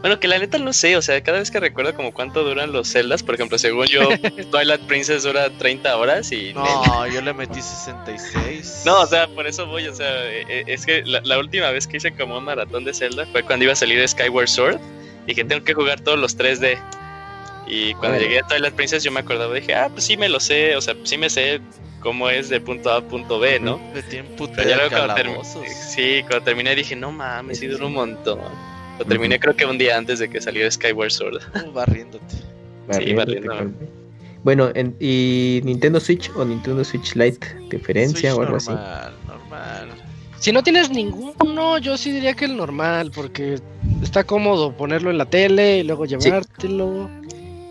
Bueno, que la neta no sé, o sea, cada vez que recuerdo como cuánto duran los celdas, por ejemplo, según yo, Twilight Princess dura 30 horas y... No, yo le metí 66. No, o sea, por eso voy, o sea, e, e, es que la, última vez que hice como un maratón de Zelda fue cuando iba a salir Skyward Sword y que tengo que jugar todos los 3D. Y cuando llegué a Twilight Princess yo me acordaba, dije, ah, pues sí me lo sé, o sea, sí me sé cómo es de punto A a punto B, ¿no? De tiempo Sí, cuando terminé dije, no mames, sí duró un montón. Lo terminé creo que un día antes de que saliera Skyward Sword. barriéndote. Sí, barriéndote. Bueno, ¿y Nintendo Switch o Nintendo Switch Lite? ¿Diferencia o algo así? Normal, Si no tienes ninguno, yo sí diría que el normal, porque está cómodo ponerlo en la tele y luego llevártelo.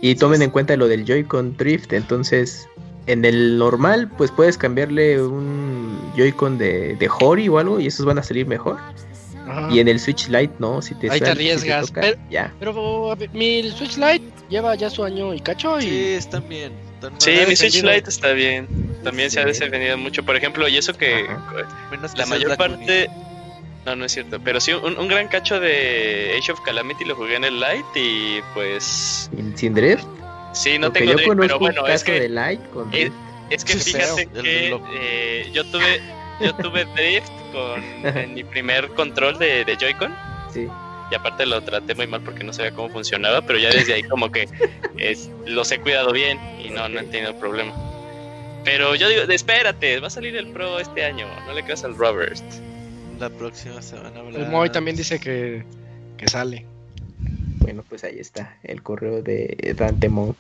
Y tomen en cuenta lo del Joy-Con Drift, entonces en el normal pues puedes cambiarle un Joy-Con de, de Hori o algo y esos van a salir mejor. Y en el Switch Lite, no, si te Ahí te arriesgas. pero, ya. pero mi Switch Lite lleva ya su año y cacho. Y... Sí, están bien. Sí, mi Switch Lite está bien. También se ha defendido mucho. Por ejemplo, y eso que la mayor parte. No, no es cierto. Pero sí, un, gran cacho de Age of Calamity lo jugué en el Lite y pues. ¿Sin drift? Sí, no tengo drift, pero bueno, es que. De con es, que fíjate que eh, yo tuve yo tuve drift con mi primer control de, de Joy-Con. Sí. Y aparte lo traté muy mal porque no sabía cómo funcionaba, pero ya desde ahí como que es, los he cuidado bien y no, no he tenido problema. Pero yo digo, espérate, va a salir el Pro este año, no le creas al Robert. La próxima semana. El Moy también dice que, que sale. Bueno, pues ahí está el correo de Dante Monk.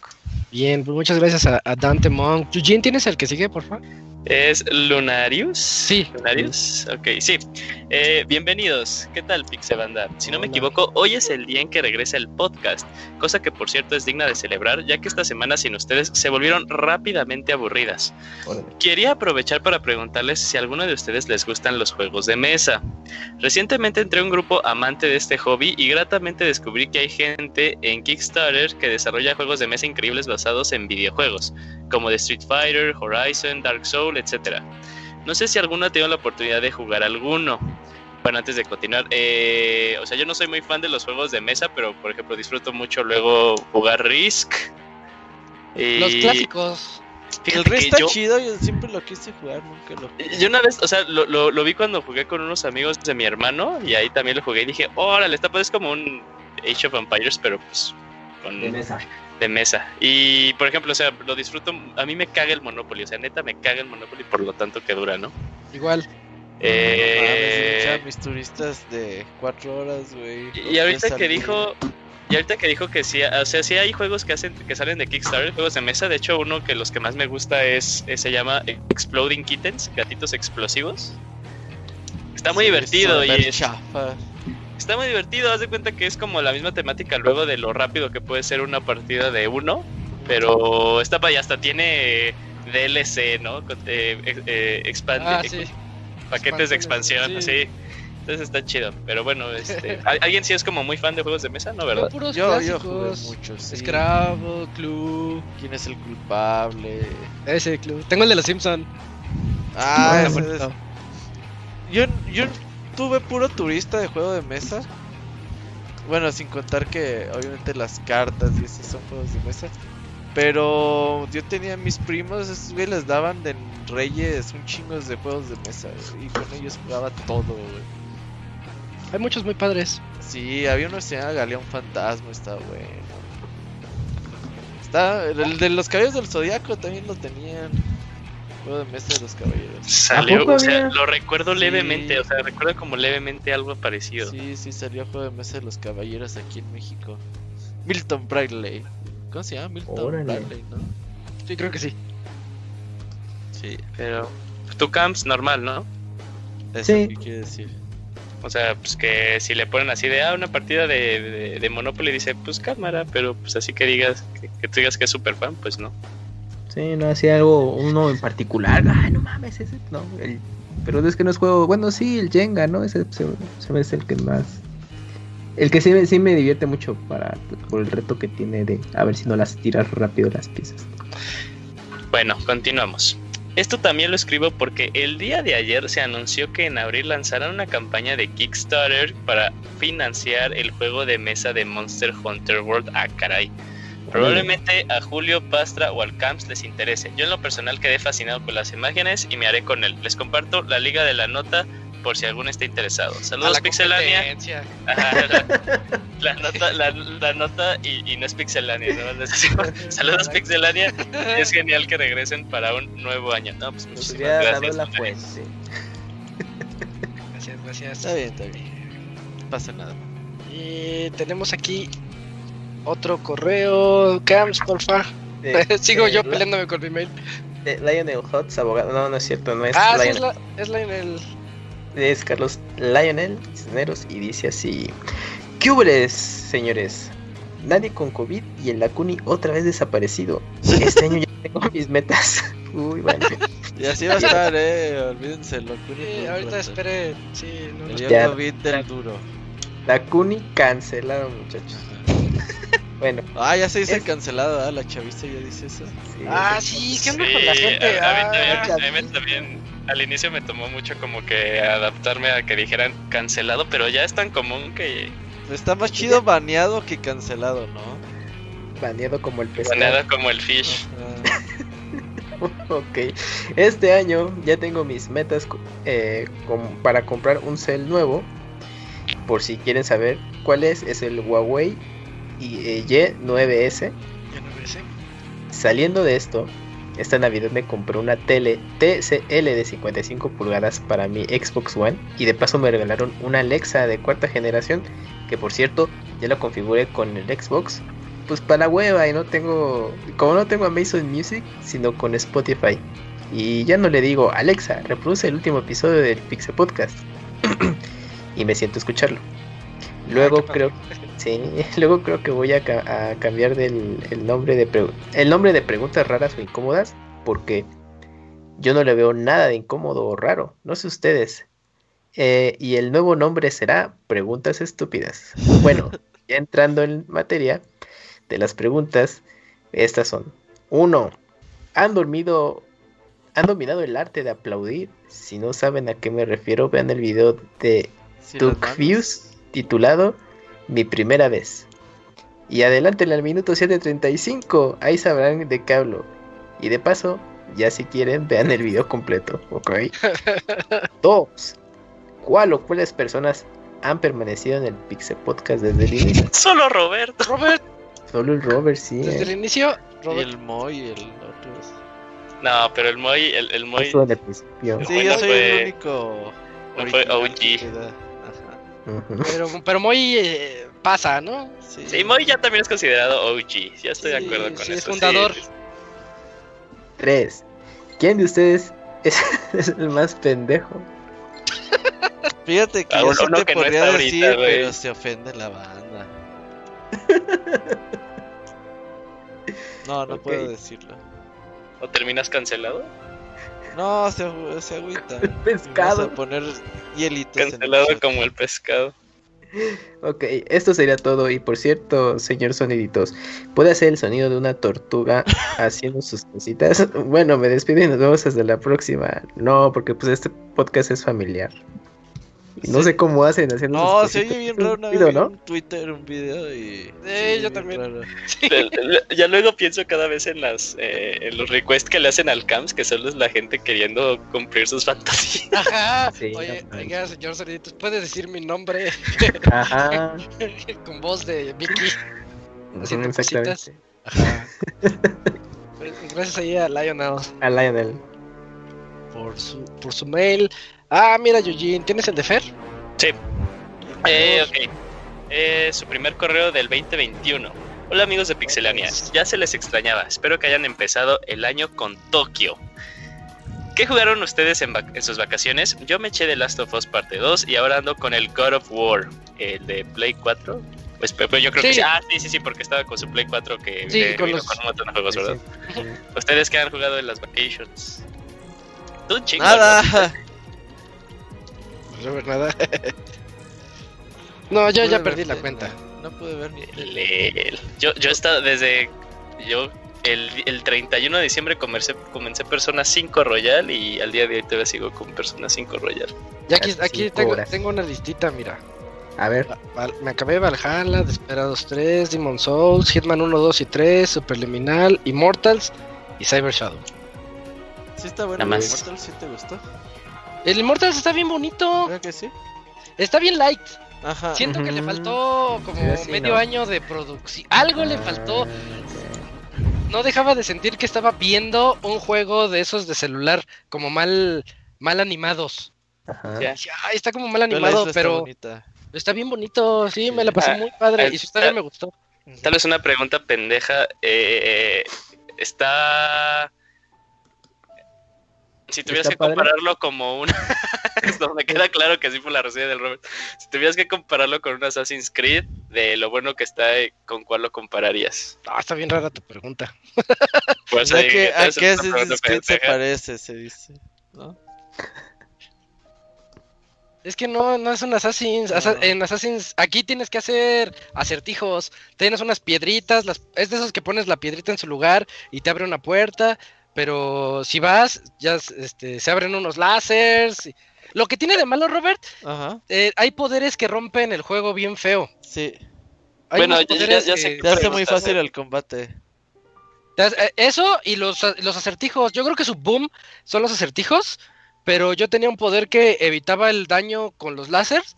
Bien, pues muchas gracias a, Dante Monk. Eugene, ¿tienes el que sigue, por favor? ¿Es Lunarius? Sí. Lunarius, ok, sí. Eh, bienvenidos, ¿qué tal Pixebanda? Si no me equivoco, hoy es el día en que regresa el podcast, cosa que por cierto es digna de celebrar, ya que esta semana sin ustedes se volvieron rápidamente aburridas. Quería aprovechar para preguntarles si a alguno de ustedes les gustan los juegos de mesa. Recientemente entré a un grupo amante de este hobby y gratamente descubrí que hay gente en Kickstarter que desarrolla juegos de mesa increíbles basados en videojuegos, como de Street Fighter, Horizon, Dark Souls, etc. No sé si alguno ha tenido la oportunidad de jugar alguno. Bueno, antes de continuar, eh, o sea, yo no soy muy fan de los juegos de mesa, pero por ejemplo disfruto mucho luego jugar Risk. Los clásicos. el Risk está chido, yo siempre lo quise jugar, nunca lo Yo una vez, o sea, lo, lo, vi cuando jugué con unos amigos de mi hermano y ahí también lo jugué y dije, órale, está pues como un Age of Empires, pero pues con... De mesa de mesa. Y por ejemplo, o sea, lo disfruto. A mí me caga el Monopoly, o sea, neta me caga el Monopoly por lo tanto que dura, ¿no? Igual. Eh... mis turistas de cuatro horas, güey. Y ahorita que dijo. Y ahorita que dijo que sí, o sea, sí hay juegos que hacen que salen de Kickstarter, juegos de mesa. De hecho, uno que los que más me gusta es, se llama Exploding Kittens, gatitos explosivos. Está muy divertido y es, chafa. Está muy divertido, haz de cuenta que es como la misma temática luego de lo rápido que puede ser una partida de uno, pero esta ya hasta tiene DLC, ¿no? Eh, eh, expande, ah, paquetes de expansión, así. Entonces está chido, pero bueno, este, ¿alguien sí es como muy fan de juegos de mesa, no, verdad? Puros yo, yo jugué muchos. Sí. Scrabble, Clue. ¿Quién es el culpable? Ese Clue. Tengo el de los Simpson. Ah, ah es... Yo, yo tuve puro turista de juego de mesa. Bueno, sin contar que obviamente las cartas y esos son juegos de mesa. Pero yo tenía mis primos, esos güey les daban de reyes un chingo de juegos de mesa. y con ellos jugaba todo, Hay muchos muy padres. Sí, había uno que se llama Galeón Fantasma, está bueno. Está, el de los caballos del zodiaco también lo tenían. Juego de mesa de los caballeros. Salió, o sea, lo recuerdo levemente, o sea, recuerdo como levemente algo parecido. Sí, sí, salió juego de mesa de los caballeros aquí en México. Milton Bradley. ¿Cómo se llama? Milton Bradley, ¿no? Sí, creo que sí. Sí. Pero tu camps normal, ¿no? Eso sí. ¿qué quiere decir? O sea, pues que si le ponen así de ah, una partida de, de, Monopoly, dice, pues cámara, pero pues así que digas, que, que tú digas que es super fan, pues no. No hacía algo, uno en particular. Ay, no mames, ese, no. pero es que no es juego. Bueno, sí, el Jenga, ¿no? Ese se, es el que más. El que sí, me divierte mucho para, por el reto que tiene de a ver si no las tiras rápido las piezas. Bueno, continuamos. Esto también lo escribo porque el día de ayer se anunció que en abril lanzarán una campaña de Kickstarter para financiar el juego de mesa de Monster Hunter World. Ah, caray. Probablemente a Julio Pastra o al Camps les interese. Yo en lo personal quedé fascinado con las imágenes y me haré con él. Les comparto la liga de la nota por si alguno está interesado. Saludos Pixelania. la, nota, la, nota y, no es Pixelania. Saludos Pixelania. Es genial que regresen para un nuevo año. No, pues muchísimas gracias. La fuente. Gracias, gracias. Está bien, está bien. No pasa nada. Y tenemos aquí otro correo. Camps, porfa. Sigo yo peleándome con mi mail. Lionel Hotz, abogado. No, no es cierto, no es ah, Lionel. Sí, es, Lionel. Es Carlos Lionel Cisneros y dice así: ¿Qué hubo, señores? Nadie con COVID y el Lacuni otra vez desaparecido. Este año ya tengo mis metas. Uy, vale. Y así va a estar, eh. Olvídense, Lacuni. Sí, ahorita espere. Sí, no, el COVID del duro. Lacuni cancelado, muchachos. Bueno. Ah, ya se dice cancelado, ¿ah? La chavista ya dice eso. Ah, sí, ¿qué onda con la gente? A, mí también, ah, también, al inicio me tomó mucho como que adaptarme a que dijeran cancelado, pero ya es tan común que... Está más chido baneado que cancelado, ¿no? Baneado como el pescado. Baneado como el fish. ok. Este año ya tengo mis metas eh, para comprar un cel nuevo. Por si quieren saber cuál es, es el Huawei y, 9S. Eh, Saliendo de esto, esta Navidad me compré una tele TCL de 55 pulgadas para mi Xbox One y de paso me regalaron una Alexa de cuarta generación que por cierto ya la configuré con el Xbox pues para la hueva y no tengo como no tengo Amazon Music sino con Spotify. Y ya no le digo Alexa reproduce el último episodio del Pixel Podcast y me siento a escucharlo. Ah, luego creo Sí, luego creo que voy a, cambiar del, el, nombre de el nombre de preguntas raras o incómodas porque yo no le veo nada de incómodo o raro, no sé ustedes. Eh, y el nuevo nombre será Preguntas Estúpidas. Bueno, ya entrando en materia de las preguntas, estas son. Uno, ¿Han dormido, han dominado el arte de aplaudir? Si no saben a qué me refiero, vean el video de sí, Views titulado mi primera vez. Y adelante en el minuto 7.35, ahí sabrán de qué hablo. Y de paso, ya si quieren, vean el video completo, ¿ok? Dos. ¿Cuál o cuáles personas han permanecido en el Pixel Podcast desde el inicio? Solo Roberto. Robert. Solo el Robert, sí. Desde el inicio, Robert. Y el Moy y el otro. No, pero el Moy, el, el Moy. Sí, yo soy el único. No fue OG. Pero, pero Moy eh, pasa, ¿no? Sí. sí, Moy ya también es considerado OG. Ya estoy de acuerdo con sí, eso. Es fundador. Tres. ¿Quién de ustedes es, el más pendejo? Fíjate que yo te podría decir, pero se ofende la banda. no, no puedo decirlo. ¿O terminas cancelado? No, se, se agüita. pescado. Vamos a poner hielitos. Cancelado como el pescado. Ok, esto sería todo. Y por cierto, señor Soniditos, ¿puede hacer el sonido de una tortuga haciendo sus cositas? Bueno, me despido y nos vemos hasta la próxima. No, porque pues este podcast es familiar. Y no sé cómo hacen haciendo No, se oye bien raro una vez ¿no? un Twitter, un video y... Sí, yo también. Ya luego pienso cada vez en las eh, en los requests que le hacen al CAMS, que solo es la gente queriendo cumplir sus fantasías. Ajá. Oye, oiga, señor Soniditos, ¿puede decir mi nombre? Ajá. Con voz de Vicky. Haciendo cositas. Ajá. Pues, gracias ahí a Lionel. A Lionel. Por su, por su mail. Ah, mira, Eugene, ¿tienes el de Fer? Sí. Eh, ok. Eh, su primer correo del 2021. Hola amigos de Pixelania, ya se les extrañaba. Espero que hayan empezado el año con Tokio. ¿Qué jugaron ustedes en, sus vacaciones? Yo me eché de Last of Us Parte 2 y ahora ando con el God of War, el de Play 4. Pues, pues, yo creo que sí. Ah, sí, sí, sí, porque estaba con su Play 4 que sí, con, los... con un montón de juegos, ¿verdad? ¿Ustedes qué han jugado en las vacations? Tú, chingo. Nada. No ver nada. no, yo ya perdí la cuenta. No pude ver ni. Yo, yo he estado desde. Yo el, el 31 de diciembre comencé, comencé Persona 5 Royal y al día de hoy todavía sigo con Persona 5 Royal. Ya aquí, aquí tengo, tengo, una listita, mira. A ver. Me acabé Valhalla, Desperados 3, Demon Souls, Hitman 1, 2 y 3, Superliminal, Immortals y Cyber Shadow. Sí está bueno, ¿el Immortals sí te gustó? El Immortals está bien bonito. Creo que sí. Está bien light. Ajá. Siento que le faltó como medio año de producción. Algo le faltó. No dejaba de sentir que estaba viendo un juego de esos de celular como mal mal animados. Ajá. está como mal animado, pero está, bien bonito, sí, me la pasé ah, muy padre y su historia me gustó. Tal vez una pregunta pendeja. Eh, está si tuvieras que compararlo como un... Esto me queda claro que así fue la reseña del Robert. Si tuvieras que compararlo con un Assassin's Creed, de lo bueno que está, ¿con cuál lo compararías? Ah, está bien rara tu pregunta. Pues ¿A qué, Assassin's Creed se parece? Se dice, ¿no? Es que no, no es un Assassin's. En Assassin's, aquí tienes que hacer acertijos. Tienes unas piedritas, las, es de esos que pones la piedrita en su lugar y te abre una puerta pero si vas, ya este, se abren unos láseres. Lo que tiene de malo, Robert, eh, hay poderes que rompen el juego bien feo. Sí. bueno, ya, ya, se te hace muy fácil el combate. Eh, eso y los, los acertijos. Yo creo que su boom son los acertijos, pero yo tenía un poder que evitaba el daño con los láseres.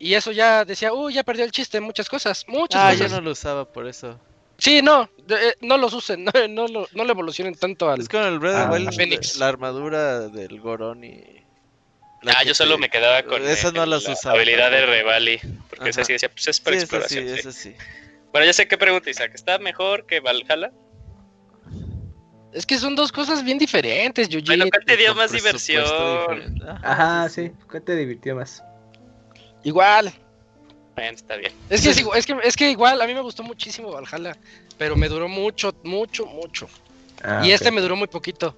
Y eso ya decía, uy, ya perdió el chiste, muchas cosas, muchas ah, cosas. yo no lo usaba por eso. Sí, no, eh, no los usen, no, no, no, le evolucionen tanto al. Es con el Red Phoenix. La, armadura del Gorón y. Ah, yo solo me quedaba con no la habilidad de Revali, porque esa sí decía, pues es para exploración. Sí, sí. Bueno, ya sé qué pregunta, Isaac. ¿Está mejor que Valhalla? Es que son dos cosas bien diferentes, Yuji. Bueno, ¿cuál te dio más diversión? Ajá, sí, ¿cuál te divirtió más? Igual, está bien. Es que, es, que, es que igual, a mí me gustó muchísimo Valhalla, pero me duró mucho, mucho, mucho. Ah, y este me duró muy poquito.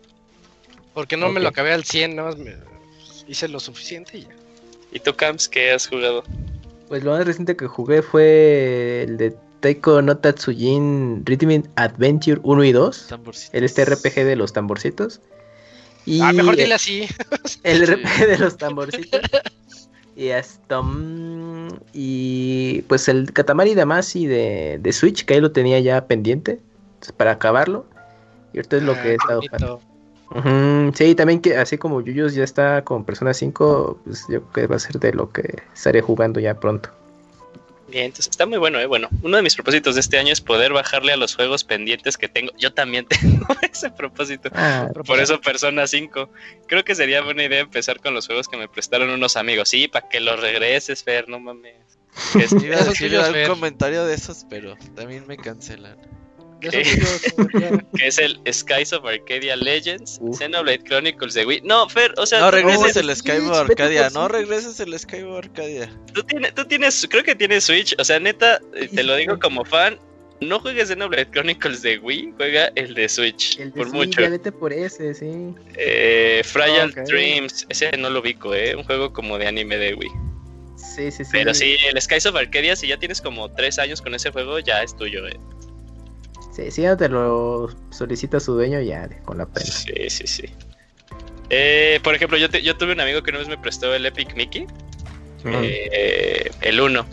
Porque no me lo acabé al 100, nada más me hice lo suficiente y ya. ¿Y tú, Camps, qué has jugado? Pues lo más reciente que jugué fue el de Taiko no Tatsujin Rhythm Adventure 1 y 2. El este RPG de los tamborcitos. Y ah, mejor dile así. El RPG de los tamborcitos. Y hasta. Y pues el Katamari Damacy de, de Switch, que ahí lo tenía ya pendiente para acabarlo. Y ahorita es lo que he estado jugando. Sí, también que así como Yuyos ya está con Persona 5, pues yo creo que va a ser de lo que estaré jugando ya pronto. Bien, entonces está muy bueno, ¿eh? Bueno, uno de mis propósitos de este año es poder bajarle a los juegos pendientes que tengo. Yo también tengo ese propósito. Ah, Por eso Persona 5. Creo que sería buena idea empezar con los juegos que me prestaron unos amigos. Sí, para que los regreses, Fer, no mames. Es, Iba a decir un comentario de esos, pero también me cancelan. que es el Skies of Arcadia Legends, Xenoblade Chronicles de Wii. No, Fer, o sea, no regreses el Skies of Arcadia, no regreses el Skies of Arcadia. Tú tienes, tú tienes, creo que tienes Switch, o sea, neta, te lo digo como fan, no juegues Xenoblade Chronicles de Wii, juega el de Switch. El de por Switch, mucho. Ya vete por ese, sí. Eh, Fragile Dreams, ese no lo ubico, eh. Un juego como de anime de Wii. Sí, sí, sí. Pero sí, el Skies of Arcadia, si ya tienes como tres años con ese juego, ya es tuyo, eh. Sí, si ya te lo solicita su dueño, ya con la pena. Sí, sí, sí. Eh, por ejemplo, yo, yo tuve un amigo que una vez me prestó el Epic Mickey, eh, el 1.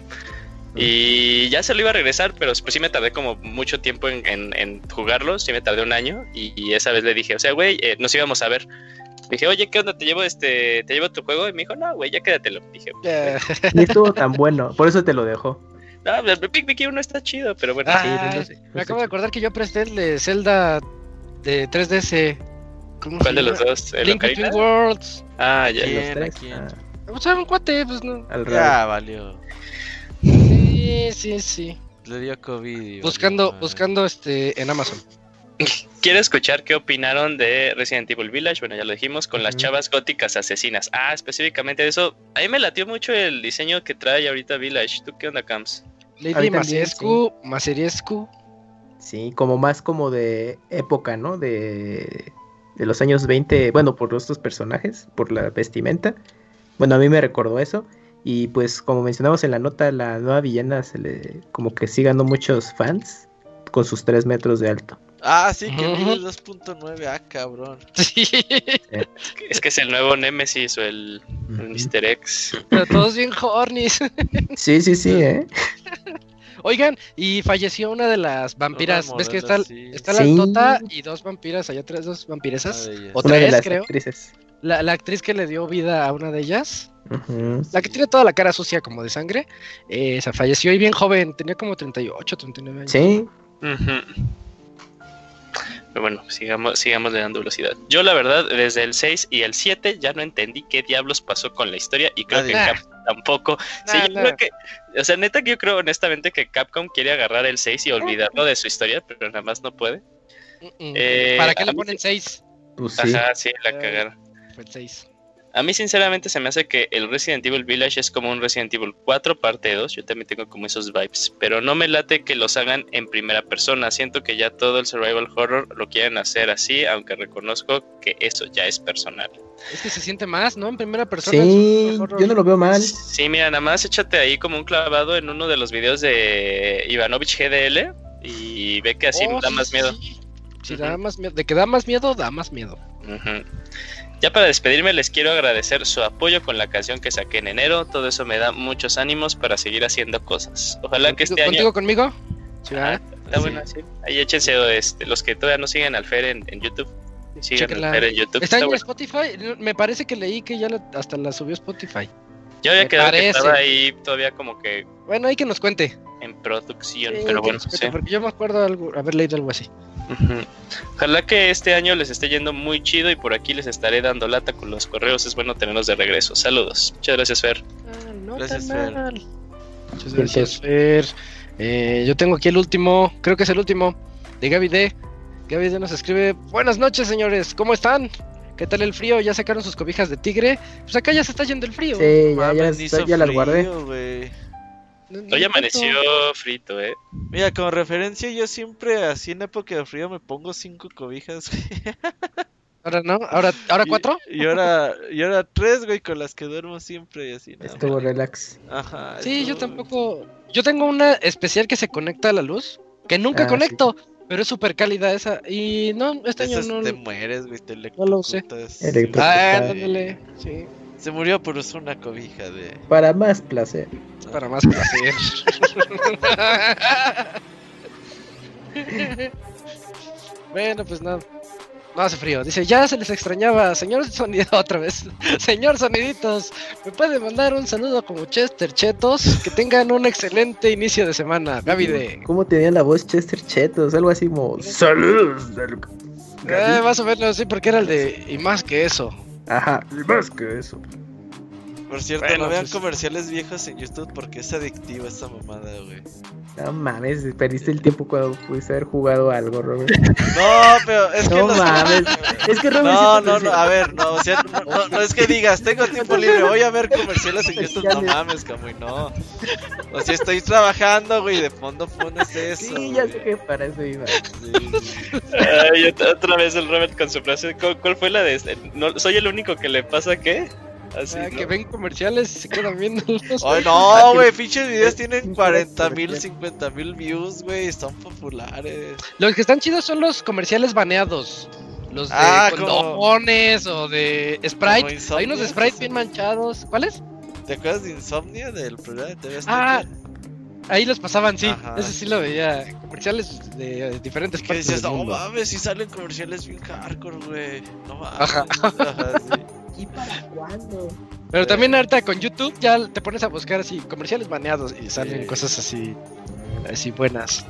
Y ya se lo iba a regresar, pero pues sí me tardé como mucho tiempo en, jugarlo, sí me tardé un año y, esa vez le dije, o sea, güey, eh, nos íbamos a ver. Dije, oye, ¿qué onda? ¿Te llevo este, te llevo tu juego? Y me dijo, no, güey, ya quédatelo. Dije, Ni estuvo tan bueno, por eso te lo dejó. No, el Pick Mickey 1 está chido, pero bueno. Ah, me acabo de acordar que yo presté el de Zelda de 3DS. ¿Cuál de los dos? ¿El Link Between Worlds. Ah, ya. ¿Quién? ¿Quién? Ah. O sea, un cuate, pues no. Al ya valió. Sí, sí, sí. Le dio COVID. Buscando, buscando este en Amazon. Quiero escuchar qué opinaron de Resident Evil Village. Bueno, ya lo dijimos, con las chavas góticas asesinas. Ah, específicamente de eso. A mí me latió mucho el diseño que trae ahorita Village. ¿Tú qué onda, Camps? Lady Maseriescu, Maseriescu. Sí, como más como de época, ¿no? De, de los años 20, bueno, por estos personajes, por la vestimenta. Bueno, a mí me recordó eso. Y pues como mencionamos en la nota, la nueva villana se le como que sí ganó muchos fans con sus tres metros de alto. Ah, sí, que mide 2.9, ah, cabrón. Sí. Es que es el nuevo Nemesis o el, Mr. X. Pero todos bien hornies. Sí, sí, sí, eh. Oigan, y falleció una de las vampiras. ¿Ves que está, está la Tota y dos vampiras, allá tres, dos vampiresas? o tres, creo. La, la, actriz que le dio vida a una de ellas. La que tiene toda la cara sucia como de sangre. Eh, se falleció y bien joven, tenía como 38, 39 años. Sí. Pero bueno, sigamos, sigamos le dando velocidad. Yo la verdad, desde el 6 y el 7 ya no entendí qué diablos pasó con la historia y creo que tampoco. sí, yo creo que, o sea, neta que yo creo honestamente que Capcom quiere agarrar el 6 y olvidarlo de su historia, pero nada más no puede. Eh, ¿Para qué le ponen 6? Pues sí. Ajá, sí, la cagaron. Fue el 6. A mí sinceramente se me hace que el Resident Evil Village es como un Resident Evil 4 parte 2, yo también tengo como esos vibes, pero no me late que los hagan en primera persona, siento que ya todo el survival horror lo quieren hacer así, aunque reconozco que eso ya es personal. Es que se siente más, ¿no? En primera persona. Sí, yo no lo veo mal. Sí, mira, nada más échate ahí como un clavado en uno de los videos de Ivanovich GDL y ve que así oh, da más miedo. Sí, da más miedo. De que da más miedo, da más miedo. Ya para despedirme les quiero agradecer su apoyo con la canción que saqué en enero. Todo eso me da muchos ánimos para seguir haciendo cosas. Ojalá que este año... ¿Contigo conmigo? Sí, ah, está bueno, sí. Ahí échense este, los que todavía no siguen al Fer en, YouTube. Sigan al Fer en YouTube. ¿Está, en Spotify? Me parece que leí que ya hasta la subió Spotify. Yo había quedado que estaba ahí todavía como que... Bueno, hay que nos cuente. En producción, pero bueno, sí. Porque yo me acuerdo algo, haber leído algo así. Ojalá que este año les esté yendo muy chido y por aquí les estaré dando lata con los correos. Es bueno tenerlos de regreso. Saludos. Muchas gracias, Fer. Ah, gracias, Fer. Muchas gracias, Fer. Eh, yo tengo aquí el último, creo que es el último, de Gaby D. Gaby D nos escribe: Buenas noches, señores. ¿Cómo están? ¿Qué tal el frío? ¿Ya sacaron sus cobijas de tigre? Pues acá ya se está yendo el frío. Sí, ya, ya, ya, las guardé. Hoy amaneció frito, eh. Mira, como referencia, yo siempre así en época de frío me pongo cinco cobijas, Ahora no, ahora, ahora cuatro. Y, ahora, y ahora tres, güey, con las que duermo siempre y así. Estuvo relax. Ajá. Sí, yo tampoco. Yo tengo una especial que se conecta a la luz, que nunca ah, conecto. Pero es súper cálida esa. Y no, este año no. Te mueres, güey, te No lo sé. Ah, ándale, sí. Se murió por usar una cobija de. Para más placer. Para más placer. bueno, pues nada. No hace frío. Dice, ya se les extrañaba. Señor Sonido, otra vez. Señor Soniditos, ¿me puede mandar un saludo como Chester Chetos? Que tengan un excelente inicio de semana. Gaby de... ¿Cómo tenía la voz Chester Chetos? Algo así como... Saludos del... Eh, más o menos, sí, porque era el de... Y más que eso. Ajá, y más que eso. Por cierto, no vean pues, comerciales viejos en YouTube porque es adictiva esta mamada, güey. No mames, perdiste el tiempo cuando pudiste haber jugado algo, Robert. No, pero es que no. mames. Es que Robert. No, no, no, a ver, no, o sea, no, no, es que digas, tengo tiempo libre, voy a ver comerciales en YouTube. No mames, Camuy, no. O sea, estoy trabajando, güey, de fondo pones eso. Sí, ya sé que para eso iba. Ay, otra vez el Robert con su frase. ¿Cuál fue la de este? No, ¿Soy el único que le pasa qué? Así, ah, Que ven comerciales y se quedan viendo. Ay, no, güey, pinches videos tienen 40 mil, 50 mil views, güey, están populares. Los que están chidos son los comerciales baneados. Los de ah, condones o de Sprite. Hay unos de Sprite bien manchados. ¿Cuáles? ¿Te acuerdas de Insomnia del programa de TV Ah, ahí los pasaban, sí. Ese sí lo veía. Comerciales de, diferentes ¿Qué partes. Dices, no mames, si salen comerciales bien hardcore, güey. No mames. Ajá. Ajá sí. ¿Y para cuándo? Pero también ahorita con YouTube ya te pones a buscar así comerciales baneados y salen cosas así así buenas.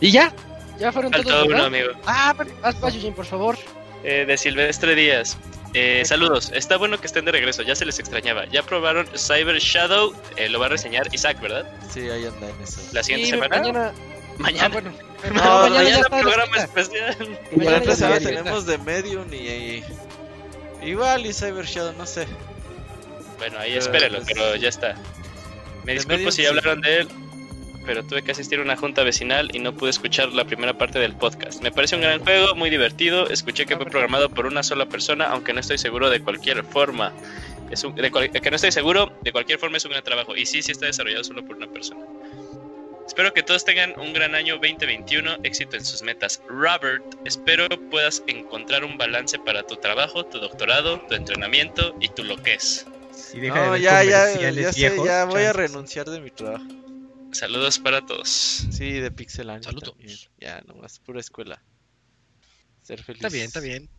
Y ya, ya fueron todos. uno, amigo. Ah, haz por favor. Eh, de Silvestre Díaz. Eh, saludos, está bueno que estén de regreso, ya se les extrañaba. Ya probaron Cyber Shadow, eh, lo va a reseñar Isaac, ¿verdad? Sí, ahí anda en eso. ¿La siguiente semana? Mañana. Mañana. Ah, bueno. No, mañana, mañana programa especial. Mañana tenemos de Medium y, Igual y Cyber Shadow, no sé. Bueno, ahí espérelo, pues, pero ya está. Me disculpo si ya hablaron de él, pero tuve que asistir a una junta vecinal y no pude escuchar la primera parte del podcast. Me parece un gran juego, muy divertido. Escuché que fue programado por una sola persona, aunque no estoy seguro de cualquier forma. Es un, de que no estoy seguro, de cualquier forma es un gran trabajo. Y sí, sí está desarrollado solo por una persona. Espero que todos tengan un gran año 2021, éxito en sus metas. Robert, espero puedas encontrar un balance para tu trabajo, tu doctorado, tu entrenamiento y tu lo que es. no, ya, ya, ya, sé, ya voy a renunciar de mi trabajo. Saludos para todos. Sí, de Pixel Saludos. Ya, nomás, pura escuela. Ser feliz. Está bien, está bien.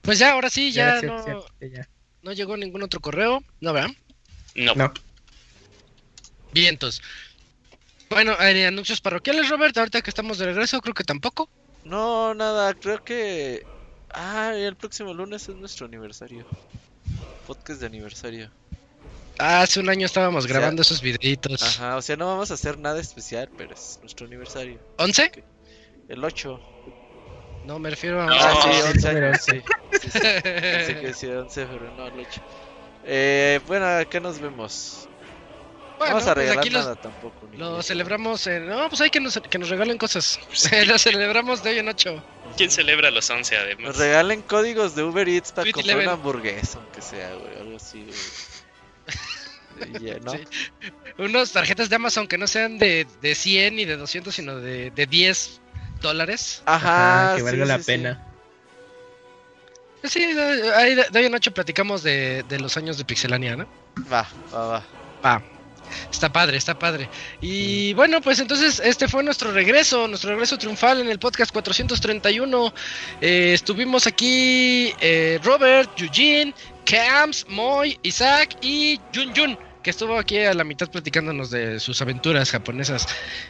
Pues ya, ahora sí, ya, no, no llegó ningún otro correo, ¿no, verdad? No. no. Vientos. Bueno, ¿hay anuncios parroquiales, Robert? Ahorita que estamos de regreso, creo que tampoco. No, nada, creo que... Ah, el próximo lunes es nuestro aniversario. Podcast de aniversario. Ah, hace un año estábamos grabando esos videitos. Ajá, o sea, no vamos a hacer nada especial, pero es nuestro aniversario. ¿11? El 8. No, me refiero a... Ah, sí, 11. 11. Sí, sí, sí. Pensé que decía 11, pero no, el 8. Eh, bueno, ¿qué nos vemos? Bueno, vamos a pues regalar nada tampoco. Lo celebramos en... No, pues hay que nos, que nos regalen cosas. lo celebramos de hoy en 8. ¿Quién celebra los 11 además? Nos regalen códigos de Uber Eats para comprar una hamburguesa, aunque sea, güey, algo así, güey. ¿no? Unas tarjetas de Amazon que no sean de, de 100 ni de 200, sino de, de 10 dólares. Ajá, que valga la pena. Sí, ahí de, hoy en noche platicamos de, de, los años de Pixelania, ¿no? Va, va, va. Va. Está padre, está padre. Y bueno, pues entonces este fue nuestro regreso, nuestro regreso triunfal en el podcast 431. Eh, estuvimos aquí eh, Robert, Eugene, Camps, Moy, Isaac y Jun Jun que estuvo aquí a la mitad platicándonos de sus aventuras japonesas.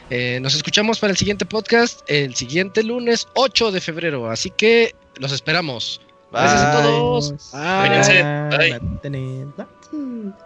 Eh, nos escuchamos para el siguiente podcast el siguiente lunes 8 de febrero, así que los esperamos. Gracias a todos. Bye.